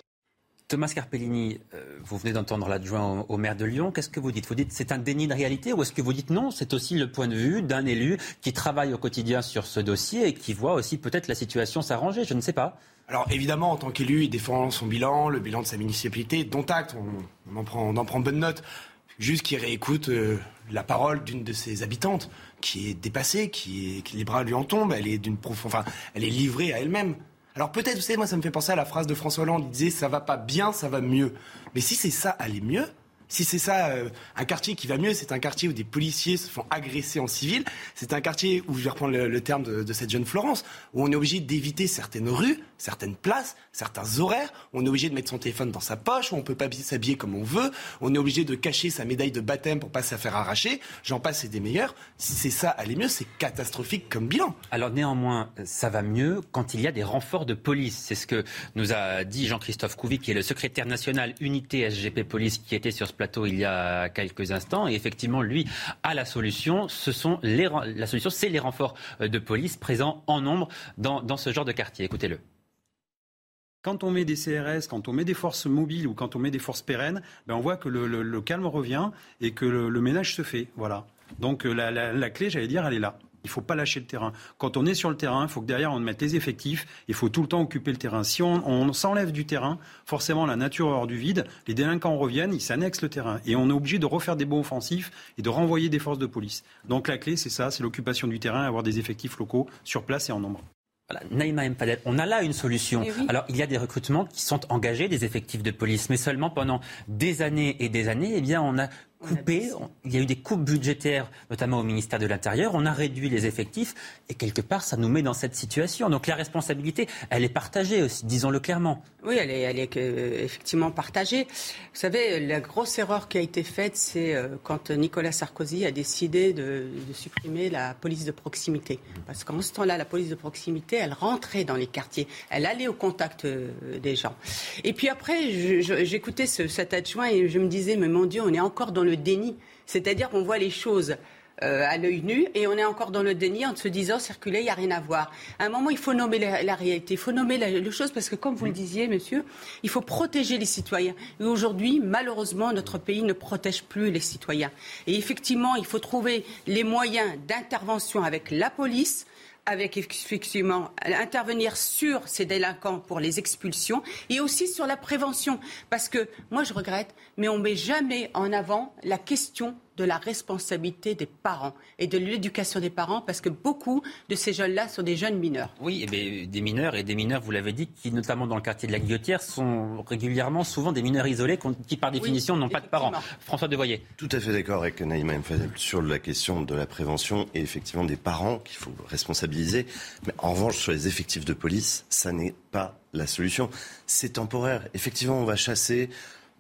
Speaker 1: Thomas Carpellini, euh, vous venez d'entendre l'adjoint au, maire de Lyon. Qu'est-ce que vous dites? Vous dites c'est un déni de réalité ou est-ce que vous dites non? C'est aussi le point de vue d'un élu qui travaille au quotidien sur ce dossier et qui voit aussi peut-être la situation s'arranger. Je ne sais pas.
Speaker 34: Alors évidemment, en tant qu'élu, il défend son bilan, le bilan de sa municipalité, dont acte, on, en, prend, on en prend bonne note. Juste qu'il réécoute euh, la parole d'une de ses habitantes, qui est dépassée, qui, est, qui les bras lui en tombent, elle est d'une enfin, elle est livrée à elle-même. Alors peut-être, vous savez, moi ça me fait penser à la phrase de François Hollande, il disait ça va pas bien, ça va mieux. Mais si c'est ça, aller mieux, si c'est ça, euh, un quartier qui va mieux, c'est un quartier où des policiers se font agresser en civil. C'est un quartier où, je vais reprendre le, terme de, cette jeune Florence, où on est obligé d'éviter certaines rues, certaines places, certains horaires. On est obligé de mettre son téléphone dans sa poche, on peut pas s'habiller comme on veut. On est obligé de cacher sa médaille de baptême pour pas se faire arracher. J'en passe, c'est des meilleurs. Si c'est ça, aller mieux, c'est catastrophique comme bilan.
Speaker 1: Alors néanmoins, ça va mieux quand il y a des renforts de police. C'est ce que nous a dit Jean-Christophe Couvi, qui est le secrétaire national unité SGP Police, qui était sur ce plateau il y a quelques instants. Et effectivement, lui a la solution. Ce sont les, la solution, c'est les renforts euh, de police présents en nombre dans, dans ce genre de quartier. Écoutez-le.
Speaker 10: Quand on met des CRS, quand on met des forces mobiles ou quand on met des forces pérennes, ben on voit que le, calme revient et que le, ménage se fait. Voilà. Donc euh, la, clé, j'allais dire, elle est là. Il ne faut pas lâcher le terrain. Quand on est sur le terrain, il faut que derrière on mette les effectifs. Il faut tout le temps occuper le terrain. Si on, s'enlève du terrain, forcément la nature hors du vide. Les délinquants reviennent, ils s'annexent le terrain. Et on est obligé de refaire des bons offensifs et de renvoyer des forces de police. Donc la clé, c'est ça, c'est l'occupation du terrain, avoir des effectifs locaux sur place et en nombre.
Speaker 1: Voilà, Naïma on a là une solution.
Speaker 2: Eh
Speaker 1: Alors, il y a des recrutements qui sont engagés, des effectifs de police, mais seulement pendant des années et des années, eh bien, on a coupé. Il y a eu des coupes budgétaires, notamment au ministère de l'Intérieur. On a réduit les effectifs et quelque part, ça nous met dans cette situation. Donc la responsabilité, elle est partagée aussi, disons-le clairement.
Speaker 32: Oui, elle est, elle est euh, effectivement partagée. Vous savez, la grosse erreur qui a été faite, c'est euh, quand Nicolas Sarkozy a décidé de, supprimer la police de proximité. Parce qu'en ce temps-là, la police de proximité, elle rentrait dans les quartiers, elle allait au contact euh, des gens. Et puis après, j'écoutais cet adjoint et je me disais, mais mon Dieu, on est encore dans le déni. C'est-à-dire qu'on voit les choses euh, à l'œil nu et on est encore dans le déni en se disant circuler, il n'y a rien à voir. À un moment, il faut nommer la, réalité, il faut nommer la, les choses parce que, comme vous le disiez, monsieur, il faut protéger les citoyens. Et aujourd'hui, malheureusement, notre pays ne protège plus les citoyens. Et effectivement, il faut trouver les moyens d'intervention avec la police avec effectivement intervenir sur ces délinquants pour les expulsions et aussi sur la prévention. Parce que moi, je regrette, mais on ne met jamais en avant la question de la responsabilité des parents et de l'éducation des parents parce que beaucoup de ces jeunes-là sont des jeunes mineurs.
Speaker 1: Oui, et des mineurs et des mineurs, vous l'avez dit, qui notamment dans le quartier de la Guillotière sont régulièrement souvent des mineurs isolés qui par définition n'ont pas de parents. François Devoyer.
Speaker 33: Tout à fait d'accord avec Naïma sur la question de la prévention et effectivement des parents qu'il faut responsabiliser. Mais en revanche, sur les effectifs de police, ça n'est pas la solution. C'est temporaire. Effectivement, on va chasser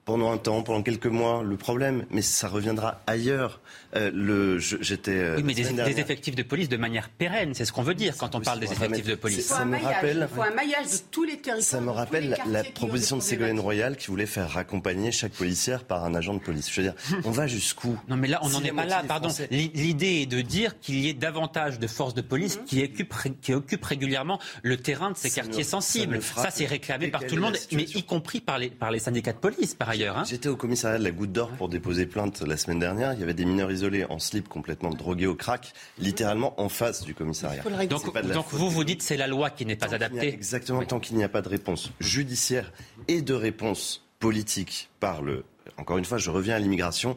Speaker 33: pendant un temps, pendant quelques mois, le problème, mais ça reviendra ailleurs. Euh, le, j'étais.
Speaker 1: Euh, oui, mais des, effectifs de police de manière pérenne, c'est ce qu'on veut dire quand on parle des effectifs de police.
Speaker 32: Ça me rappelle. Il faut un maillage de tous les territoires.
Speaker 33: Ça me rappelle la, proposition de Ségolène Royal qui voulait faire raccompagner chaque policière par un agent de police. Je veux dire, on va jusqu'où
Speaker 1: Non, mais là, on n'en est pas là. Pardon. L'idée est de dire qu'il y ait davantage de forces de police mhm. qui, occupent, qui occupent régulièrement le terrain de ces quartiers sensibles. Ça, c'est réclamé par tout le monde, mais y compris par les, par les syndicats de police, par ailleurs. Hein.
Speaker 33: J'étais au commissariat de la Goutte d'Or pour déposer plainte la semaine dernière. Il y avait des mineurs isolés en slip complètement drogués au crack, littéralement en face du commissariat.
Speaker 1: Donc, donc vous vous dites c'est la loi qui n'est pas adaptée
Speaker 33: Exactement, tant qu'il n'y a pas de réponse judiciaire et de réponse politique par le encore une fois, je reviens à l'immigration.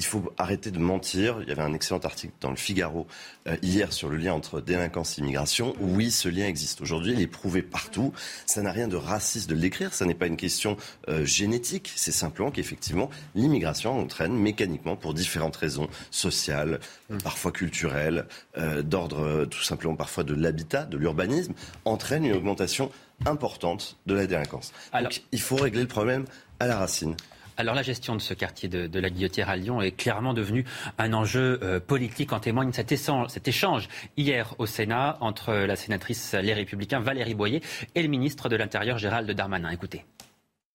Speaker 33: Il faut arrêter de mentir. Il y avait un excellent article dans le Figaro euh, hier sur le lien entre délinquance et immigration. Oui, ce lien existe. Aujourd'hui, il est prouvé partout. Ça n'a rien de raciste de l'écrire. Ça n'est pas une question euh, génétique. C'est simplement qu'effectivement, l'immigration entraîne mécaniquement, pour différentes raisons sociales, mm. parfois culturelles, euh, d'ordre tout simplement parfois de l'habitat, de l'urbanisme, entraîne une augmentation importante de la délinquance. Donc, il faut régler le problème à la racine.
Speaker 1: Alors la gestion de ce quartier de, la Guillotière à Lyon est clairement devenue un enjeu euh, politique. En témoigne cet échange, hier au Sénat entre la sénatrice Les Républicains Valérie Boyer et le ministre de l'Intérieur Gérald Darmanin. Écoutez.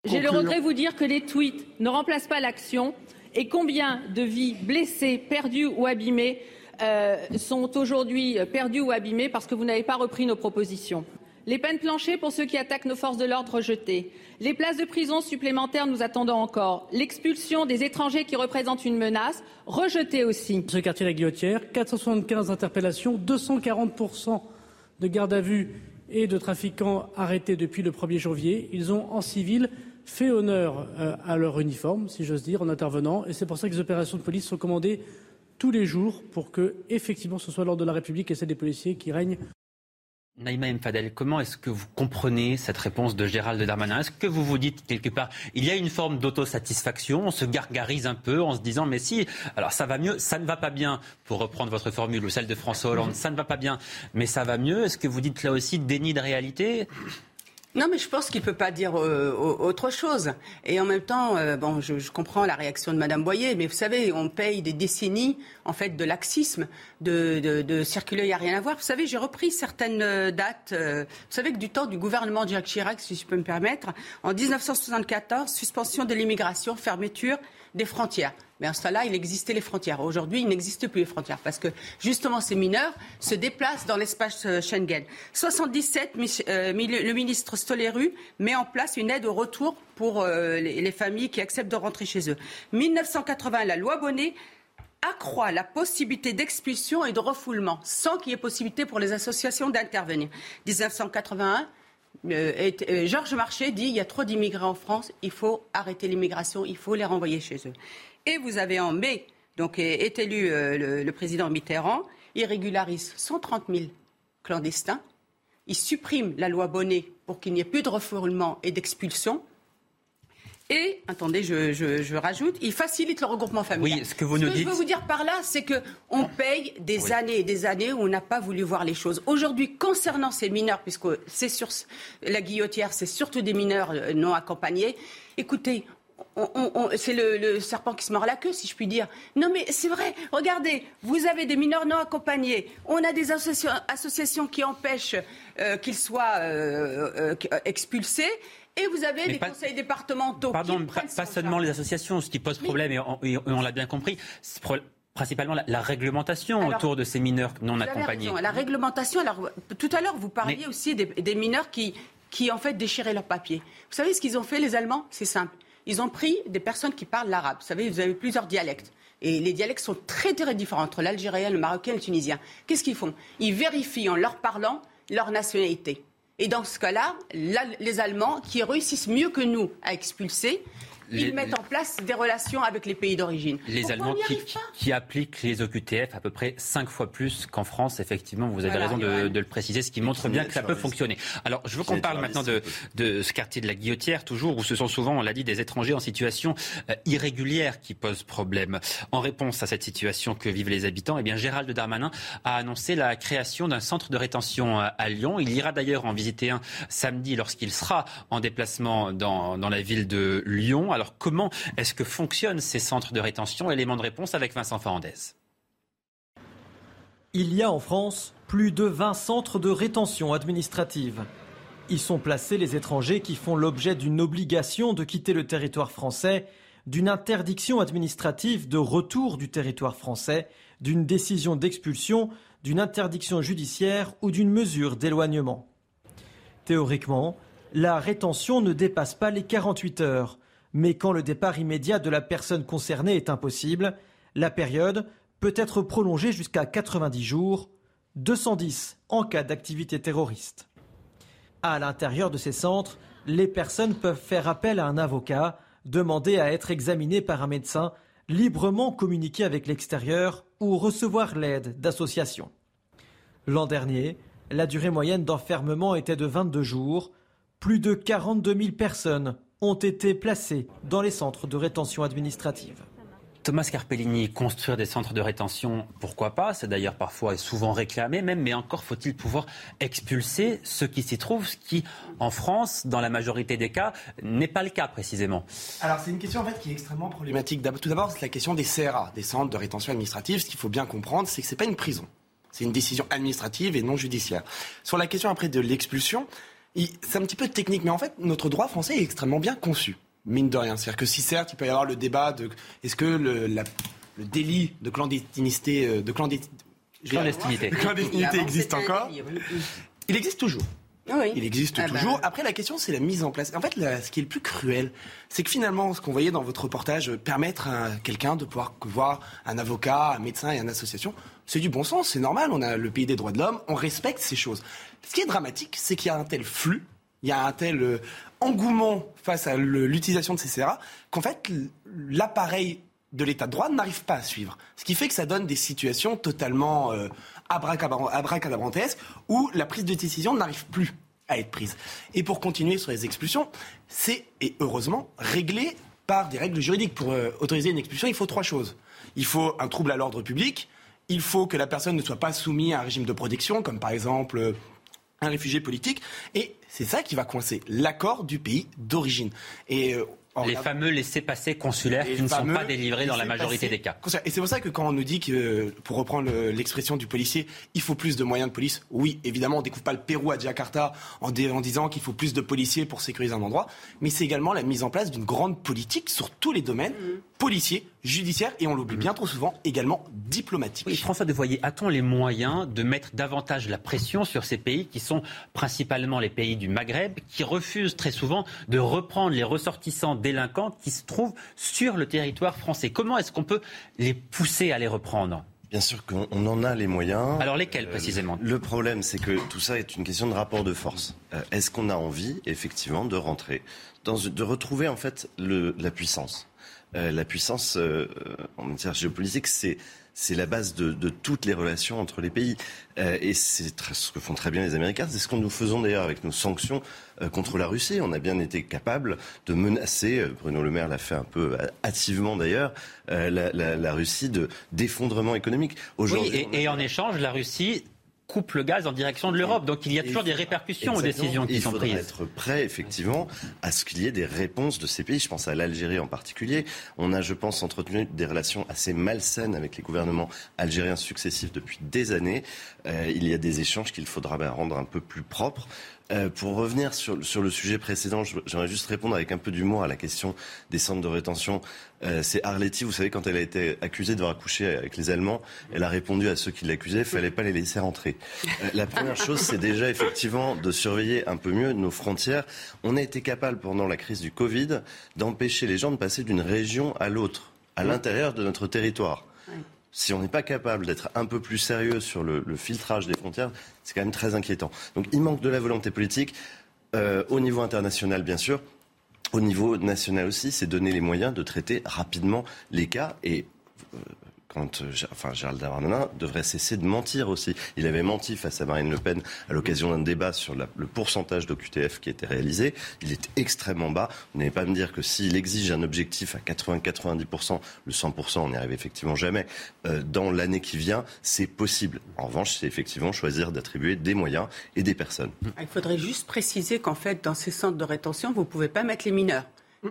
Speaker 14: J'ai le regret de vous dire que les tweets ne remplacent pas l'action et combien de vies blessées, perdues ou abîmées euh, sont aujourd'hui perdues ou abîmées parce que vous n'avez pas repris nos propositions. Les peines planchées pour ceux qui attaquent nos forces de l'ordre rejetées. Les places de prison supplémentaires nous attendons encore. L'expulsion des étrangers qui représentent une menace, rejetée aussi.
Speaker 35: Ce quartier La Guillotière, 475 interpellations, 240% de garde à vue et de trafiquants arrêtés depuis le 1er janvier. Ils ont, en civil, fait honneur euh, à leur uniforme, si j'ose dire, en intervenant. Et c'est pour ça que les opérations de police sont commandées tous les jours pour que, effectivement, ce soit l'ordre de la République et celle des policiers qui règnent.
Speaker 1: Naïma Mfadel, comment est-ce que vous comprenez cette réponse de Gérald Darmanin? Est-ce que vous vous dites quelque part, il y a une forme d'autosatisfaction, on se gargarise un peu en se disant, mais si, alors ça va mieux, ça ne va pas bien, pour reprendre votre formule ou celle de François Hollande, ça ne va pas bien, mais ça va mieux? Est-ce que vous dites là aussi déni de réalité?
Speaker 32: Non, mais je pense qu'il ne peut pas dire euh, autre chose. Et en même temps, euh, bon, je, comprends la réaction de Madame Boyer, mais vous savez, on paye des décennies en fait de laxisme, de, circuler, il n'y a rien à voir. Vous savez, j'ai repris certaines euh, dates. vous savez que du temps du gouvernement de Jacques Chirac, si je peux me permettre, en 1974, suspension de l'immigration, fermeture des frontières. Mais à ce là il existait les frontières. Aujourd'hui, il n'existe plus les frontières parce que justement ces mineurs se déplacent dans l'espace euh, Schengen. 77, euh, le ministre Stoleru met en place une aide au retour pour euh, les familles qui acceptent de rentrer chez eux. 1980, la loi Bonnet accroît la possibilité d'expulsion et de refoulement sans qu'il y ait possibilité pour les associations d'intervenir. 1981, Georges Marchais dit il y a trop d'immigrés en France, il faut arrêter l'immigration, il faut les renvoyer chez eux. Et vous avez en mai, donc est élu euh, le, président Mitterrand, il régularise 130 000 clandestins, il supprime la loi Bonnet pour qu'il n'y ait plus de refoulement et d'expulsion. Et, attendez, je, rajoute, il facilite le regroupement familial.
Speaker 1: Oui, ce que vous nous
Speaker 32: dites.
Speaker 1: je
Speaker 32: veux vous dire par là, c'est qu'on paye des années et des années où on n'a pas voulu voir les choses. Aujourd'hui, concernant ces mineurs, puisque c'est sur la guillotière, c'est surtout des mineurs euh, non accompagnés, écoutez, c'est le, serpent qui se mord la queue, si je puis dire. Non, mais c'est vrai. Regardez, vous avez des mineurs non accompagnés. On a des associations, qui empêchent euh, qu'ils soient euh, expulsés. Et vous avez des conseils départementaux.
Speaker 1: Pardon, pas, seulement les associations. Ce qui pose problème, et on, l'a bien compris, c'est principalement la, réglementation autour de ces mineurs non accompagnés.
Speaker 32: La réglementation, alors tout à l'heure, vous parliez aussi des, mineurs qui, qui, en fait, déchiraient leurs papiers. Vous savez ce qu'ils ont fait, les Allemands? C'est simple. Ils ont pris des personnes qui parlent l'arabe. Vous savez, vous avez plusieurs dialectes. Et les dialectes sont très, très différents entre l'algérien, le marocain et le tunisien. Qu'est-ce qu'ils font? Ils vérifient en leur parlant leur nationalité. Et dans ce cas-là, les Allemands, qui réussissent mieux que nous à expulser, ils mettent en place des relations avec les pays d'origine.
Speaker 1: Les Allemands qui, appliquent les OQTF à peu près cinq fois plus qu'en France, effectivement, vous avez raison de, le préciser, ce qui montre bien que ça peut fonctionner. Alors, je veux qu'on parle maintenant de, ce quartier de la Guillotière, toujours, où ce sont souvent, on l'a dit, des étrangers en situation euh, irrégulière qui posent problème. En réponse à cette situation que vivent les habitants, eh bien, Gérald Darmanin a annoncé la création d'un centre de rétention à Lyon. Il ira d'ailleurs en visiter un samedi lorsqu'il sera en déplacement dans, dans la ville de Lyon. Alors comment est-ce que fonctionnent ces centres de rétention? Élément de réponse avec Vincent Fernandez.
Speaker 16: Il y a en France plus de 20 centres de rétention administrative. Y sont placés les étrangers qui font l'objet d'une obligation de quitter le territoire français, d'une interdiction administrative de retour du territoire français, d'une décision d'expulsion, d'une interdiction judiciaire ou d'une mesure d'éloignement. Théoriquement, la rétention ne dépasse pas les 48 heures, mais quand le départ immédiat de la personne concernée est impossible, la période peut être prolongée jusqu'à 90 jours, 210 en cas d'activité terroriste. À l'intérieur de ces centres, les personnes peuvent faire appel à un avocat, demander à être examinées par un médecin, librement communiquer avec l'extérieur ou recevoir l'aide d'associations. L'an dernier, la durée moyenne d'enfermement était de 22 jours. Plus de 42 000 personnes ont été placés dans les centres de rétention administrative.
Speaker 1: Thomas Carpellini, construire des centres de rétention, pourquoi pas? C'est d'ailleurs parfois et souvent réclamé même, mais encore faut-il pouvoir expulser ceux qui s'y trouvent, ce qui, en France, dans la majorité des cas, n'est pas le cas précisément.
Speaker 34: Alors c'est une question en fait qui est extrêmement problématique. Tout d'abord, c'est la question des CRA, des centres de rétention administrative. Ce qu'il faut bien comprendre, c'est que ce n'est pas une prison. C'est une décision administrative et non judiciaire. Sur la question après de l'expulsion, c'est un petit peu technique, mais en fait, notre droit français est extrêmement bien conçu, mine de rien. C'est-à-dire que si certes, il peut y avoir le débat de est-ce que le, délit de clandestinité,
Speaker 1: de
Speaker 34: clandestinité, existe encore, il existe toujours. Il existe ah bah. toujours. Après, la question, c'est la mise en place. En fait, ce qui est le plus cruel, c'est que finalement, ce qu'on voyait dans votre reportage, permettre à quelqu'un de pouvoir voir un avocat, un médecin et une association, c'est du bon sens, c'est normal. On a le pays des droits de l'homme, on respecte ces choses. Ce qui est dramatique, c'est qu'il y a un tel flux, il y a un tel euh, engouement face à l'utilisation de ces CRA, qu'en fait, l'appareil de l'état de droit n'arrive pas à suivre. Ce qui fait que ça donne des situations totalement euh, abracadabrantesques où la prise de décision n'arrive plus à être prise. Et pour continuer sur les expulsions, c'est, et heureusement, réglé par des règles juridiques. Pour euh, autoriser une expulsion, il faut trois choses. Il faut un trouble à l'ordre public, il faut que la personne ne soit pas soumise à un régime de protection, comme par exemple euh, un réfugié politique, et c'est ça qui va coincer l'accord du pays d'origine.
Speaker 1: Et euh, les fameux laissés-passer consulaires qui ne sont pas délivrés dans la majorité des cas.
Speaker 34: Et c'est pour ça que quand on nous dit que, pour reprendre l'expression du policier, il faut plus de moyens de police, oui, évidemment, on ne découvre pas le Pérou à Jakarta en, en disant qu'il faut plus de policiers pour sécuriser un endroit, mais c'est également la mise en place d'une grande politique sur tous les domaines, mmh. policiers, judiciaires et on l'oublie mmh. bien trop souvent, également diplomatiques.
Speaker 1: Oui, François Devoyer, a-t-on les moyens de mettre davantage la pression sur ces pays qui sont principalement les pays du Maghreb, qui refusent très souvent de reprendre les ressortissants délinquants qui se trouvent sur le territoire français? Comment est-ce qu'on peut les pousser à les reprendre?
Speaker 33: Bien sûr qu'on en a les moyens.
Speaker 1: Alors lesquels précisément?
Speaker 33: Le problème, c'est que tout ça est une question de rapport de force. Euh, est-ce qu'on a envie, effectivement, de rentrer, dans, de retrouver en fait le, la puissance? Euh, La puissance euh, en matière géopolitique, c'est c'est la base de, de, toutes les relations entre les pays. Euh, et c'est ce que font très bien les Américains. C'est ce que nous faisons d'ailleurs avec nos sanctions euh, contre la Russie. On a bien été capable de menacer, euh, Bruno Le Maire l'a fait un peu hâtivement d'ailleurs, la, la, la, Russie de d'effondrement économique.
Speaker 1: Oui, et, et en échange, la Russie coupe le gaz en direction de l'Europe. Donc il y a toujours des répercussions aux décisions qui sont prises.
Speaker 33: Il faudra être prêt, effectivement, à ce qu'il y ait des réponses de ces pays. Je pense à l'Algérie en particulier. On a, je pense, entretenu des relations assez malsaines avec les gouvernements algériens successifs depuis des années. Euh, il y a des échanges qu'il faudra ben, rendre un peu plus propres. Euh, pour revenir sur, le sujet précédent, j'aimerais juste répondre avec un peu d'humour à la question des centres de rétention. Euh, c'est Arletty, vous savez, quand elle a été accusée d'avoir couché avec les Allemands, elle a répondu à ceux qui l'accusaient, il fallait pas les laisser rentrer. Euh, la première chose, c'est déjà effectivement de surveiller un peu mieux nos frontières. On a été capable pendant la crise du Covid d'empêcher les gens de passer d'une région à l'autre, à l'intérieur de notre territoire si on n'est pas capable d'être un peu plus sérieux sur le, filtrage des frontières, c'est quand même très inquiétant. Donc il manque de la volonté politique euh, au niveau international, bien sûr. Au niveau national aussi, c'est donner les moyens de traiter rapidement les cas et euh, quand euh, enfin, Gérald Darmanin devrait cesser de mentir aussi. Il avait menti face à Marine Le Pen à l'occasion d'un débat sur le pourcentage d'OQTF qui était réalisé. Il est extrêmement bas. Vous n'allez pas me dire que s'il exige un objectif à 80-90%, le 100%, on n'y arrive effectivement jamais, euh, dans l'année qui vient, c'est possible. En revanche, c'est effectivement choisir d'attribuer des moyens et des personnes.
Speaker 32: Il faudrait juste préciser qu'en fait, dans ces centres de rétention, vous ne pouvez pas mettre les mineurs,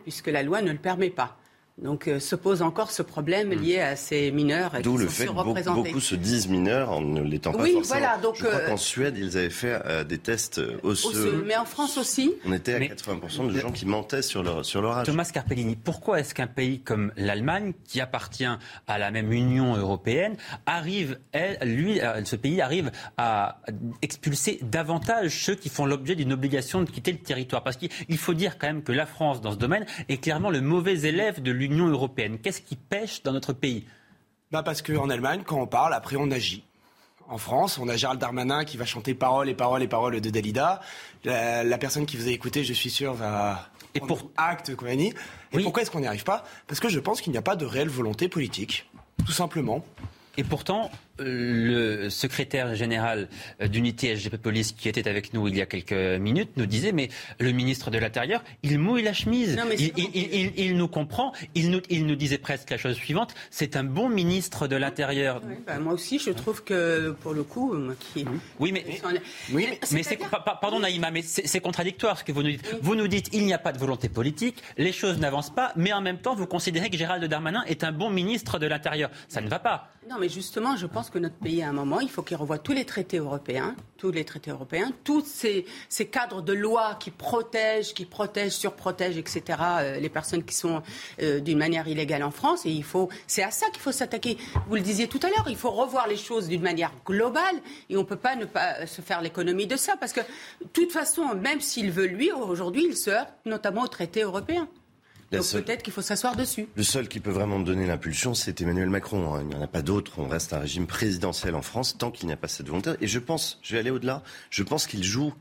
Speaker 32: puisque la loi ne le permet pas. Donc euh, se pose encore ce problème hmm. lié à ces mineurs
Speaker 33: qui D'où le fait que beaucoup, se disent mineurs en ne l'étant pas oui, forcément. Voilà, donc, Je crois euh, qu'en Suède, ils avaient fait euh, des tests osseux.
Speaker 32: Mais en France aussi.
Speaker 33: On était à 80% de gens qui mentaient sur leur, sur leur âge.
Speaker 1: Thomas Carpellini, pourquoi est-ce qu'un pays comme l'Allemagne, qui appartient à la même Union européenne, arrive, elle, lui, ce pays arrive à expulser davantage ceux qui font l'objet d'une obligation de quitter le territoire? Parce qu'il faut dire quand même que la France, dans ce domaine, est clairement le mauvais élève de l'Union l'Union européenne. Qu'est-ce qui pêche dans notre pays?
Speaker 34: Bah Parce qu'en Allemagne, quand on parle, après on agit. En France, on a Gérald Darmanin qui va chanter paroles et paroles et paroles de Dalida. La, personne qui vous a écouté, je suis sûr, va et pour acte compagnie. Et pourquoi est-ce qu'on n'y arrive pas? Parce que je pense qu'il n'y a pas de réelle volonté politique, tout simplement.
Speaker 1: Et pourtant, le secrétaire général d'unité SGP Police qui était avec nous il y a quelques minutes nous disait mais le ministre de l'Intérieur, il mouille la chemise, il, nous comprend, il nous, il nous disait presque la chose suivante, c'est un bon ministre de l'Intérieur.
Speaker 32: Bah, moi aussi je trouve que pour le coup, moi qui...
Speaker 1: Oui mais, oui, mais c'est, pardon Naïma, mais c'est, contradictoire ce que vous nous dites. Vous nous dites il n'y a pas de volonté politique, les choses n'avancent pas, mais en même temps vous considérez que Gérald Darmanin est un bon ministre de l'Intérieur. Ça ne va pas.
Speaker 32: Non mais justement je pense pense que notre pays, à un moment, il faut qu'il revoie tous les traités européens, tous les traités européens, tous ces, ces cadres de loi qui protègent, qui protègent, surprotègent, etc., euh, les personnes qui sont euh, d'une manière illégale en France. Et il faut, c'est à ça qu'il faut s'attaquer. Vous le disiez tout à l'heure, il faut revoir les choses d'une manière globale et on ne peut pas ne pas se faire l'économie de ça parce que, de toute façon, même s'il veut lui, aujourd'hui, il se heurte notamment aux traités européens. Donc peut-être qu'il faut s'asseoir dessus.
Speaker 33: Le seul qui peut vraiment donner l'impulsion, c'est Emmanuel Macron. Hein. Il n'y en a pas d'autre. On reste un régime présidentiel en France tant qu'il n'y a pas cette volonté. Et je pense, je vais aller au-delà, je pense qu'il joue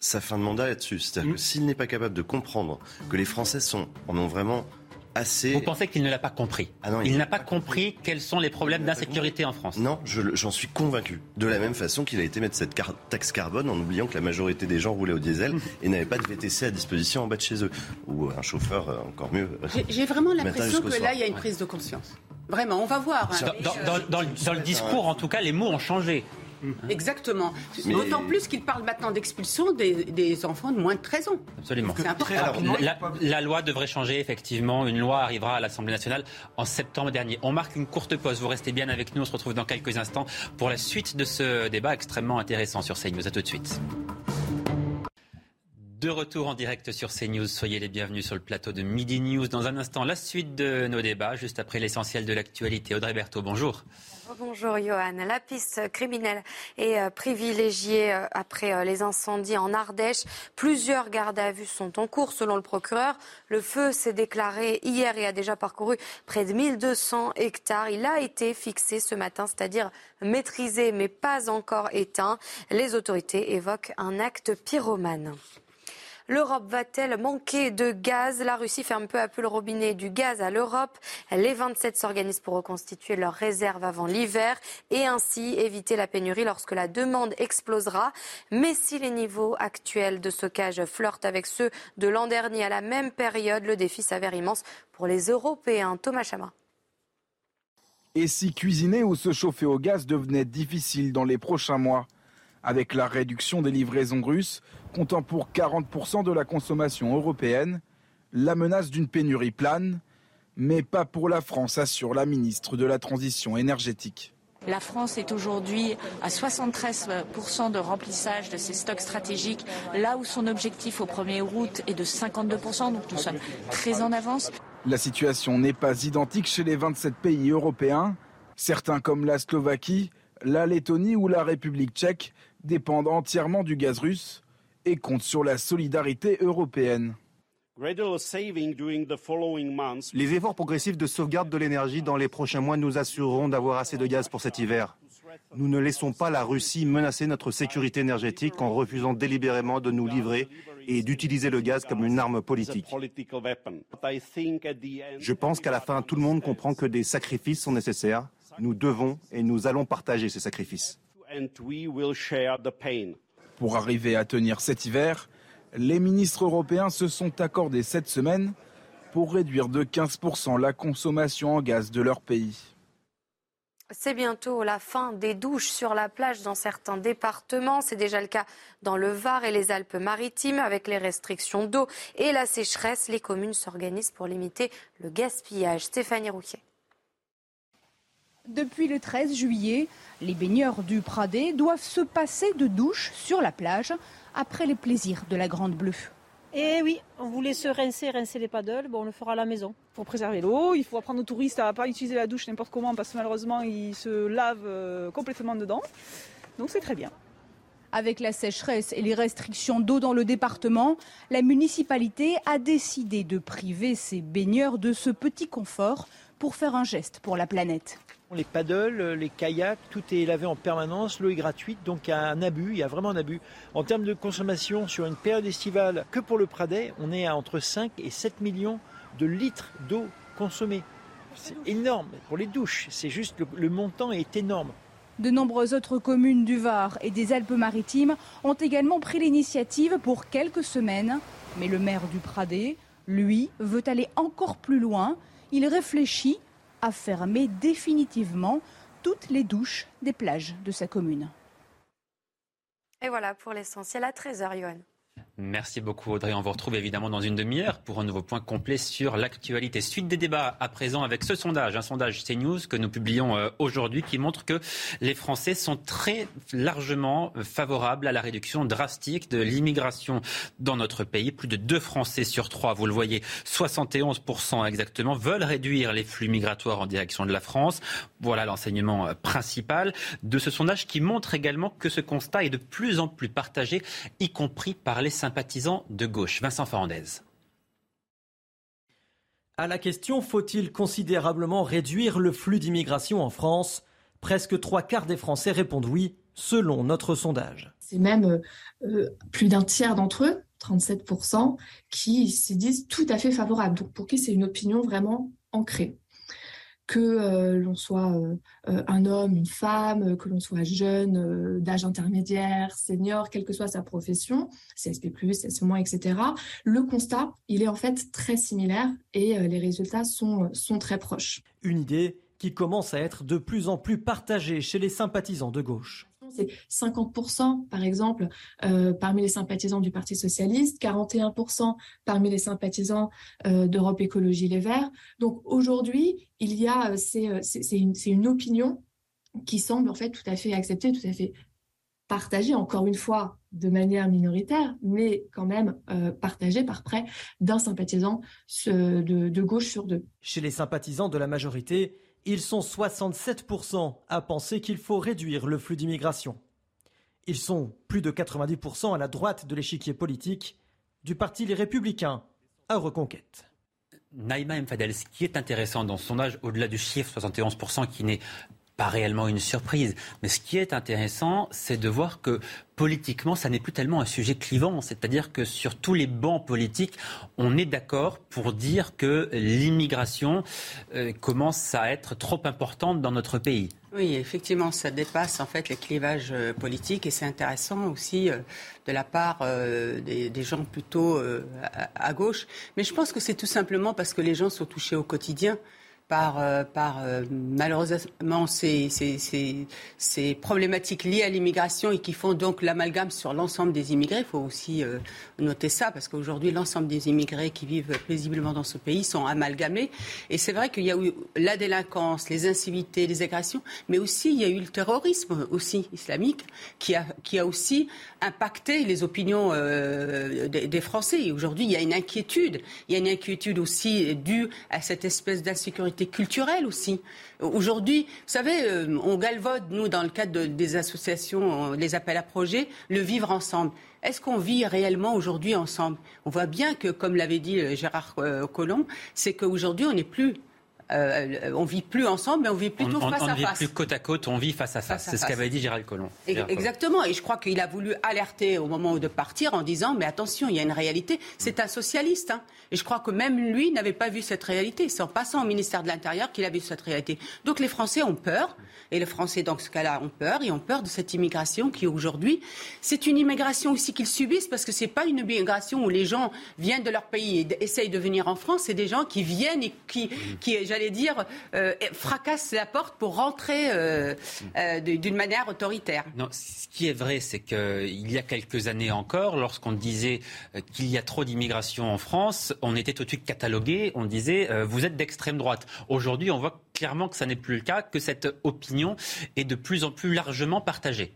Speaker 33: sa fin de mandat là-dessus. C'est-à-dire que mm. s'il n'est pas capable de comprendre que les Français sont, en ont vraiment
Speaker 1: vous pensez qu'il ne l'a pas compris ah Il, n'a pas compris quels sont les problèmes d'insécurité en France
Speaker 33: Non, j'en suis convaincu. De la même façon qu'il a été mettre cette taxe carbone en oubliant que la majorité des gens roulaient au diesel et n'avaient pas de VTC à disposition en bas de chez eux. Ou un chauffeur, euh, encore mieux.
Speaker 32: J'ai vraiment l'impression que là, il y a une prise de conscience. Vraiment, on va voir.
Speaker 1: Hein. Dans, le discours, en tout cas, les mots ont changé.
Speaker 32: Mhm. Exactement. D'autant plus qu'il parle maintenant d'expulsion des, enfants de moins de 13 ans.
Speaker 1: Absolument. la, la, loi devrait changer, effectivement. Une loi arrivera à l'Assemblée nationale en septembre dernier. On marque une courte pause. Vous restez bien avec nous. On se retrouve dans quelques instants pour la suite de ce débat extrêmement intéressant sur CNews. À tout de suite. De retour en direct sur CNews, soyez les bienvenus sur le plateau de Midi News. Dans un instant, la suite de nos débats, juste après l'essentiel de l'actualité. Audrey Berthaud, bonjour.
Speaker 2: Bonjour Johan. La piste criminelle est euh, privilégiée euh, après euh, les incendies en Ardèche. Plusieurs gardes à vue sont en cours selon le procureur. Le feu s'est déclaré hier et a déjà parcouru près de 1200 hectares. Il a été fixé ce matin, c'est-à-dire maîtrisé mais pas encore éteint. Les autorités évoquent un acte pyromane. L'Europe va-t-elle manquer de gaz? La Russie ferme peu à peu le robinet du gaz à l'Europe. Les 27 s'organisent pour reconstituer leurs réserves avant l'hiver et ainsi éviter la pénurie lorsque la demande explosera. Mais si les niveaux actuels de stockage flirtent avec ceux de l'an dernier à la même période, le défi s'avère immense pour les Européens. Thomas Chama.
Speaker 24: Et si cuisiner ou se chauffer au gaz devenait difficile dans les prochains mois? Avec la réduction des livraisons russes, comptant pour 40% de la consommation européenne, la menace d'une pénurie plane, mais pas pour la France, assure la ministre de la Transition énergétique.
Speaker 36: La France est aujourd'hui à 73% de remplissage de ses stocks stratégiques, là où son objectif au 1er août est de 52%, donc nous sommes très en avance.
Speaker 24: La situation n'est pas identique chez les 27 pays européens. Certains comme la Slovaquie, la Lettonie ou la République tchèque dépendent entièrement du gaz russe et compte sur la solidarité européenne.
Speaker 37: Les efforts progressifs de sauvegarde de l'énergie dans les prochains mois nous assureront d'avoir assez de gaz pour cet hiver. Nous ne laissons pas la Russie menacer notre sécurité énergétique en refusant délibérément de nous livrer et d'utiliser le gaz comme une arme politique. Je pense qu'à la fin, tout le monde comprend que des sacrifices sont nécessaires. Nous devons et nous allons partager ces sacrifices.
Speaker 24: Pour arriver à tenir cet hiver, les ministres européens se sont accordés cette semaine pour réduire de 15% la consommation en gaz de leur pays.
Speaker 2: C'est bientôt la fin des douches sur la plage dans certains départements. C'est déjà le cas dans le Var et les Alpes-Maritimes. Avec les restrictions d'eau et la sécheresse, les communes s'organisent pour limiter le gaspillage. Stéphanie Rouquet.
Speaker 38: Depuis le 13 juillet, les baigneurs du Pradé doivent se passer de douche sur la plage après les plaisirs de la Grande Bleue.
Speaker 39: Et eh oui, on voulait se rincer, rincer les paddles, bon, on le fera à la maison. Pour préserver l'eau, il faut apprendre aux touristes à ne pas utiliser la douche n'importe comment parce que malheureusement ils se lavent euh, complètement dedans. Donc c'est très bien.
Speaker 38: Avec la sécheresse et les restrictions d'eau dans le département, la municipalité a décidé de priver ses baigneurs de ce petit confort pour faire un geste pour la planète.
Speaker 40: Les paddles, les kayaks, tout est lavé en permanence, l'eau est gratuite, donc il y a un abus, il y a vraiment un abus. En termes de consommation, sur une période estivale, que pour le Pradet, on est à entre 5 et 7 millions de litres d'eau consommée. C'est énorme pour les douches, c'est juste le, le montant est énorme.
Speaker 38: De nombreuses autres communes du Var et des Alpes-Maritimes ont également pris l'initiative pour quelques semaines. Mais le maire du Pradet, lui, veut aller encore plus loin. Il réfléchit à fermer définitivement toutes les douches des plages de sa commune.
Speaker 2: Et voilà pour l'essentiel à 13h, Johan.
Speaker 1: Merci beaucoup Audrey. On vous retrouve évidemment dans une demi-heure pour un nouveau point complet sur l'actualité. Suite des débats à présent avec ce sondage, un sondage CNews que nous publions euh, aujourd'hui qui montre que les Français sont très largement favorables à la réduction drastique de l'immigration dans notre pays. Plus de deux Français sur trois, vous le voyez, 71% exactement, veulent réduire les flux migratoires en direction de la France. Voilà l'enseignement euh, principal de ce sondage qui montre également que ce constat est de plus en plus partagé, y compris par les sympathisants de gauche. Vincent Farandez.
Speaker 41: À la question faut-il considérablement réduire le flux d'immigration en France? Presque trois quarts des Français répondent oui, selon notre sondage.
Speaker 42: C'est même euh, plus d'un tiers d'entre eux, 37%, qui se disent tout à fait favorables. Donc pour qui c'est une opinion vraiment ancrée? Que euh, l'on soit euh, euh, un homme, une femme, que l'on soit jeune, d'âge intermédiaire, senior, quelle que soit sa profession, CSP+, CSP-, etc. Le constat, il est en fait très similaire et les résultats sont, sont très proches.
Speaker 41: Une idée qui commence à être de plus en plus partagée chez les sympathisants de gauche
Speaker 42: c'est 50% par exemple euh, parmi les sympathisants du Parti socialiste, 41% parmi les sympathisants euh, d'Europe Écologie Les Verts. Donc aujourd'hui, il y a, euh, c'est une, une opinion qui semble en fait tout à fait acceptée, tout à fait partagée, encore une fois, de manière minoritaire, mais quand même partagée par près d'un sympathisant de, de, gauche sur deux.
Speaker 41: Chez les sympathisants de la majorité, ils sont 67% à penser qu'il faut réduire le flux d'immigration. Ils sont plus de 90% à la droite de l'échiquier politique du Parti Les Républicains à Reconquête.
Speaker 1: Naïma Mfadel, ce qui est intéressant dans ce sondage, au-delà du chiffre 71% qui n'est pas réellement une surprise. Mais ce qui est intéressant, c'est de voir que politiquement, ça n'est plus tellement un sujet clivant. C'est-à-dire que sur tous les bancs politiques, on est d'accord pour dire que l'immigration euh, commence à être trop importante dans notre pays.
Speaker 32: Oui, effectivement, ça dépasse en fait les clivages euh, politiques et c'est intéressant aussi euh, de la part des, gens plutôt à, gauche. Mais je pense que c'est tout simplement parce que les gens sont touchés au quotidien par, euh, euh, malheureusement ces, ces, ces, problématiques liées à l'immigration et qui font donc l'amalgame sur l'ensemble des immigrés. Il faut aussi euh, noter ça parce qu'aujourd'hui, l'ensemble des immigrés qui vivent paisiblement dans ce pays sont amalgamés. Et c'est vrai qu'il y a eu la délinquance, les incivilités, les agressions, mais aussi il y a eu le terrorisme aussi islamique qui a, qui a aussi impacté les opinions des, des, Français. Et aujourd'hui, il y a une inquiétude. Il y a une inquiétude aussi due à cette espèce d'insécurité culturelle aussi. Aujourd'hui, vous savez, euh, on galvaude, nous, dans le cadre des associations, les appels à projets, le vivre ensemble. Est-ce qu'on vit réellement aujourd'hui ensemble? On voit bien que, comme l'avait dit euh, Gérard euh, Collomb, c'est qu'aujourd'hui, on n'est plus euh, on vit plus ensemble, mais on vit plutôt face à face.
Speaker 1: On ne vit plus côte à côte, on vit face à face. C'est ce qu'avait dit Gérald Collomb.
Speaker 32: Exactement. Et je crois qu'il a voulu alerter au moment de partir en disant mais attention, il y a une réalité. C'est un socialiste. Hein. Et je crois que même lui n'avait pas vu cette réalité. C'est en passant au ministère de l'Intérieur qu'il a vu cette réalité. Donc les Français ont peur. Et les Français, dans ce cas-là, ont peur. Ils ont peur de cette immigration qui, aujourd'hui, c'est une immigration aussi qu'ils subissent parce que c'est pas une immigration où les gens viennent de leur pays et essayent de venir en France. C'est des gens qui viennent et qui, qui j'allais dire, euh, fracassent la porte pour rentrer euh, euh, d'une manière autoritaire.
Speaker 1: Non, ce qui est vrai, c'est qu'il y a quelques années encore, lorsqu'on disait qu'il y a trop d'immigration en France, on était tout de suite catalogué, on disait vous êtes d'extrême droite. Aujourd'hui, on voit clairement que ça n'est plus le cas, que cette opinion est de plus en plus largement partagée.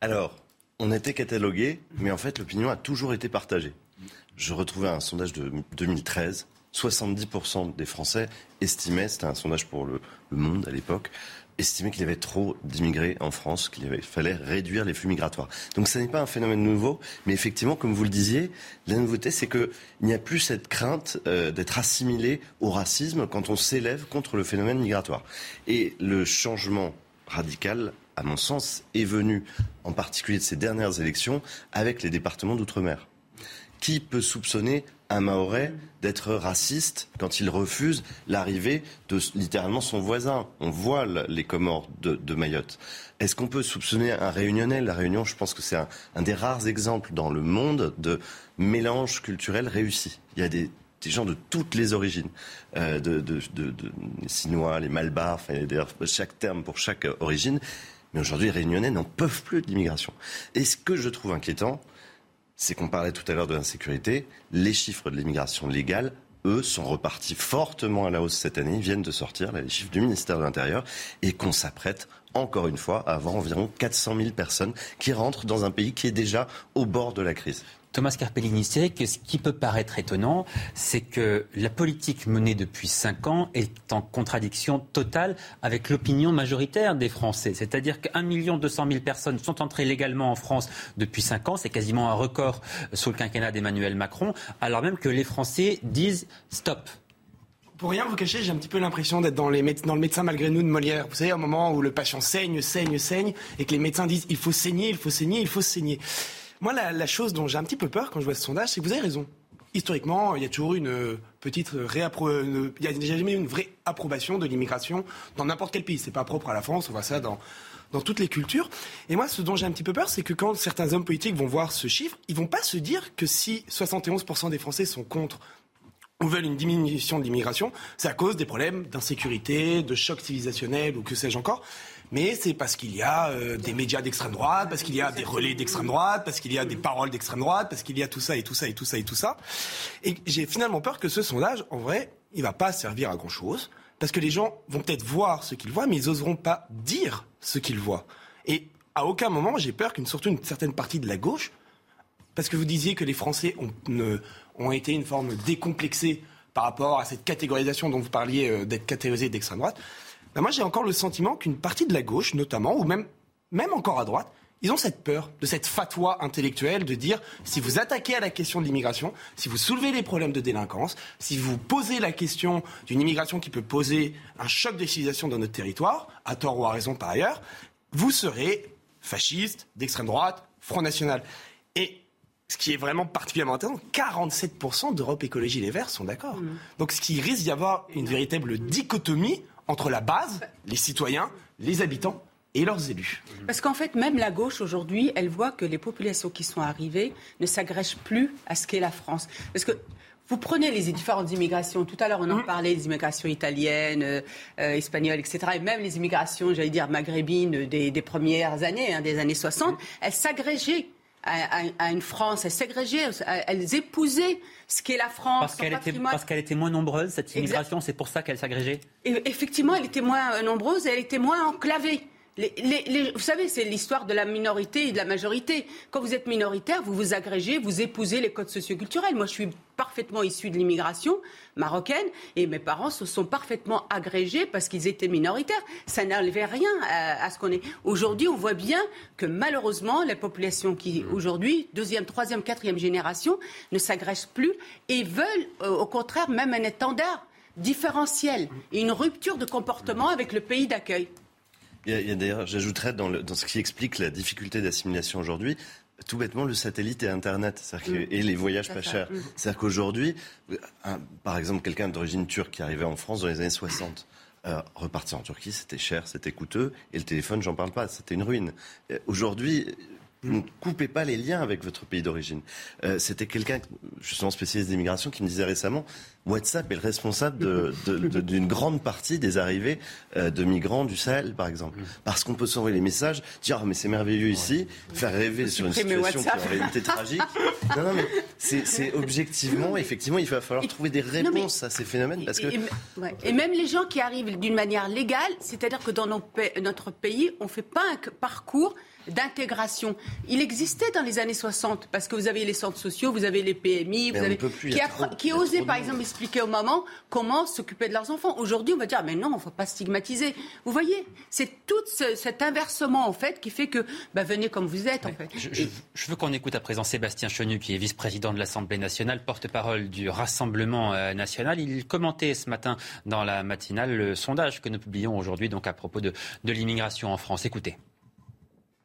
Speaker 33: Alors, on était catalogué, mais en fait, l'opinion a toujours été partagée. Je retrouvais un sondage de 2013 70% des Français estimaient, c'était un sondage pour le, Monde à l'époque, estimaient qu'il y avait trop d'immigrés en France, qu'il fallait réduire les flux migratoires. Donc ce n'est pas un phénomène nouveau, mais effectivement, comme vous le disiez, la nouveauté, c'est qu'il n'y a plus cette crainte euh, d'être assimilé au racisme quand on s'élève contre le phénomène migratoire. Et le changement radical à mon sens, est venu, en particulier de ces dernières élections, avec les départements d'outre-mer. Qui peut soupçonner un Mahorais d'être raciste quand il refuse l'arrivée de littéralement son voisin. On voit les Comores de, Mayotte. Est-ce qu'on peut soupçonner un Réunionnais? La Réunion, je pense que c'est un, des rares exemples dans le monde de mélange culturel réussi. Il y a des, gens de toutes les origines, euh, de, les Sinois, les Malbars, enfin, chaque terme pour chaque origine. Mais aujourd'hui, les Réunionnais n'en peuvent plus de l'immigration. Et ce que je trouve inquiétant, c'est qu'on parlait tout à l'heure de l'insécurité. Les chiffres de l'immigration légale, eux, sont repartis fortement à la hausse cette année. Viennent de sortir, les chiffres du ministère de l'Intérieur, et qu'on s'apprête encore une fois à avoir environ 400 000 personnes qui rentrent dans un pays qui est déjà au bord de la crise.
Speaker 1: Thomas Carpellini, c'est que ce qui peut paraître étonnant, c'est que la politique menée depuis cinq ans est en contradiction totale avec l'opinion majoritaire des Français. C'est-à-dire qu'un million deux cent mille personnes sont entrées légalement en France depuis cinq ans. C'est quasiment un record sous le quinquennat d'Emmanuel Macron, alors même que les Français disent stop
Speaker 34: pour rien vous cacher, j'ai un petit peu l'impression d'être dans, dans, le médecin malgré nous de Molière. Vous savez, un moment où le patient saigne, saigne, saigne, et que les médecins disent il faut saigner, il faut saigner, il faut saigner. Moi, la, chose dont j'ai un petit peu peur quand je vois ce sondage, c'est que vous avez raison. Historiquement, il y a toujours une euh, petite réapprobation. Il n'y a jamais une vraie approbation de l'immigration dans n'importe quel pays. C'est pas propre à la France, on voit ça dans, dans toutes les cultures. Et moi, ce dont j'ai un petit peu peur, c'est que quand certains hommes politiques vont voir ce chiffre, ils vont pas se dire que si 71% des Français sont contre ou veulent une diminution de l'immigration, c'est à cause des problèmes d'insécurité, de choc civilisationnel ou que sais-je encore mais c'est parce qu'il y a euh, des médias d'extrême droite, parce qu'il y a des relais d'extrême droite, parce qu'il y a des paroles d'extrême droite, parce qu'il y a tout ça et tout ça et tout ça et tout ça. Et j'ai finalement peur que ce sondage, en vrai, il va pas servir à grand chose, parce que les gens vont peut-être voir ce qu'ils voient, mais ils oseront pas dire ce qu'ils voient. Et à aucun moment, j'ai peur qu'une surtout une certaine partie de la gauche, parce que vous disiez que les Français ont, été une forme décomplexée par rapport à cette catégorisation dont vous parliez euh, d'être catégorisé d'extrême droite. Ben, moi j'ai encore le sentiment qu'une partie de la gauche, notamment, ou même, même encore à droite, ils ont cette peur de cette fatwa intellectuelle de dire si vous attaquez à la question de l'immigration, si vous soulevez les problèmes de délinquance, si vous posez la question d'une immigration qui peut poser un choc de civilisation dans notre territoire, à tort ou à raison par ailleurs, vous serez fasciste, d'extrême droite, Front National. Et ce qui est vraiment particulièrement intéressant, 47% d'Europe Écologie Les Verts sont d'accord. Mmh. Donc ce qui risque d'y avoir une véritable dichotomie entre la base, les citoyens, les habitants et leurs élus.
Speaker 32: Parce qu'en fait, même la gauche aujourd'hui, elle voit que les populations qui sont arrivées ne s'agrègent plus à ce qu'est la France. Parce que vous prenez les différentes immigrations. Tout à l'heure, on en mmh. parlait des immigrations italiennes, euh, euh, espagnoles, etc. Et même les immigrations, j'allais dire, maghrébines des, premières années, hein, des années 60, mmh. elles s'agrégeaient à, une France, ségrégeaient, elles épousaient ce qu'est la France.
Speaker 1: Parce qu'elle était, était moins nombreuse, cette immigration, c'est pour ça qu'elle s'agrégeait
Speaker 32: Effectivement, elle était moins euh, nombreuse et elle était moins enclavée. Les, vous savez, c'est l'histoire de la minorité et de la majorité. Quand vous êtes minoritaire, vous vous agrégez, vous épousez les codes socioculturels. Moi, je suis parfaitement issu de l'immigration marocaine et mes parents se sont parfaitement agrégés parce qu'ils étaient minoritaires. Ça n'enlevait rien à, ce qu'on est. Aujourd'hui, on voit bien que malheureusement, les populations qui, aujourd'hui, deuxième, troisième, quatrième génération, ne s'agrègent plus et veulent, euh, au contraire, même un étendard différentiel et une rupture de comportement avec le pays d'accueil.
Speaker 33: Il y a, d'ailleurs, j'ajouterais dans, dans, ce qui explique la difficulté d'assimilation aujourd'hui, tout bêtement le satellite et Internet mm. et les voyages pas chers. Mm. C'est-à-dire qu'aujourd'hui, par exemple, quelqu'un d'origine turque qui arrivait en France dans les années 60, euh, repartir en Turquie, c'était cher, c'était coûteux, et le téléphone, j'en parle pas, c'était une ruine. Aujourd'hui, ne coupez pas les liens avec votre pays d'origine. Euh, c'était quelqu'un, justement spécialiste d'immigration, qui me disait récemment WhatsApp est le responsable d'une grande partie des arrivées euh, de migrants du Sahel, par exemple. Parce qu'on peut s'envoyer les messages, dire oh, mais c'est merveilleux ici, faire rêver sur une situation qui est en réalité tragique. Non, non, mais c'est objectivement, effectivement, il va falloir trouver des réponses à ces phénomènes. Parce que...
Speaker 32: Et, même les gens qui arrivent d'une manière légale, c'est-à-dire que dans notre pays, on ne fait pas un parcours d'intégration. Il existait dans les années 60 parce que vous avez les centres sociaux, vous avez les PMI, vous avez qui, qui osaient par exemple expliquer aux mamans comment s'occuper de leurs enfants. Aujourd'hui, on va dire mais non, il ne faut pas stigmatiser. Vous voyez, c'est tout cet inversement en fait qui fait que bah, venez comme vous êtes en fait.
Speaker 1: Je, veux qu'on écoute à présent Sébastien Chenu qui est vice-président de l'Assemblée nationale, porte-parole du Rassemblement euh, national. Il commentait ce matin dans la matinale le sondage que nous publions aujourd'hui donc à propos de, de l'immigration en France. Écoutez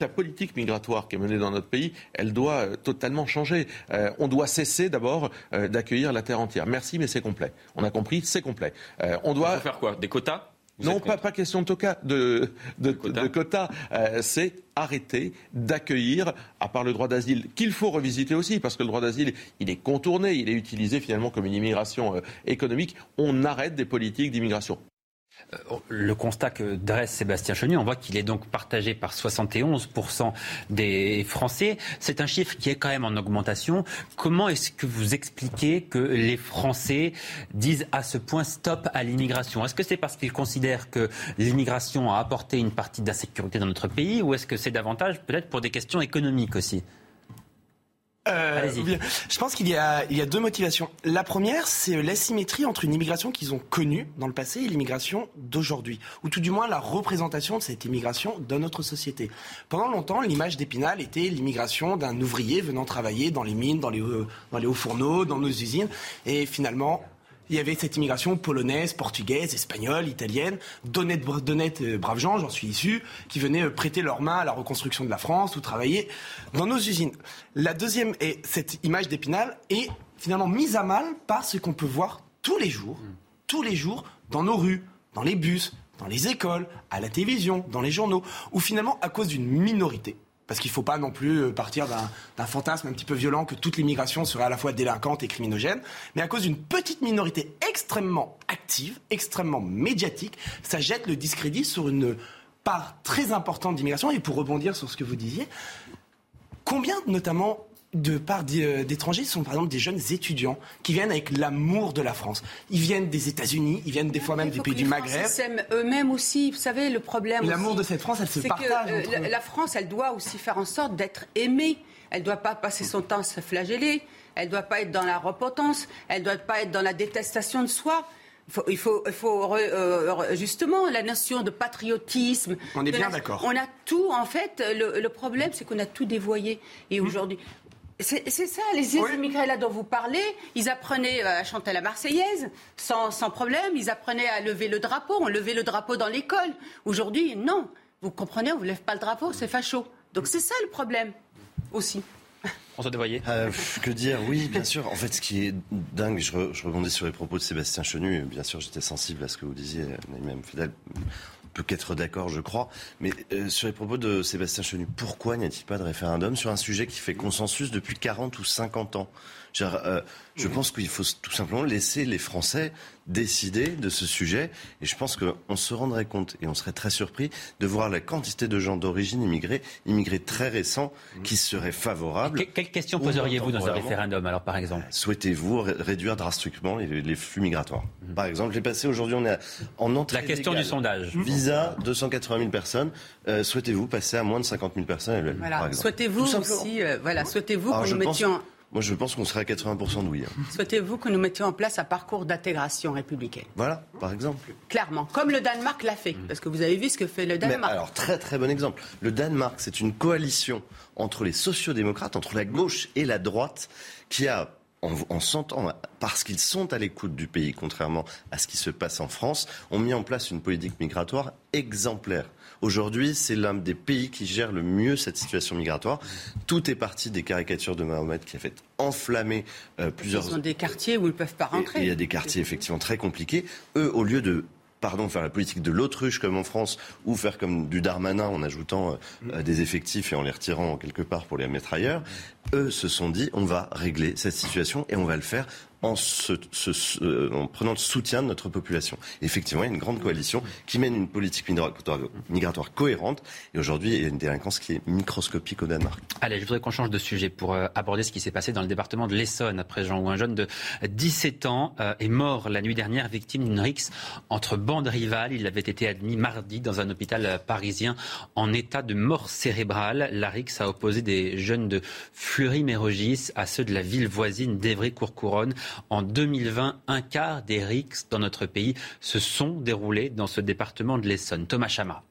Speaker 43: la politique migratoire qui est menée dans notre pays, elle doit euh, totalement changer. Euh, on doit cesser d'abord euh, d'accueillir la terre entière. Merci, mais c'est complet. On a compris, c'est complet.
Speaker 1: on doit faire quoi? Des quotas?
Speaker 43: Non, pas, pas, question de, toca, de, de, quotas. c'est arrêter d'accueillir, à part le droit d'asile, qu'il faut revisiter aussi, parce que le droit d'asile, il est contourné, il est utilisé finalement comme une immigration économique. On arrête des politiques d'immigration
Speaker 1: le constat que dresse Sébastien Chenu, on voit qu'il est donc partagé par 71% des Français. C'est un chiffre qui est quand même en augmentation. Comment est-ce que vous expliquez que les Français disent à ce point stop à l'immigration? Est-ce que c'est parce qu'ils considèrent que l'immigration a apporté une partie d'insécurité dans notre pays ou est-ce que c'est davantage peut-être pour des questions économiques aussi?
Speaker 34: Euh, je pense qu'il y a, il y a deux motivations. La première, c'est l'asymétrie entre une immigration qu'ils ont connue dans le passé et l'immigration d'aujourd'hui, ou tout du moins la représentation de cette immigration dans notre société. Pendant longtemps, l'image d'Épinal était l'immigration d'un ouvrier venant travailler dans les mines, dans les, dans les hauts fourneaux, dans nos usines, et finalement, il y avait cette immigration polonaise, portugaise, espagnole, italienne, d'honnêtes, euh, braves gens, j'en suis issu, qui venaient euh, prêter leurs mains à la reconstruction de la France ou travailler dans nos usines. La deuxième est cette image d'Épinal est finalement mise à mal par ce qu'on peut voir tous les jours, tous les jours, dans nos rues, dans les bus, dans les écoles, à la télévision, dans les journaux, où finalement, à cause d'une minorité, parce qu'il ne faut pas non plus euh, partir d'un fantasme un petit peu violent que toute l'immigration serait à la fois délinquante et criminogène, mais à cause d'une petite minorité extrêmement active, extrêmement médiatique, ça jette le discrédit sur une part très importante d'immigration. Et pour rebondir sur ce que vous disiez, combien notamment de part euh, d'étrangers sont par exemple des jeunes étudiants qui viennent avec l'amour de la France. Ils viennent des États-Unis, ils viennent des fois même des pays du Maghreb.
Speaker 32: s'aiment eux-mêmes aussi. Vous savez, le problème.
Speaker 34: L'amour de cette France, elle se partage.
Speaker 32: Que, euh, la France, elle doit aussi faire en sorte d'être aimée. Elle ne doit pas passer son temps à se flageller. Elle ne doit pas être dans la repentance. Elle ne doit pas être dans la détestation de soi. Il faut, il faut, euh, justement la notion de patriotisme.
Speaker 34: On est bien d'accord.
Speaker 32: On a tout, en fait. Le, le problème, c'est qu'on a tout dévoyé. Et mmh. aujourd'hui, c'est ça, les immigrés là dont vous parlez, ils apprenaient euh, à chanter la Marseillaise sans, sans problème, ils apprenaient à lever le drapeau, on levait le drapeau dans l'école. Aujourd'hui, non. Vous comprenez, on ne lève pas le drapeau, c'est facho. Donc c'est ça le problème aussi.
Speaker 1: François Devoyer
Speaker 33: euh, Que dire? Oui, bien sûr. En fait, ce qui est dingue, je, rebondis sur les propos de Sébastien Chenu. Bien sûr, j'étais sensible à ce que vous disiez, même Fidel peut qu'être d'accord, je crois. Mais euh, sur les propos de Sébastien Chenu, pourquoi n'y a-t-il pas de référendum sur un sujet qui fait consensus depuis 40 ou 50 ans? Euh, je pense qu'il faut tout simplement laisser les Français décider de ce sujet. Et je pense qu'on se rendrait compte, et on serait très surpris, de voir la quantité de gens d'origine immigrée, immigrés très récents, qui seraient favorables.
Speaker 1: quelles questions poseriez-vous dans un référendum, alors, par exemple?
Speaker 33: Souhaitez-vous réduire drastiquement les, flux migratoires mhm. Par exemple, les passés aujourd'hui, on est en entrée.
Speaker 1: La question du sondage.
Speaker 33: Visa, 280 000 personnes. Euh, souhaitez-vous passer à moins de 50 000 personnes
Speaker 32: Voilà. Souhaitez-vous aussi, euh, voilà, souhaitez-vous que nous mettions.
Speaker 33: Moi, je pense qu'on serait à 80% de oui. Hein.
Speaker 32: Souhaitez-vous que nous mettions en place un parcours d'intégration républicaine?
Speaker 33: Voilà, par exemple.
Speaker 32: Clairement, comme le Danemark l'a fait, parce que vous avez vu ce que fait le Danemark.
Speaker 33: alors, très très bon exemple. Le Danemark, c'est une coalition entre les sociodémocrates, entre la gauche et la droite, qui a en, sentant, parce qu'ils sont à l'écoute du pays, contrairement à ce qui se passe en France, ont mis en place une politique migratoire exemplaire. Aujourd'hui, c'est l'un des pays qui gère le mieux cette situation migratoire. Tout est parti des caricatures de Mahomet qui a fait enflammer euh, plusieurs.
Speaker 32: Ce sont des quartiers où ils ne peuvent pas rentrer.
Speaker 33: il y a des quartiers effectivement très compliqués. Eux, au lieu de pardon, faire la politique de l'autruche comme en France, ou faire comme du Darmanin en ajoutant euh, des effectifs et en les retirant quelque part pour les mettre ailleurs, eux se sont dit on va régler cette situation et on va le faire en, euh, en, prenant le soutien de notre population. effectivement, il y a une grande coalition qui mène une politique migratoire, cohérente. Et aujourd'hui, il y a une délinquance qui est microscopique au Danemark.
Speaker 1: Allez, je voudrais qu'on change de sujet pour euh, aborder ce qui s'est passé dans le département de l'Essonne à présent, où un jeune de 17 ans euh, est mort la nuit dernière, victime d'une rixe entre bandes rivales. Il avait été admis mardi dans un hôpital parisien en état de mort cérébrale. La rixe a opposé des jeunes de Fleury-Mérogis à ceux de la ville voisine d'Evry-Courcouronne. En 2020, un quart des rixes dans notre pays se sont déroulés dans ce département de l'Essonne. Thomas Chama.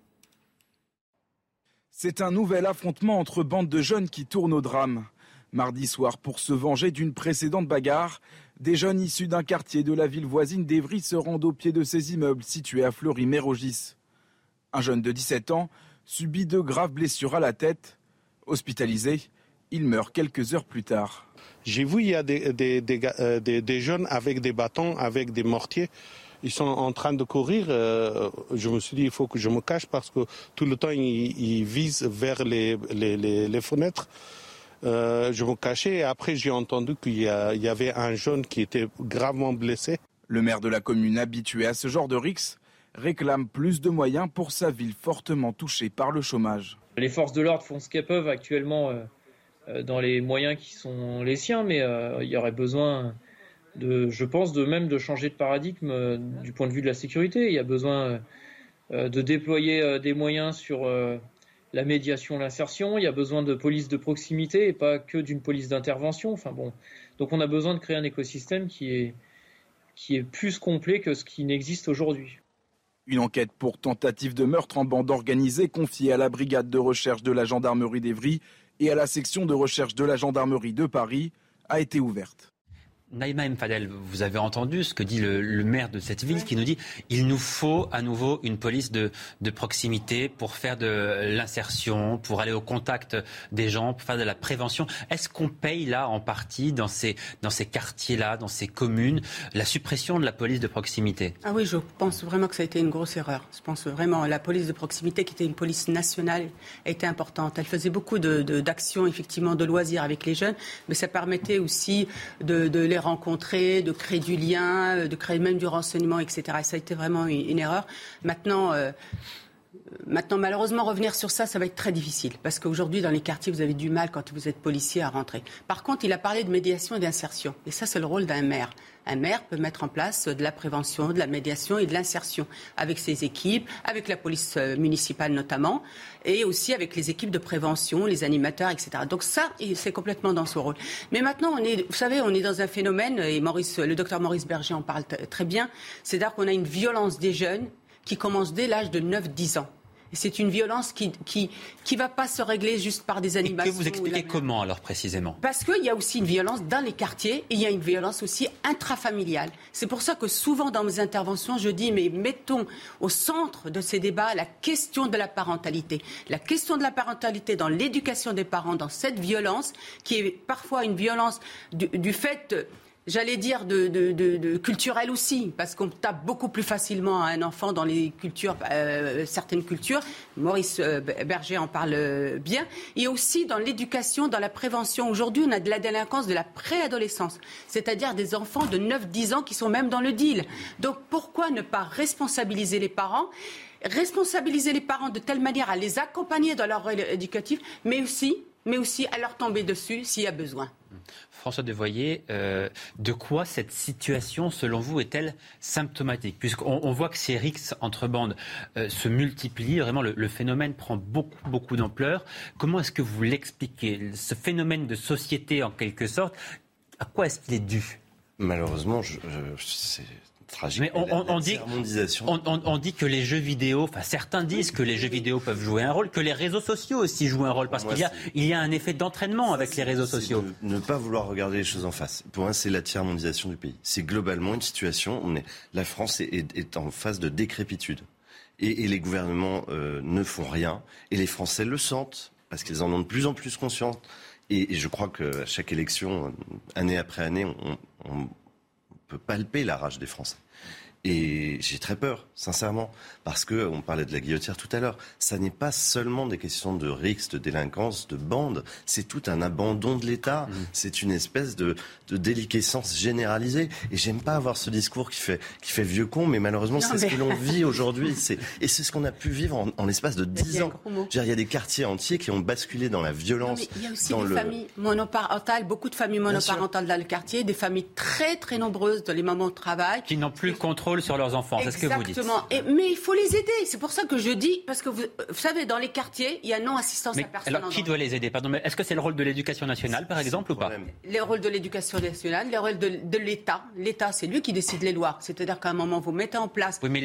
Speaker 24: C'est un nouvel affrontement entre bandes de jeunes qui tournent au drame. Mardi soir, pour se venger d'une précédente bagarre, des jeunes issus d'un quartier de la ville voisine d'Evry se rendent au pied de ces immeubles situés à Fleury-Mérogis. Un jeune de 17 ans subit de graves blessures à la tête. Hospitalisé, il meurt quelques heures plus tard.
Speaker 44: J'ai vu, il y a euh, des, jeunes avec des bâtons, avec des mortiers. Ils sont en train de courir. Euh, je me suis dit, il faut que je me cache parce que tout le temps, ils, visent vers les, fenêtres. Euh, je me cachais et après, j'ai entendu qu'il y, avait un jeune qui était gravement blessé.
Speaker 24: Le maire de la commune habitué à ce genre de rix réclame plus de moyens pour sa ville fortement touchée par le chômage.
Speaker 45: Les forces de l'ordre font ce qu'elles peuvent actuellement euh, dans les moyens qui sont les siens, mais euh, il y aurait besoin je pense, de même de changer de paradigme du point de vue de la sécurité. Il y a besoin de déployer des moyens sur la médiation, l'insertion. Il y a besoin de police de proximité et pas que d'une police d'intervention. Enfin bon, donc on a besoin de créer un écosystème qui est qui est plus complet que ce qui n'existe aujourd'hui.
Speaker 24: Une enquête pour tentative de meurtre en bande organisée confiée à la brigade de recherche de la gendarmerie d'Evry et à la section de recherche de la gendarmerie de Paris a été ouverte.
Speaker 1: Naïma M. Fadel, vous avez entendu ce que dit le, maire de cette ville qui nous dit il nous faut à nouveau une police de, proximité pour faire de l'insertion, pour aller au contact des gens, pour faire de la prévention. Est-ce qu'on paye là en partie dans ces, dans ces quartiers-là, dans ces communes, la suppression de la police de proximité?
Speaker 32: Ah oui, je pense vraiment que ça a été une grosse erreur. Je pense vraiment la police de proximité qui était une police nationale était importante. Elle faisait beaucoup d'actions, de, effectivement, de loisirs avec les jeunes, mais ça permettait aussi de, de les rencontrer, de créer du lien, euh, de créer même du renseignement, etc. Et ça a été vraiment une, erreur. Maintenant, euh, Maintenant, malheureusement, revenir sur ça, ça va être très difficile. Parce qu'aujourd'hui, dans les quartiers, vous avez du mal, quand vous êtes policier, à rentrer. Par contre, il a parlé de médiation et d'insertion. Et ça, c'est le rôle d'un maire. Un maire peut mettre en place de la prévention, de la médiation et de l'insertion avec ses équipes, avec la police euh, municipale notamment, et aussi avec les équipes de prévention, les animateurs, etc. Donc ça, c'est complètement dans son rôle. Mais maintenant, vous savez, on est dans un phénomène, et Maurice, le docteur Maurice Berger en parle très bien, c'est-à-dire qu'on a une violence des jeunes qui commence dès l'âge de 9-10 ans. C'est une violence qui qui qui va pas se régler juste par des animations.
Speaker 1: Et que vous expliquez comment alors précisément?
Speaker 32: Parce qu'il y a aussi une violence dans les quartiers et il y a une violence aussi intrafamiliale. C'est pour ça que souvent dans mes interventions, je dis mais mettons au centre de ces débats la question de la parentalité. La question de la parentalité dans l'éducation des parents, dans cette violence qui est parfois une violence du, du fait j'allais dire, de, de, culturel aussi, parce qu'on tape beaucoup plus facilement à un enfant dans les cultures, euh, certaines cultures. Maurice euh, Berger en parle bien. Et aussi dans l'éducation, dans la prévention. Aujourd'hui, on a de la délinquance de la préadolescence, c'est-à-dire des enfants de 9-10 ans qui sont même dans le deal. Donc pourquoi ne pas responsabiliser les parents? Responsabiliser les parents de telle manière à les accompagner dans leur rôle éducatif, mais aussi, mais aussi à leur tomber dessus s'il y a besoin.
Speaker 1: François Devoyer, euh, de quoi cette situation, selon vous, est-elle symptomatique? Puisqu'on on voit que ces rixes entre bandes euh, se multiplient, vraiment le, phénomène prend beaucoup, beaucoup d'ampleur. Comment est-ce que vous l'expliquez? Ce phénomène de société, en quelque sorte, à quoi est-ce qu'il est dû?
Speaker 33: Malheureusement, je, c'est mais
Speaker 1: on, dit, on, dit que les jeux vidéo, enfin certains disent que les jeux vidéo peuvent jouer un rôle, que les réseaux sociaux aussi jouent un rôle, parce qu'il y a, il y a un effet d'entraînement avec les réseaux sociaux.
Speaker 33: Ne, pas vouloir regarder les choses en face. Pour moi, c'est la tiers-mondisation du pays. C'est globalement une situation, on est, la France est, en phase de décrépitude. Et, les gouvernements euh, ne font rien, et les Français le sentent, parce qu'ils en ont de plus en plus conscience. Et, je crois qu'à chaque élection, année après année, on peut palper la rage des Français. Et j'ai très peur, sincèrement, parce que on parlait de la guillotière tout à l'heure. Ça n'est pas seulement des questions de rixes, de délinquance, de bande. C'est tout un abandon de l'État. Mmh. C'est une espèce de, de déliquescence généralisée. Et j'aime pas avoir ce discours qui fait qui fait vieux con, mais malheureusement c'est ce que l'on vit aujourd'hui. Et c'est ce qu'on a pu vivre en, l'espace de dix ans. Il y a des quartiers entiers qui ont basculé dans la violence.
Speaker 32: il y a aussi des familles monoparentales, beaucoup de familles monoparentales dans le quartier, des familles très très nombreuses dans les moments de travail,
Speaker 1: qui n'ont plus le contrôle sur leurs enfants. C'est ce que vous dites.
Speaker 32: Exactement. mais il faut les aider. C'est pour ça que je dis, parce que vous, vous savez, dans les quartiers, il y a non-assistance à personne.
Speaker 1: Alors, qui doit les aider? Pardon, mais est-ce que c'est le rôle de l'éducation nationale, par exemple, ou pas?
Speaker 32: Le rôle de l'éducation nationale, le rôle de, l'État. L'État, c'est lui qui décide les lois. C'est-à-dire qu'à un moment, vous mettez en place.
Speaker 1: Oui, mais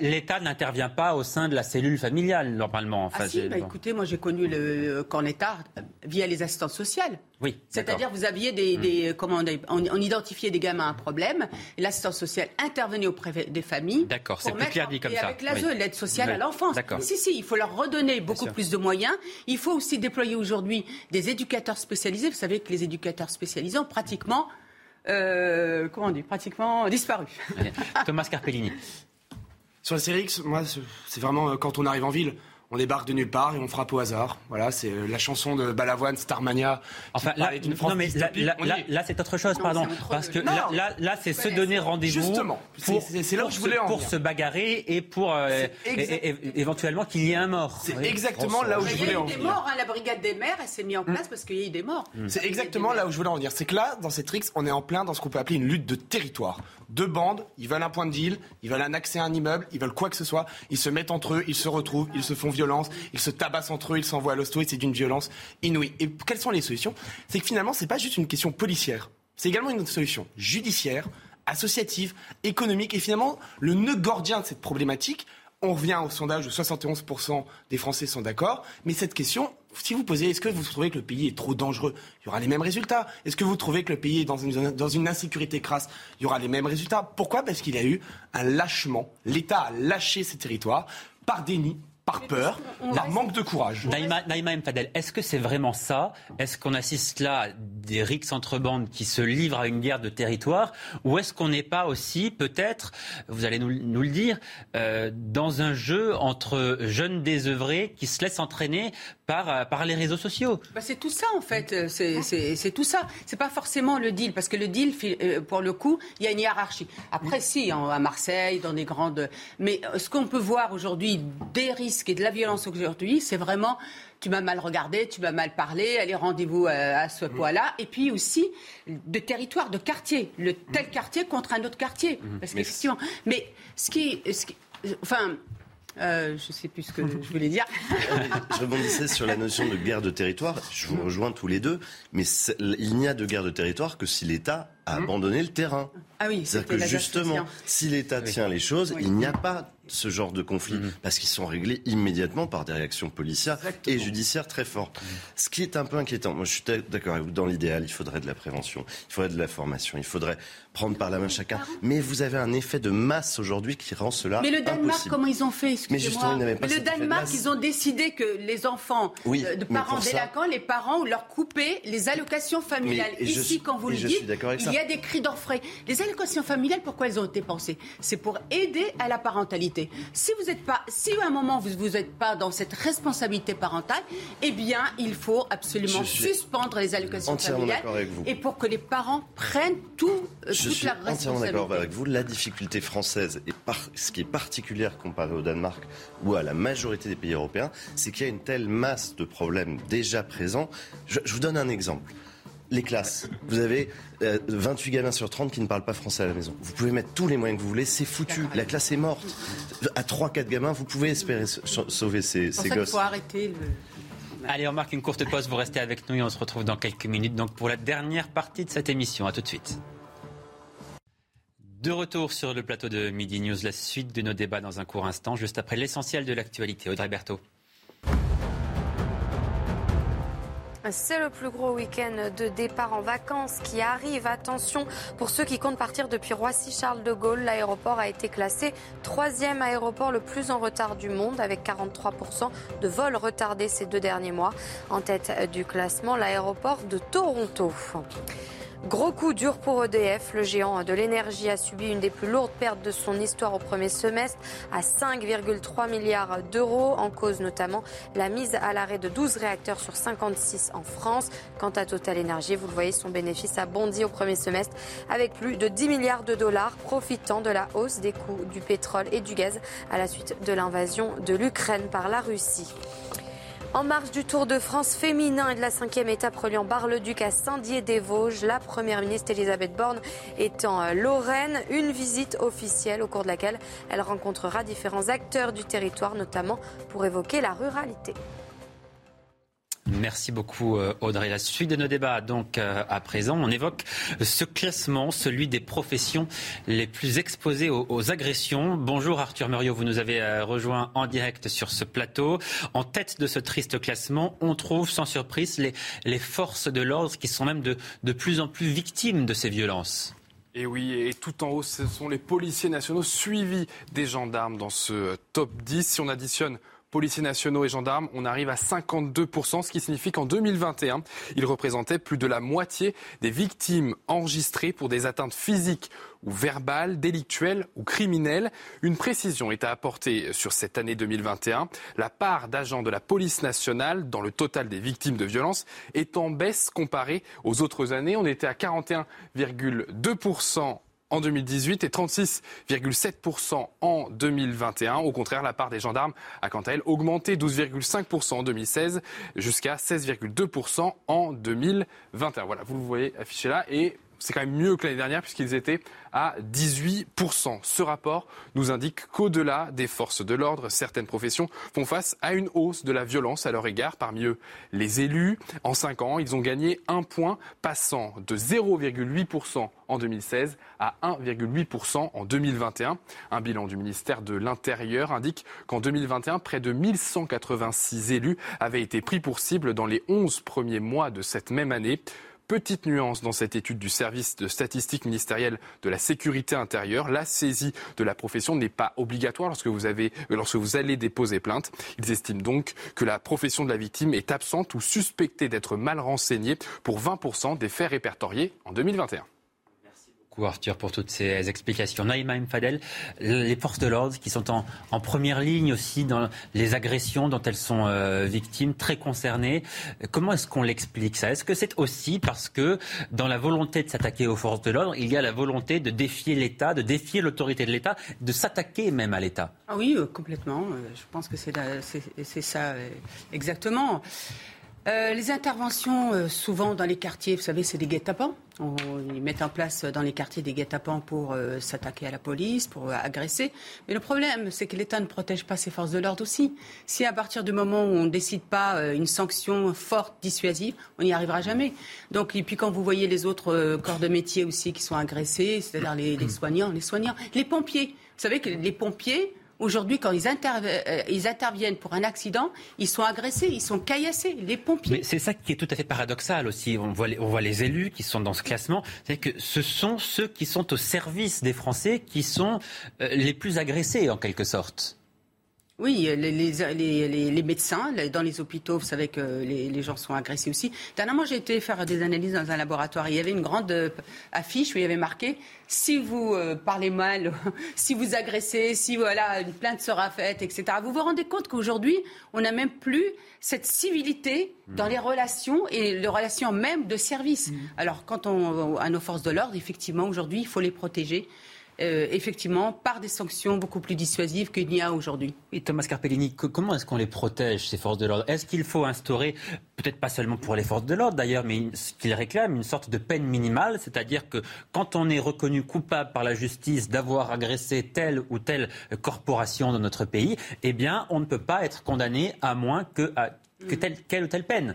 Speaker 1: l'État n'intervient pas au sein de la cellule familiale, normalement.
Speaker 32: ah si, bah, écoutez, moi, j'ai connu le, qu'en État, via les assistantes sociales.
Speaker 1: Oui.
Speaker 32: C'est-à-dire, vous aviez des, des hmm. comment on, on, identifiait des gamins à un problème, et l'assistance sociale intervenait auprès des familles.
Speaker 1: D'accord, c'est plus clair dit comme
Speaker 32: et
Speaker 1: ça.
Speaker 32: Avec l'ASE, l'aide sociale à l'enfance. Si, si, il faut leur redonner beaucoup plus de moyens. Il faut aussi déployer aujourd'hui des éducateurs spécialisés. Vous savez que les éducateurs spécialisés ont pratiquement, euh, comment on dit, pratiquement disparu.
Speaker 1: Thomas Carpellini.
Speaker 34: Sur la CRX, moi, c'est vraiment euh, quand on arrive en ville, on débarque de nulle part et on frappe au hasard. Voilà, c'est euh, la chanson de Balavoine, Starmania.
Speaker 1: Enfin, là, non, mais là, c'est autre chose, pardon. Parce que là, là, c'est se donner rendez-vous.
Speaker 34: Justement, c'est là où je voulais
Speaker 1: Pour se bagarrer et pour euh, éventuellement qu'il y ait un mort.
Speaker 34: C'est exactement là où je voulais en
Speaker 32: venir. Il y a eu des morts, hein, la brigade des maires, elle s'est mise en mm. place parce qu'il y a eu des morts.
Speaker 34: Mm. C'est exactement là où je voulais en venir. C'est que là, dans cette tricks, on est en plein dans ce qu'on peut appeler une lutte de territoire. Deux bandes, ils veulent un point de deal, ils veulent un accès à un immeuble, ils veulent quoi que ce soit. Ils se mettent entre eux, ils se retrouvent, ils se font violence, ils se tabassent entre eux, ils s'envoient à l'hosto et c'est d'une violence inouïe. Et quelles sont les solutions? C'est que finalement, c'est pas juste une question policière. C'est également une solution judiciaire, associative, économique. Et finalement, le nœud gordien de cette problématique, on revient au sondage où 71% des Français sont d'accord. Mais cette question, si vous posez, est-ce que vous trouvez que le pays est trop dangereux? Il y aura les mêmes résultats. Est-ce que vous trouvez que le pays est dans une, dans une insécurité crasse? Il y aura les mêmes résultats. Pourquoi? Parce qu'il y a eu un lâchement. L'État a lâché ses territoires par déni, par peur, par manque de courage.
Speaker 1: Naïma, Naïma Mfadel, est-ce que c'est vraiment ça? Est-ce qu'on assiste là à des rixes entre bandes qui se livrent à une guerre de territoire? Ou est-ce qu'on n'est pas aussi, peut-être, vous allez nous, le dire, euh, dans un jeu entre jeunes désœuvrés qui se laissent entraîner par, euh, par les réseaux sociaux?
Speaker 32: Bah C'est tout ça, en fait. C'est tout ça. C'est pas forcément le deal, parce que le deal, euh, pour le coup, il y a une hiérarchie. Après, si, à Marseille, dans des grandes... Mais ce qu'on peut voir aujourd'hui des risques qui est de la violence aujourd'hui, c'est vraiment tu m'as mal regardé, tu m'as mal parlé, allez rendez-vous euh, à, ce point-là. Et puis aussi de territoire, de quartier, le tel quartier contre un autre quartier. Mhm. Parce qu'effectivement, mais ce qui, ce qui enfin, euh, je ne sais plus ce que je voulais dire.
Speaker 33: je rebondissais sur la notion de guerre de territoire. Je vous rejoins tous les deux. Mais il n'y a de guerre de territoire que si l'État a abandonné le terrain.
Speaker 32: Ah oui,
Speaker 33: C'est-à-dire que justement, si l'État tient les choses, il n'y a pas ce genre de conflit, mhm. parce qu'ils sont réglés immédiatement par des réactions policières et judiciaires très fortes. Mhm. Ce qui est un peu inquiétant, moi je suis d'accord avec vous, dans l'idéal, il faudrait de la prévention, il faudrait de la formation, il faudrait prendre par la main chacun. Mais vous avez un effet de masse aujourd'hui qui rend cela
Speaker 32: Mais le Danemark, comment ils ont fait
Speaker 33: Mais justement, ils n'avaient pas
Speaker 32: Le Danemark, ils ont décidé que les enfants euh, de parents délinquants, les parents leur coupaient les allocations familiales. Ici, quand vous le dites, il y a des cris d'orfraie. Les allocations familiales, pourquoi elles ont été pensées? C'est pour aider à la parentalité. Si vous n'êtes pas, si à un moment vous vous n'êtes pas dans cette responsabilité parentale, eh bien, il faut absolument suspendre les allocations familiales et pour que les parents prennent tout, euh,
Speaker 33: Je responsabilité. entièrement d'accord avec vous. La difficulté française, et ce qui est particulière comparé au Danemark ou à la majorité des pays européens, c'est qu'il y a une telle masse de problèmes déjà présents. je vous donne un exemple les classes. Vous avez 28 euh, gamins sur 30 qui ne parlent pas français à la maison. Vous pouvez mettre tous les moyens que vous voulez, c'est foutu. La classe est morte. À 3-4 gamins, vous pouvez espérer sauver ces, ces gosses. Il
Speaker 32: faut arrêter
Speaker 1: Allez, on marque une courte pause. Vous restez avec nous et on se retrouve dans quelques minutes donc pour la dernière partie de cette émission. À tout de suite. De retour sur le plateau de Midi News, la suite de nos débats dans un court instant, juste après l'essentiel de l'actualité. Audrey Berthaud.
Speaker 2: C'est le plus gros week-end de départ en vacances qui arrive. Attention pour ceux qui comptent partir depuis Roissy-Charles de Gaulle. L'aéroport a été classé troisième aéroport le plus en retard du monde avec 43% de vols retardés ces deux derniers mois. En tête du classement, l'aéroport de Toronto. Gros coup dur pour EDF. Le géant de l'énergie a subi une des plus lourdes pertes de son histoire au premier semestre, à 5,3 milliards d'euros, en cause notamment la mise à l'arrêt de 12 réacteurs sur 56 en France. Quant à Total Energy, vous le voyez, son bénéfice a bondi au premier semestre avec plus de 10 milliards de dollars, profitant de la hausse des coûts du pétrole et du gaz à la suite de l'invasion de l'Ukraine par la Russie. En marge du Tour de France féminin et de la cinquième étape reliant Bar-le-Duc à Saint-Dié-des-Vosges, la première ministre Elisabeth Borne est en Lorraine. Une visite officielle au cours de laquelle elle rencontrera différents acteurs du territoire, notamment pour évoquer la ruralité.
Speaker 1: Merci beaucoup euh, Audrey. La suite de nos débats, donc euh, à présent, on évoque ce classement, celui des professions les plus exposées aux, agressions. Bonjour Arthur Muriot, vous nous avez euh, rejoint en direct sur ce plateau. En tête de ce triste classement, on trouve sans surprise les, forces de l'ordre qui sont même de, de plus en plus victimes de ces violences.
Speaker 46: Et oui, et tout en haut, ce sont les policiers nationaux suivis des gendarmes dans ce top 10. Si on additionne
Speaker 27: policiers nationaux et gendarmes, on arrive à 52%, ce qui signifie qu'en 2021, ils représentaient plus de la moitié des victimes enregistrées pour des atteintes physiques ou verbales, délictuelles ou criminelles. Une précision est à apporter sur cette année 2021. La part d'agents de la police nationale dans le total des victimes de violences est en baisse comparée aux autres années. On était à 41,2% en 2018 et 36,7% en 2021. Au contraire, la part des gendarmes a quant à elle augmenté 12,5% en 2016 jusqu'à 16,2% en 2021. Voilà, vous le voyez affiché là et c'est quand même mieux que l'année dernière puisqu'ils étaient à 18%. Ce rapport nous indique qu'au-delà des forces de l'ordre, certaines professions font face à une hausse de la violence à leur égard. Parmi eux, les élus. En 5 ans, ils ont gagné un point, passant de 0,8% en 2016 à 1,8% en 2021. Un bilan du ministère de l'Intérieur indique qu'en 2021, près de 1186 élus avaient été pris pour cible dans les 11 premiers mois de cette même année. Petite nuance dans cette étude du service de statistique ministérielle de la sécurité intérieure, la saisie de la profession n'est pas obligatoire lorsque vous, avez, lorsque vous allez déposer plainte. Ils estiment donc que la profession de la victime est absente ou suspectée d'être mal renseignée pour 20% des faits répertoriés en 2021
Speaker 1: Arthur pour toutes ces explications. Naïma Fadel, les forces de l'ordre qui sont en, en, première ligne aussi dans les agressions dont elles sont euh, victimes, très concernées. Comment est-ce qu'on l'explique ça? Est-ce que c'est aussi parce que dans la volonté de s'attaquer aux forces de l'ordre, il y a la volonté de défier l'État, de défier l'autorité de l'État, de s'attaquer même à l'État?
Speaker 32: Ah oui, euh, complètement. Euh, je pense que c'est ça exactement. Euh, les interventions, euh, souvent dans les quartiers, vous savez, c'est des guet-apens. Ils mettent en place dans les quartiers des guet-apens pour euh, s'attaquer à la police, pour agresser. Mais le problème, c'est que l'État ne protège pas ses forces de l'ordre aussi. Si à partir du moment où on ne décide pas une sanction forte, dissuasive, on n'y arrivera jamais. Donc, et puis quand vous voyez les autres corps de métier aussi qui sont agressés, c'est-à-dire les, les soignants, les soignants, les pompiers. Vous savez que les pompiers, Aujourd'hui, quand euh, ils, interviennent pour un accident, ils sont agressés, ils sont caillassés, les pompiers.
Speaker 1: c'est ça qui est tout à fait paradoxal aussi. On voit, les, élus qui sont dans ce classement. C'est que ce sont ceux qui sont au service des Français qui sont euh, les plus agressés, en quelque sorte.
Speaker 32: Oui, les, les, les, médecins, dans les hôpitaux, vous savez que les, gens sont agressés aussi. Dernièrement, j'ai été faire des analyses dans un laboratoire. Il y avait une grande euh, affiche où il y avait marqué si vous euh, parlez mal, si vous agressez, si voilà une plainte sera faite, etc. Vous vous rendez compte qu'aujourd'hui, on n'a même plus cette civilité dans les relations et les relations même de service. Mmh. Alors, quand on a nos forces de l'ordre, effectivement, aujourd'hui, il faut les protéger. Euh, effectivement, par des sanctions beaucoup plus dissuasives qu'il n'y a aujourd'hui.
Speaker 1: Et Thomas Carpellini, comment est-ce qu'on les protège, ces forces de l'ordre? Est-ce qu'il faut instaurer, peut-être pas seulement pour les forces de l'ordre d'ailleurs, mais ce qu'ils réclament, une sorte de peine minimale, c'est-à-dire que quand on est reconnu coupable par la justice d'avoir agressé telle ou telle corporation dans notre pays, eh bien, on ne peut pas être condamné à moins que, que telle, quelle ou telle peine.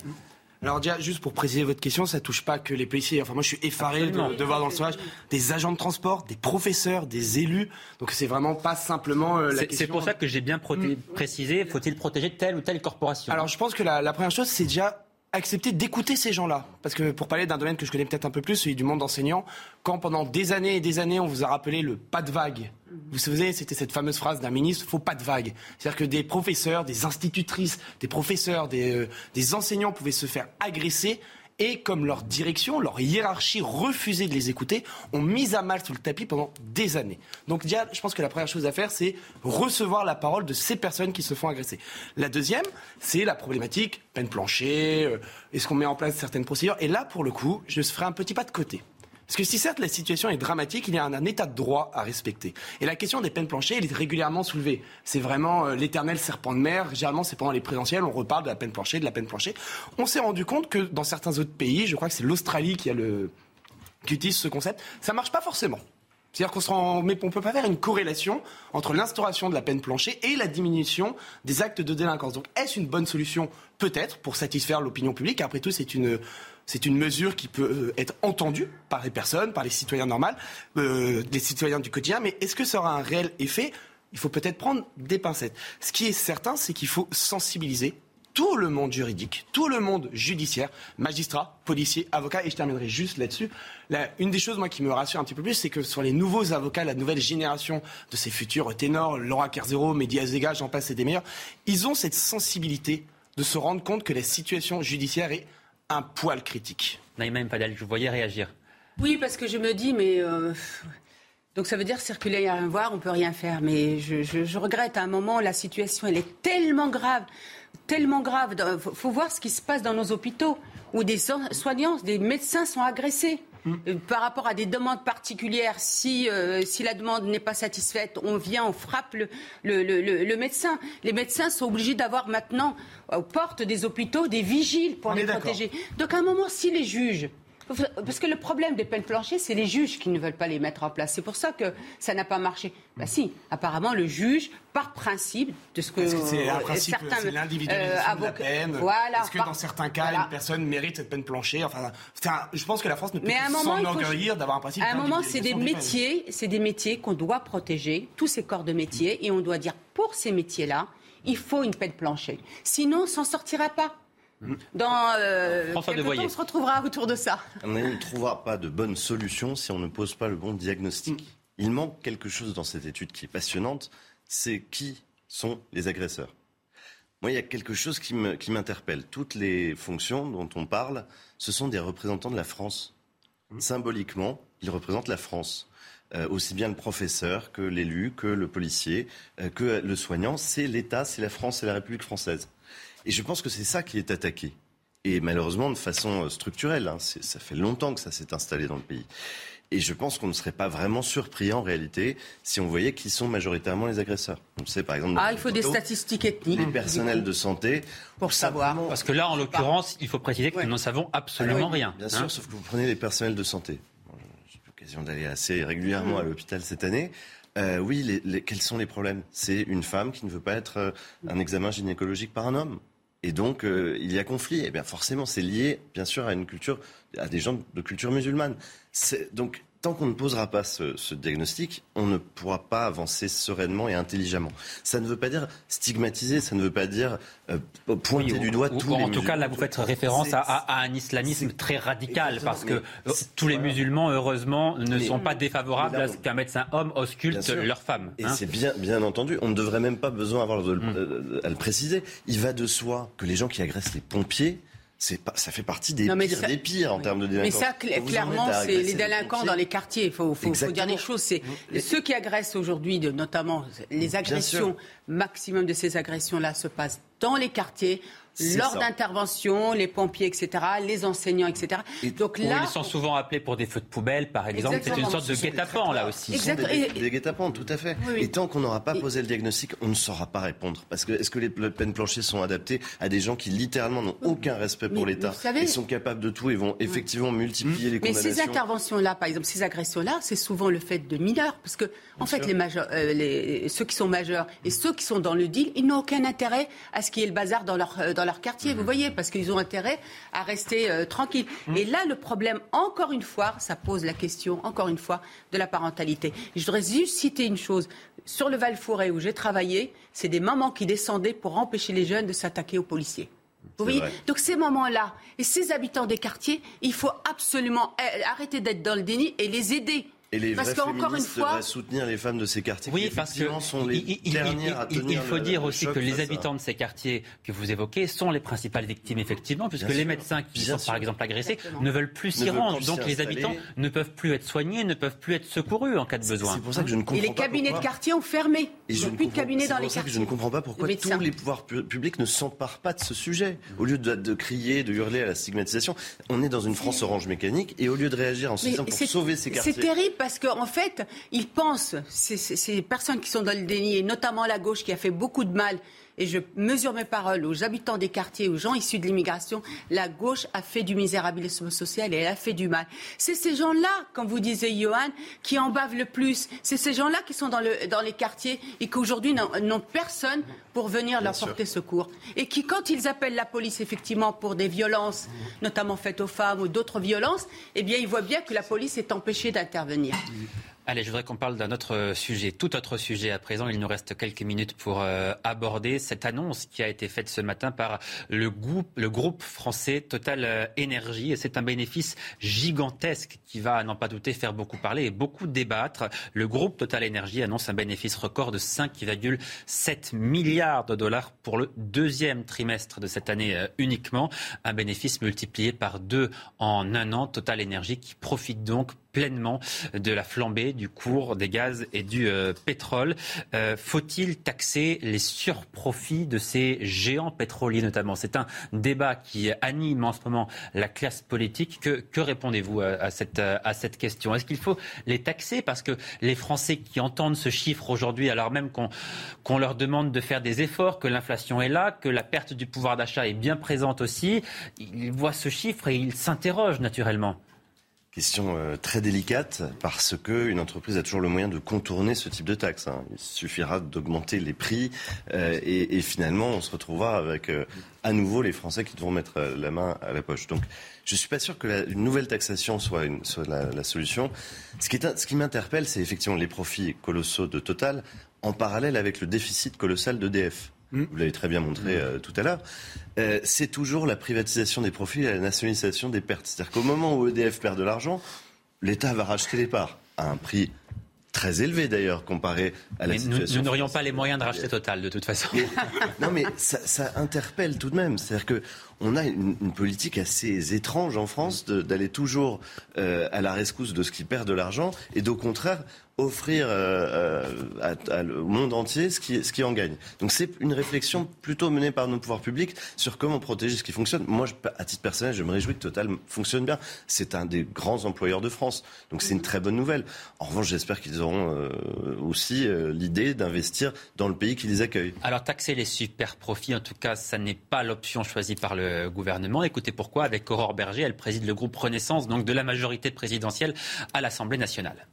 Speaker 34: Alors déjà, juste pour préciser votre question, ça touche pas que les policiers. Enfin, moi, je suis effaré de, voir dans le sondage des agents de transport, des professeurs, des élus. Donc, c'est vraiment pas simplement euh, la question.
Speaker 1: C'est pour ça que j'ai bien mm. précisé. Faut-il protéger telle ou telle corporation?
Speaker 34: Alors, je pense que la, la première chose, c'est déjà accepter d'écouter ces gens-là. Parce que pour parler d'un domaine que je connais peut-être un peu plus, celui du monde enseignant, quand pendant des années et des années, on vous a rappelé le pas de vague, vous savez, c'était cette fameuse phrase d'un ministre, faut pas de vague. C'est-à-dire que des professeurs, des institutrices, des professeurs, des, euh, des enseignants pouvaient se faire agresser et comme leur direction, leur hiérarchie refusait de les écouter, ont mis à mal sous le tapis pendant des années. Donc déjà, je pense que la première chose à faire, c'est recevoir la parole de ces personnes qui se font agresser. La deuxième, c'est la problématique peine plancher, euh, est-ce qu'on met en place certaines procédures? Et là, pour le coup, je ferai un petit pas de côté. Parce que si certes la situation est dramatique, il y a un, état de droit à respecter. Et la question des peines planchées, elle est régulièrement soulevée. C'est vraiment euh, l'éternel serpent de mer. Généralement, c'est pendant les présidentielles, on reparle de la peine planchée, de la peine planchée. On s'est rendu compte que dans certains autres pays, je crois que c'est l'Australie qui qui utilise ce concept, ça marche pas forcément. C'est-à-dire qu'on se peut pas faire une corrélation entre l'instauration de la peine planchée et la diminution des actes de délinquance. Donc, est-ce une bonne solution? Peut-être pour satisfaire l'opinion publique. Après tout, c'est une c'est une mesure qui peut euh, être entendue par les personnes, par les citoyens normaux, euh, les citoyens du quotidien, mais est-ce que ça aura un réel effet? Il faut peut-être prendre des pincettes. Ce qui est certain, c'est qu'il faut sensibiliser tout le monde juridique, tout le monde judiciaire, magistrats, policiers, avocats, et je terminerai juste là-dessus. une des choses, moi, qui me rassure un petit peu plus, c'est que sur les nouveaux avocats, la nouvelle génération de ces futurs ténors, Laura Kerzero, Mehdi Azega, j'en passe, et des meilleurs, ils ont cette sensibilité de se rendre compte que la situation judiciaire est un poil critique.
Speaker 1: Naïma Padel, je vous voyais réagir.
Speaker 32: Oui, parce que je me dis, mais. Euh, donc ça veut dire circuler à rien voir, on peut rien faire. Mais je, je, regrette à un moment, la situation, elle est tellement grave, tellement grave. Il faut voir ce qui se passe dans nos hôpitaux, où des soignants, des médecins sont agressés. Mm. Euh, par rapport à des demandes particulières, si, euh, si la demande n'est pas satisfaite, on vient, on frappe le, le, le, le médecin. Les médecins sont obligés d'avoir maintenant aux portes des hôpitaux des vigiles pour les protéger. Donc à un moment, si les juges parce que le problème des peines planchées, c'est les juges qui ne veulent pas les mettre en place. C'est pour ça que ça n'a pas marché. Bah si, apparemment le juge, par principe, de ce que,
Speaker 34: c'est un principe, certains c'est l'individualisation de la peine.
Speaker 32: Voilà,
Speaker 34: Est-ce que dans certains cas, une personne mérite cette peine planchée Enfin, je pense que la France ne peut pas s'enorgueillir d'avoir un principe.
Speaker 32: À un moment, c'est des métiers, c'est des métiers qu'on doit protéger, tous ces corps de métiers, et on doit dire pour ces métiers-là, il faut une peine planchée. Sinon, on s'en sortira pas. Dans euh, on se retrouvera autour de ça.
Speaker 33: On ne trouvera pas de bonne solution si on ne pose pas le bon diagnostic. Mm. Il manque quelque chose dans cette étude qui est passionnante, c'est qui sont les agresseurs. Moi, il y a quelque chose qui m'interpelle. Toutes les fonctions dont on parle, ce sont des représentants de la France. Mm. Symboliquement, ils représentent la France. Euh, aussi bien le professeur que l'élu, que le policier, euh, que le soignant, c'est l'État, c'est la France, c'est la République française. Et je pense que c'est ça qui est attaqué. Et malheureusement de façon euh, structurelle. Hein. Ça fait longtemps que ça s'est installé dans le pays. Et je pense qu'on ne serait pas vraiment surpris en réalité si on voyait qui sont majoritairement les agresseurs. On sait par exemple.
Speaker 32: Ah, il faut des statistiques ethniques.
Speaker 33: Les personnels de santé.
Speaker 32: Pour savoir.
Speaker 1: Parce que là, en l'occurrence, il faut préciser que nous n'en savons absolument rien.
Speaker 33: Bien sûr, hein. sauf que vous prenez les personnels de santé. J'ai l'occasion d'aller assez régulièrement à l'hôpital cette année. Euh, oui, quels sont les problèmes? C'est une femme qui ne veut pas être euh, un examen gynécologique par un homme. Et donc, euh, il y a conflit. Et eh bien forcément, c'est lié, bien sûr, à une culture, à des gens de culture musulmane. Donc, tant qu'on ne posera pas ce, diagnostic, on ne pourra pas avancer sereinement et intelligemment. Ça ne veut pas dire stigmatiser, ça ne veut pas dire euh, pointer du doigt tous les
Speaker 1: En tout cas, là, vous faites référence à, un islamisme très radical, parce que euh, tous les musulmans, heureusement, ne sont pas défavorables à ce qu'un médecin homme ausculte leur femme.
Speaker 33: Et hein. c'est bien, bien entendu, on ne devrait même pas besoin avoir de, mm. à le préciser. Il va de soi que les gens qui agressent les pompiers pas, ça fait partie des pires des pires en termes de délinquance.
Speaker 32: Mais ça, clairement, c'est les délinquants dans les quartiers. Il faut, faut, dire les choses. C'est ceux qui agressent aujourd'hui, notamment les agressions, maximum de ces agressions-là se passent dans les quartiers lors d'interventions, les pompiers, etc., les enseignants, etc.
Speaker 1: Donc là, ils sont souvent appelés pour des feux de poubelle, par exemple. C'est une sorte de guet-apens là aussi.
Speaker 33: Exactement. Des, des guet-apens, tout à fait. Et tant qu'on n'aura pas posé le diagnostic, on ne saura pas répondre. Parce que est-ce que les peines planchées sont adaptées à des gens qui littéralement n'ont aucun respect pour l'État Ils sont capables de tout et vont effectivement multiplier les condamnations.
Speaker 32: Mais ces interventions-là, par exemple, ces agressions-là, c'est souvent le fait de mineurs, parce que en fait, les majeurs, euh, les, ceux qui sont majeurs et ceux qui sont dans le deal, ils n'ont aucun intérêt à ce qu'il y ait le bazar dans leur euh, dans leur quartier, vous mhm. voyez, parce qu'ils ont intérêt à rester euh, tranquilles. Mhm. Et là, le problème, encore une fois, ça pose la question, encore une fois, de la parentalité. Je voudrais juste citer une chose. Sur le Val-Forêt où j'ai travaillé, c'est des mamans qui descendaient pour empêcher les jeunes de s'attaquer aux policiers. Vous voyez Donc ces moments-là, et ces habitants des quartiers, il faut absolument eh, arrêter d'être dans le déni et les aider.
Speaker 33: Et les parce qu'encore une fois, soutenir les femmes de ces quartiers.
Speaker 1: Oui, parce que sont les il, dernières à tenir il faut dire aussi que les habitants de ces quartiers que vous évoquez sont les principales victimes, effectivement, puisque les médecins qui sont par exemple agressés ne veulent plus s'y rendre. Donc les habitants ne peuvent plus être soignés, ne peuvent plus être secourus en cas de besoin.
Speaker 33: C'est pour ça que je ne comprends
Speaker 32: pas. Et les cabinets de quartier ont fermé. Il n'y a plus de cabinets dans les quartiers.
Speaker 33: je ne comprends pas pourquoi tous les pouvoirs publics ne s'emparent pas de ce sujet. Au lieu de, crier, de hurler à la stigmatisation, on est dans une France orange mécanique et au lieu de réagir en se disant pour sauver ces quartiers.
Speaker 32: C'est terrible parce qu'en fait, ils pensent, ces, personnes qui sont dans le déni, et notamment la gauche qui a fait beaucoup de mal, et je mesure mes paroles aux habitants des quartiers, aux gens issus de l'immigration, la gauche a fait du misérabilisme social et elle a fait du mal. C'est ces gens-là, comme vous disiez, Johan, qui en bavent le plus. C'est ces gens-là qui sont dans, le, dans les quartiers et qui aujourd'hui n'ont personne pour venir leur porter secours. Et qui, quand ils appellent la police, effectivement, pour des violences, notamment faites aux femmes ou d'autres violences, eh bien, ils voient bien que la police est empêchée d'intervenir.
Speaker 1: Allez, je voudrais qu'on parle d'un autre sujet, tout autre sujet à présent. Il nous reste quelques minutes pour euh, aborder cette annonce qui a été faite ce matin par le groupe, français Total Énergie. Euh, et c'est un bénéfice gigantesque qui va, à n'en pas douter, faire beaucoup parler et beaucoup débattre. Le groupe Total Énergie annonce un bénéfice record de 5,7 milliards de dollars pour le deuxième trimestre de cette année euh, uniquement. Un bénéfice multiplié par deux en un an. Total Énergie qui profite donc pleinement de la flambée du cours des gaz et du euh, pétrole. Euh, faut-il taxer les surprofits de ces géants pétroliers notamment? C'est un débat qui anime en ce moment la classe politique. Que, que répondez-vous à, cette, à cette question? Est-ce qu'il faut les taxer? Parce que les Français qui entendent ce chiffre aujourd'hui, alors même qu'on qu'on leur demande de faire des efforts, que l'inflation est là, que la perte du pouvoir d'achat est bien présente aussi, ils voient ce chiffre et ils s'interrogent naturellement.
Speaker 33: Question euh, très délicate parce qu'une entreprise a toujours le moyen de contourner ce type de taxe. Hein. Il suffira d'augmenter les prix euh, et, finalement on se retrouvera avec euh, à nouveau les Français qui devront mettre la main à la poche. Donc je ne suis pas sûr que une nouvelle taxation soit, une, la, solution. Ce qui, ce qui m'interpelle, c'est effectivement les profits colossaux de Total en parallèle avec le déficit colossal d'EDF. Mmh. Vous l'avez très bien montré euh, tout à l'heure. Euh, c'est toujours la privatisation des profits et la nationalisation des pertes. C'est-à-dire qu'au moment où EDF perd de l'argent, l'État va racheter les parts à un prix très élevé d'ailleurs comparé à la
Speaker 1: mais
Speaker 33: situation.
Speaker 1: Nous n'aurions pas les moyens de racheter Total de toute façon.
Speaker 33: non mais ça, ça, interpelle tout de même. C'est-à-dire que on a une, une, politique assez étrange en France d'aller toujours euh, à la rescousse de ce qui perd de l'argent et d'au contraire offrir euh, à, à, au monde entier ce qui, en gagne. Donc c'est une réflexion plutôt menée par nos pouvoirs publics sur comment protéger ce qui fonctionne. Moi, à titre personnel, je me réjouis que Total fonctionne bien. C'est un des grands employeurs de France, donc c'est une très bonne nouvelle. En revanche, j'espère qu'ils auront euh, aussi euh, l'idée d'investir dans le pays qui les accueille.
Speaker 1: Alors taxer les super profits, en tout cas, ça n'est pas l'option choisie par le gouvernement. Écoutez pourquoi, avec Aurore Berger, elle préside le groupe Renaissance, donc de la majorité présidentielle à l'Assemblée nationale.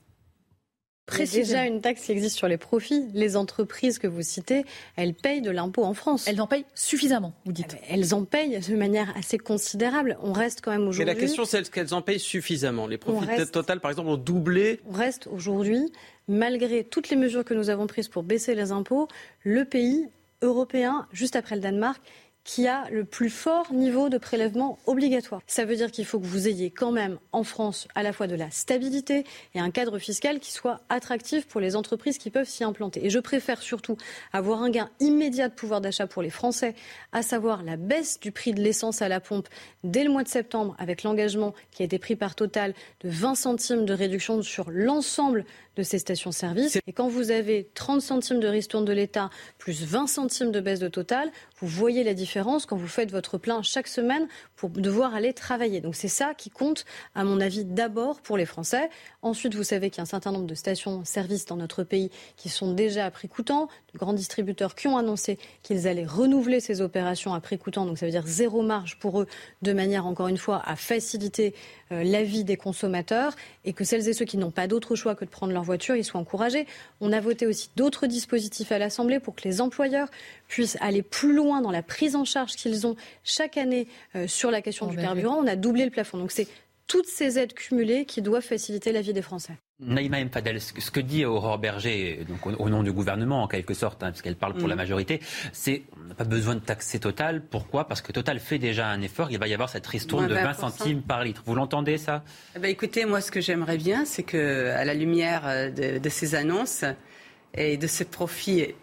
Speaker 28: Il y a déjà une taxe qui existe sur les profits. Les entreprises que vous citez, elles payent de l'impôt en France.
Speaker 47: Elles en payent suffisamment, vous dites.
Speaker 28: Eh elles en payent de manière assez considérable. On reste quand même aujourd'hui.
Speaker 48: Mais la question, c'est est-ce qu'elles en payent suffisamment? Les profits reste... total, par exemple, ont doublé.
Speaker 28: On reste aujourd'hui, malgré toutes les mesures que nous avons prises pour baisser les impôts, le pays européen, juste après le Danemark, qui a le plus fort niveau de prélèvement obligatoire. Ça veut dire qu'il faut que vous ayez quand même en France à la fois de la stabilité et un cadre fiscal qui soit attractif pour les entreprises qui peuvent s'y implanter. Et je préfère surtout avoir un gain immédiat de pouvoir d'achat pour les Français, à savoir la baisse du prix de l'essence à la pompe dès le mois de septembre avec l'engagement qui a été pris par Total de 20 centimes de réduction sur l'ensemble de ces stations-service. Et quand vous avez 30 centimes de ristourne de l'État plus 20 centimes de baisse de Total, vous voyez la différence quand vous faites votre plein chaque semaine pour devoir aller travailler. Donc c'est ça qui compte, à mon avis, d'abord pour les Français. Ensuite, vous savez qu'il y a un certain nombre de stations-service dans notre pays qui sont déjà à prix coûtant, de grands distributeurs qui ont annoncé qu'ils allaient renouveler ces opérations à prix coûtant. Donc ça veut dire zéro marge pour eux, de manière, encore une fois, à faciliter euh, la vie des consommateurs et que celles et ceux qui n'ont pas d'autre choix que de prendre leur voiture, ils soient encouragés. On a voté aussi d'autres dispositifs à l'Assemblée pour que les employeurs puissent aller plus loin dans la prise en charge qu'ils ont chaque année euh, sur la question oh, du ben carburant. Oui. On a doublé le plafond. Donc c'est toutes ces aides cumulées qui doivent faciliter la vie des Français.
Speaker 1: Naïma M. Fadel, ce que dit Aurore Berger, donc au, nom du gouvernement en quelque sorte, hein, puisqu'elle parle pour mmh. la majorité, c'est on n'a pas besoin de taxer Total. Pourquoi? Parce que Total fait déjà un effort. Il va y avoir cette ristourne de 20 centimes par litre. Vous l'entendez ça?
Speaker 32: Eh ben, Écoutez, moi ce que j'aimerais bien, c'est que à la lumière de, de, ces annonces et de ce profit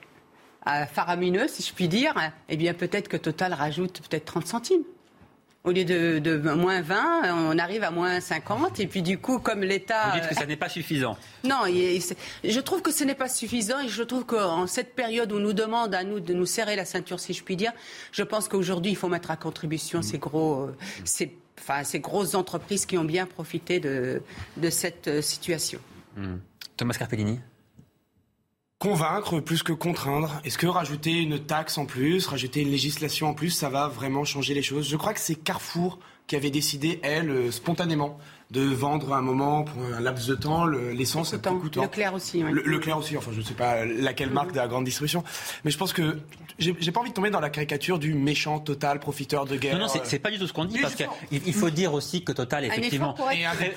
Speaker 32: faramineux, si je puis dire, eh bien peut-être que Total rajoute peut-être 30 centimes. Au lieu de, de, moins 20, on arrive à moins 50. Et puis du coup, comme l'État...
Speaker 1: Vous dites que ça n'est pas suffisant.
Speaker 32: Non, je trouve que ce n'est pas suffisant. Et je trouve qu'en cette période où on nous demande à nous de nous serrer la ceinture, si je puis dire, je pense qu'aujourd'hui, il faut mettre à contribution ces gros... Ces, enfin, ces grosses entreprises qui ont bien profité de, de cette situation.
Speaker 1: Mmh. Thomas Carpellini
Speaker 34: Convaincre plus que contraindre? Est-ce que rajouter une taxe en plus, rajouter une législation en plus, ça va vraiment changer les choses? Je crois que c'est Carrefour qui avait décidé, elle, euh, spontanément, de vendre à un moment, pour un laps de temps, l'essence à
Speaker 32: tout coûtant. Leclerc aussi, oui.
Speaker 34: Le, Leclerc aussi, enfin je ne sais pas laquelle marque de la grande distribution. Mais je pense que j'ai pas envie de tomber dans la caricature du méchant Total, profiteur de guerre.
Speaker 1: Non, non, c'est pas du tout ce qu'on dit, parce qu'il faut dire aussi que Total, effectivement,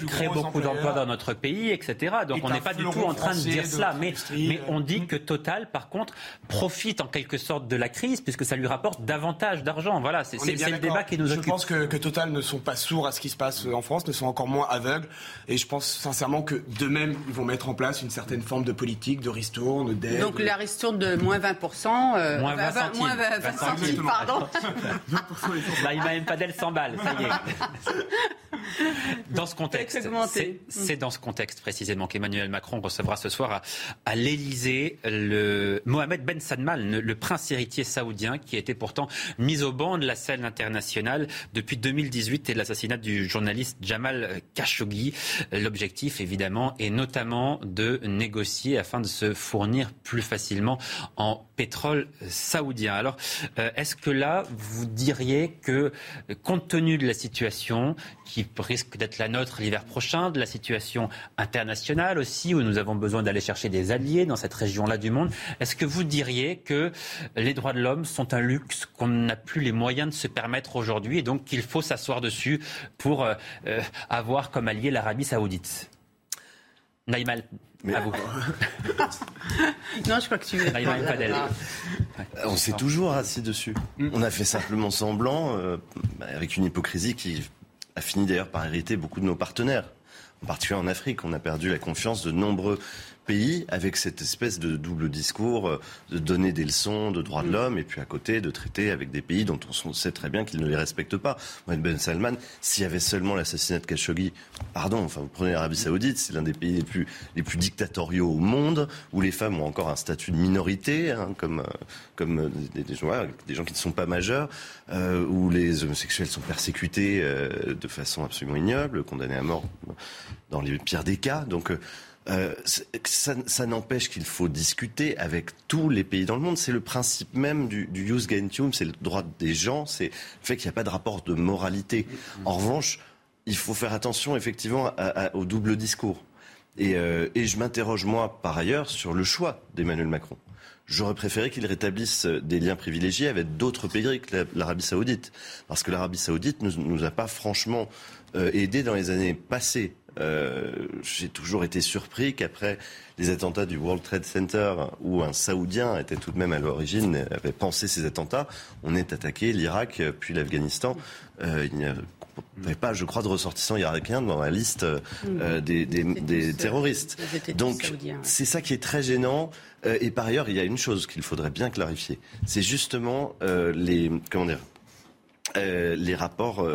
Speaker 1: crée, beaucoup d'emplois dans notre pays, etc. Donc on n'est pas du tout en train de dire cela. Mais, mais on dit que Total, par contre, profite en quelque sorte de la crise, puisque ça lui rapporte davantage d'argent. Voilà, c'est le débat qui nous occupe.
Speaker 34: Je pense que, que Total ne sont pas sourds à ce qui se passe en France, ne sont encore moins aveugles. Et je pense sincèrement que de même, ils vont mettre en place une certaine forme de politique, de ristourne, d'aide.
Speaker 32: Donc la ristourne de moins 20%. Euh, moins 20 centimes. Moins 20, 20 centimes, pardon.
Speaker 1: bah, il m'a même pas d'elle 100 balles, ça y est. Dans ce contexte, c'est dans ce contexte précisément qu'Emmanuel Macron recevra ce soir à, à l'Elysée le Mohamed Ben Salman, le, le, prince héritier saoudien, qui était pourtant mis au banc de la scène internationale depuis 2018 et l'assassinat du journaliste Jamal Khashoggi. L'objectif, évidemment, est notamment de négocier afin de se fournir plus facilement en pétrole saoudien. Alors, euh, est-ce que là, vous diriez que, compte tenu de la situation qui risque d'être la nôtre l'hiver prochain, de la situation internationale aussi, où nous avons besoin d'aller chercher des alliés dans cette région-là du monde, est-ce que vous diriez que les droits de l'homme sont un luxe qu'on n'a plus les moyens de se permettre aujourd'hui et donc qu'il faut s'asseoir dessus pour euh, euh, avoir comme allié l'Arabie saoudite Naïmal, à vous.
Speaker 32: non, je crois que tu veux.
Speaker 33: On s'est toujours assis dessus. Mm. On a fait simplement semblant, euh, avec une hypocrisie qui a fini d'ailleurs par hériter beaucoup de nos partenaires. En particulier en Afrique, on a perdu la confiance de nombreux pays avec cette espèce de double discours euh, de donner des leçons de droits de mm. l'homme et puis à côté de traiter avec des pays dont on sait très bien qu'ils ne les respectent pas. Mohamed Ben Salman, s'il y avait seulement l'assassinat de Khashoggi, pardon, enfin vous prenez l'Arabie Saoudite, c'est l'un des pays les plus, les plus dictatoriaux au monde, où les femmes ont encore un statut de minorité, hein, comme, euh, comme euh, des, des, gens, des, gens, qui ne sont pas majeurs, euh, où les homosexuels sont persécutés euh, de façon absolument ignoble, condamnés à mort dans les pires des cas. Donc euh, ça, n'empêche qu'il faut discuter avec tous les pays dans le monde. C'est le principe même du, du use gentium, c'est le droit des gens, c'est le fait qu'il n'y a pas de rapport de moralité. En revanche, il faut faire attention effectivement au double discours. Et, euh, et je m'interroge moi par ailleurs sur le choix d'Emmanuel Macron. J'aurais préféré qu'il rétablisse des liens privilégiés avec d'autres pays que l'Arabie saoudite. Parce que l'Arabie saoudite ne nous, a pas franchement euh, aidés dans les années passées euh, j'ai toujours été surpris qu'après les attentats du World Trade Center, où un Saoudien était tout de même à l'origine, avait pensé ces attentats, on ait attaqué l'Irak puis l'Afghanistan. Euh, il n'y avait pas, je crois, de ressortissants irakiens dans la liste euh, des, des, des terroristes. Donc, c'est ça qui est très gênant. Et par ailleurs, il y a une chose qu'il faudrait bien clarifier. C'est justement les, comment dire, les rapports,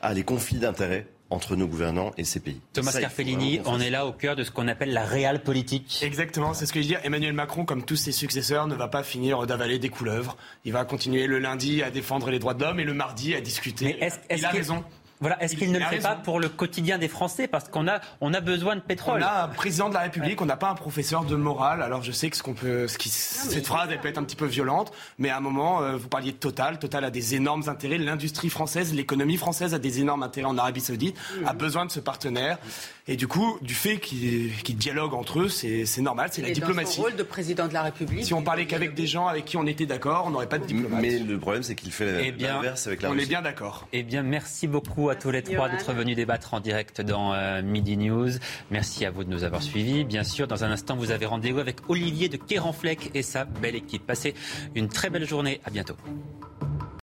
Speaker 33: à les conflits d'intérêts entre nos gouvernants et ces pays.
Speaker 1: Thomas Carfellini, on est là au cœur de ce qu'on appelle la réelle politique.
Speaker 34: Exactement, c'est ce que je veux dire. Emmanuel Macron, comme tous ses successeurs, ne va pas finir d'avaler des couleuvres. Il va continuer le lundi à défendre les droits de l'homme et le mardi à discuter.
Speaker 1: Mais est-ce, est il a raison. Voilà, est-ce qu'il ne le fait pas pour le quotidien des Français Parce qu'on a, on a besoin de pétrole.
Speaker 34: On a un président de la République, on n'a pas un professeur de morale. Alors je sais que ce qu'on peut, ce qui, cette phrase, elle peut être un petit peu violente, mais à un moment, euh, vous parliez de Total. Total a des énormes intérêts. L'industrie française, l'économie française a des énormes intérêts en Arabie Saoudite, a besoin de ce partenaire. Et du coup, du fait qu'ils qu dialoguent entre eux, c'est normal, c'est la diplomatie.
Speaker 32: Dans son rôle de président de la République.
Speaker 34: Si on parlait qu'avec des gens avec qui on était d'accord, on n'aurait pas de diplomate.
Speaker 33: Mais le problème, c'est qu'il fait
Speaker 1: eh
Speaker 33: l'inverse avec la
Speaker 34: On
Speaker 33: Russie.
Speaker 34: est bien d'accord.
Speaker 1: Eh bien, merci beaucoup à tous les trois d'être venus débattre en direct dans euh, Midi News. Merci à vous de nous avoir suivis. Bien sûr, dans un instant, vous avez rendez-vous avec Olivier de Kéranfleck et sa belle équipe. Passez une très belle journée. À bientôt.